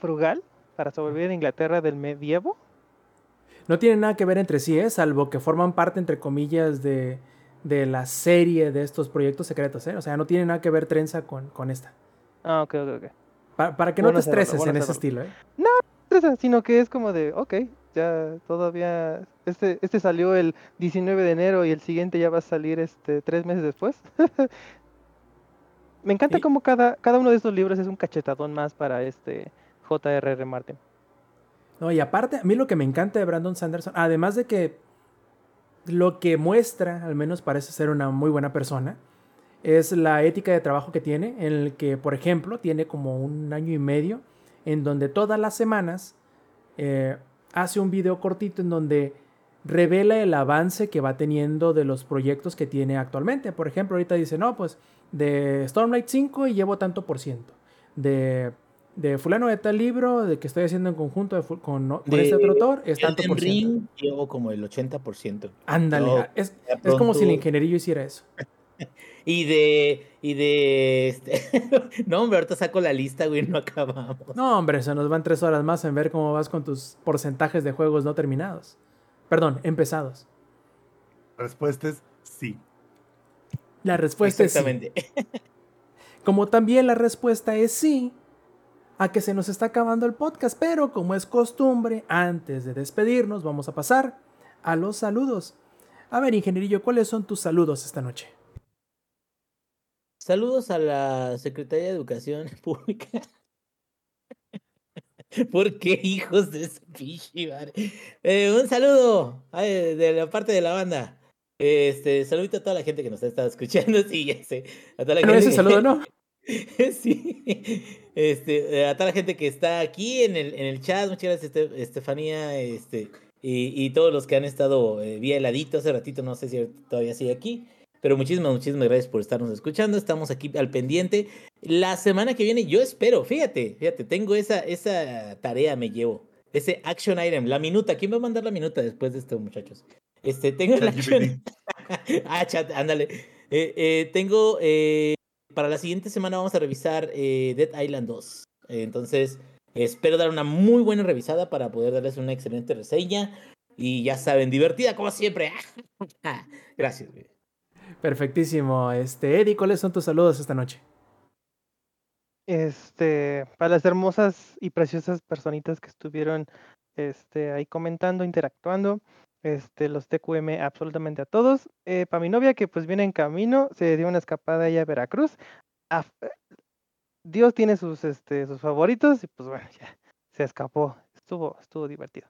frugal para sobrevivir en Inglaterra del medievo. No tienen nada que ver entre sí, ¿eh? salvo que forman parte, entre comillas, de, de la serie de estos proyectos secretos. ¿eh? O sea, no tiene nada que ver trenza con, con esta. Ah, ok, ok, ok. Pa- para que no te estreses bueno en ese estilo. ¿eh? Esa, Sino que es como de, ok, ya todavía. Este, este salió el 19 de enero y el siguiente ya va a salir este tres meses después. Me encanta Y- como cada, cada uno de estos libros es un cachetadón más para este J.R.R. Martin. No, y aparte, a mí lo que me encanta de Brandon Sanderson, además de que lo que muestra, al menos parece ser una muy buena persona, es la ética de trabajo que tiene, en el que, por ejemplo, tiene como un año y medio, en donde todas las semanas eh, hace un video cortito en donde revela el avance que va teniendo de los proyectos que tiene actualmente. Por ejemplo, ahorita dice, no, pues de Stormlight 5 y llevo tanto por ciento. De, de fulano de tal libro, de que estoy haciendo en conjunto de con, con De este otro autor, es tanto por ciento. Ring llevo como el 80%. Ándale, No, ah, es, es como si el ingenierillo hiciera eso. Y de. Y de. Este... no, hombre, ahorita saco la lista, güey, no acabamos. No, hombre, se nos van tres horas más en ver cómo vas con tus porcentajes de juegos no terminados. Perdón, empezados. Respuesta es sí. La respuesta es sí. Exactamente. Como también la respuesta es sí a que se nos está acabando el podcast, pero como es costumbre, antes de despedirnos vamos a pasar a los saludos. A ver, ingenierillo, ¿cuáles son tus saludos esta noche? saludos a la Secretaría de Educación Pública. ¿Por qué hijos de pinche madre? Eh, un saludo ay, de la parte de la banda. Este, saludito a toda la gente que nos está escuchando. Sí, ya sé. A toda la gente ese que- saludo no. sí. Este, eh, a toda la gente que está aquí en el, en el chat, muchas gracias, Este- Estefanía, este, y, y todos los que han estado eh, vía heladito hace ratito, no sé si todavía sigue aquí. Pero muchísimas, muchísimas gracias por estarnos escuchando. Estamos aquí al pendiente. La semana que viene, yo espero, fíjate, fíjate, tengo esa, esa tarea, me llevo. Ese action item, la minuta. ¿Quién va a mandar la minuta después de esto, muchachos? Este, tengo action. Ah, chat, ándale. Eh, eh, tengo. eh, para la siguiente semana vamos a revisar eh, Dead Island 2. Eh, entonces, espero dar una muy buena revisada para poder darles una excelente reseña. Y ya saben, divertida como siempre. Gracias, güey. Perfectísimo. Este, Eddie, ¿cuáles son tus saludos esta noche? Este, para las hermosas y preciosas personitas que estuvieron este, ahí comentando, interactuando, este, los TQM absolutamente a todos. Eh, para mi novia que pues viene en camino, se dio una escapada ella a Veracruz. Af- eh, Dios tiene sus, este, sus favoritos y pues bueno, ya se escapó. Estuvo, estuvo divertido.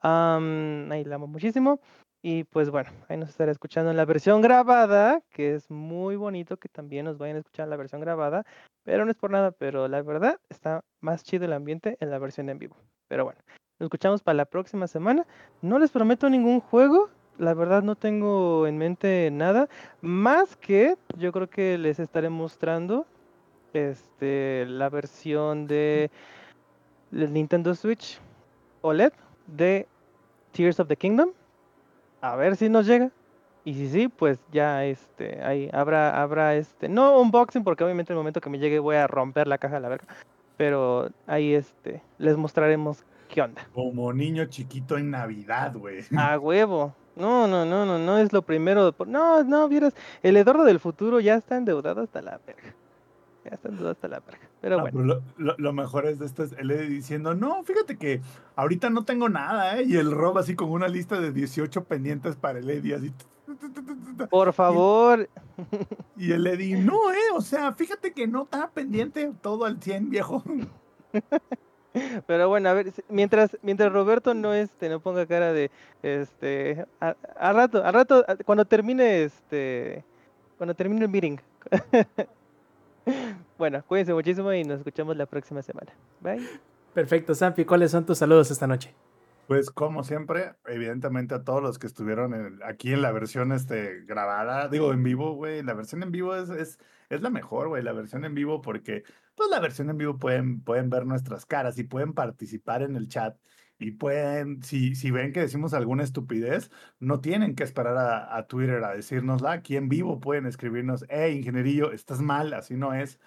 Am, ahí la amo muchísimo. Y pues bueno, ahí nos estará escuchando en la versión grabada, que es muy bonito que también nos vayan a escuchar en la versión grabada. Pero no es por nada, pero la verdad está más chido el ambiente en la versión en vivo. Pero bueno, nos escuchamos para la próxima semana. No les prometo ningún juego. La verdad no tengo en mente nada. Más que yo creo que les estaré mostrando este la versión de Nintendo Switch OLED de Tears of the Kingdom. A ver si nos llega. Y si sí, pues ya este, ahí habrá, habrá este, no unboxing, porque obviamente en el momento que me llegue voy a romper la caja a la verga. Pero ahí este, les mostraremos qué onda. Como niño chiquito en Navidad, güey. A huevo. No, no, no, no, no es lo primero. No, no, vieras, el Eduardo del futuro ya está endeudado hasta la verga. Ya está endeudado hasta la verga. Pero No, bueno. pero lo, lo- lo mejor es de esto es el Eddie diciendo, no, fíjate que ahorita no tengo nada, ¿eh? Y el Rob así con una lista de 18 pendientes para el Eddie, así. Por favor, Y el Eddie, no, ¿eh? O sea, fíjate que no está pendiente todo al 100, viejo. Pero bueno, a ver, mientras, mientras Roberto no este, no ponga cara de este a, a rato, a rato, a- cuando termine este cuando termine el meeting. bueno, cuídense muchísimo y nos escuchamos la próxima semana. Bye. Perfecto, Sampi, ¿cuáles son tus saludos esta noche? Pues como siempre, evidentemente a todos los que estuvieron en- aquí en la versión este, grabada, digo en vivo, güey, la versión en vivo es, es, es la mejor, güey, la versión en vivo porque pues la versión en vivo pueden, pueden ver nuestras caras y pueden participar en el chat y pueden, si, si ven que decimos alguna estupidez, no tienen que esperar a, a Twitter a decírnosla, aquí en vivo pueden escribirnos, hey, ingenierillo, estás mal, así no es.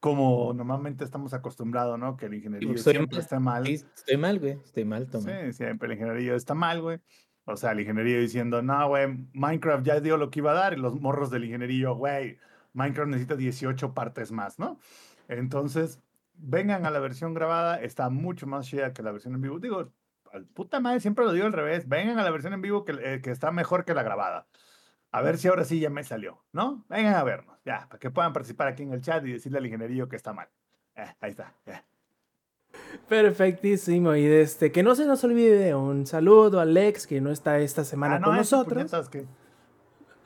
Como normalmente estamos acostumbrados, ¿no? Que el ingenierillo Estoy siempre mal. está mal. Estoy mal, güey. Estoy mal, toma. Sí, siempre el ingenierillo está mal, güey. O sea, el ingenierillo diciendo, no, güey, Minecraft ya dio lo que iba a dar, y los morros del ingenierillo, güey, Minecraft necesita 18 partes más, ¿no? Entonces, vengan a la versión grabada, está mucho más chida que la versión en vivo. Digo, al puta madre, siempre lo digo al revés, vengan a la versión en vivo que, eh, que está mejor que la grabada. A ver si ahora sí ya me salió, ¿no? Vengan a vernos, ya, para que puedan participar aquí en el chat y decirle al ingenierillo que está mal. Eh, ahí está, ya. Perfectísimo. Y este, que no se nos olvide un saludo a Alex, que no está esta semana Ah, no, con nosotros. que-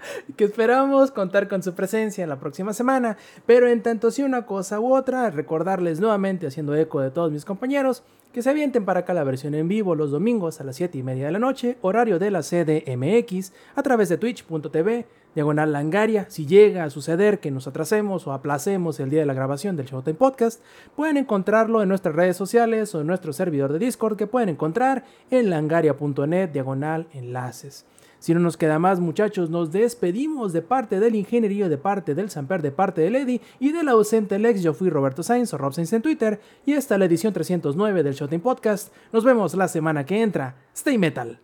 que esperamos contar con su presencia la próxima semana. Pero en tanto si una cosa u otra, recordarles nuevamente, haciendo eco de todos mis compañeros, que se avienten para acá la versión en vivo los domingos a las 7 y media de la noche, horario de la CDMX, a través de twitch.tv, diagonal langaria. Si llega a suceder que nos atrasemos o aplacemos el día de la grabación del Showtime Podcast, pueden encontrarlo en nuestras redes sociales o en nuestro servidor de Discord que pueden encontrar en langaria.net, diagonal enlaces. Si no nos queda más, muchachos, nos despedimos de parte del ingenierillo, de parte del Samper, de parte del Eddy y del ausente Lex. Yo fui Roberto Sainz o Rob Sainz en Twitter y esta es la edición 309 del Showtime Podcast. Nos vemos la semana que entra. Stay metal.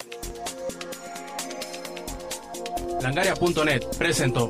Langaria.net presentó.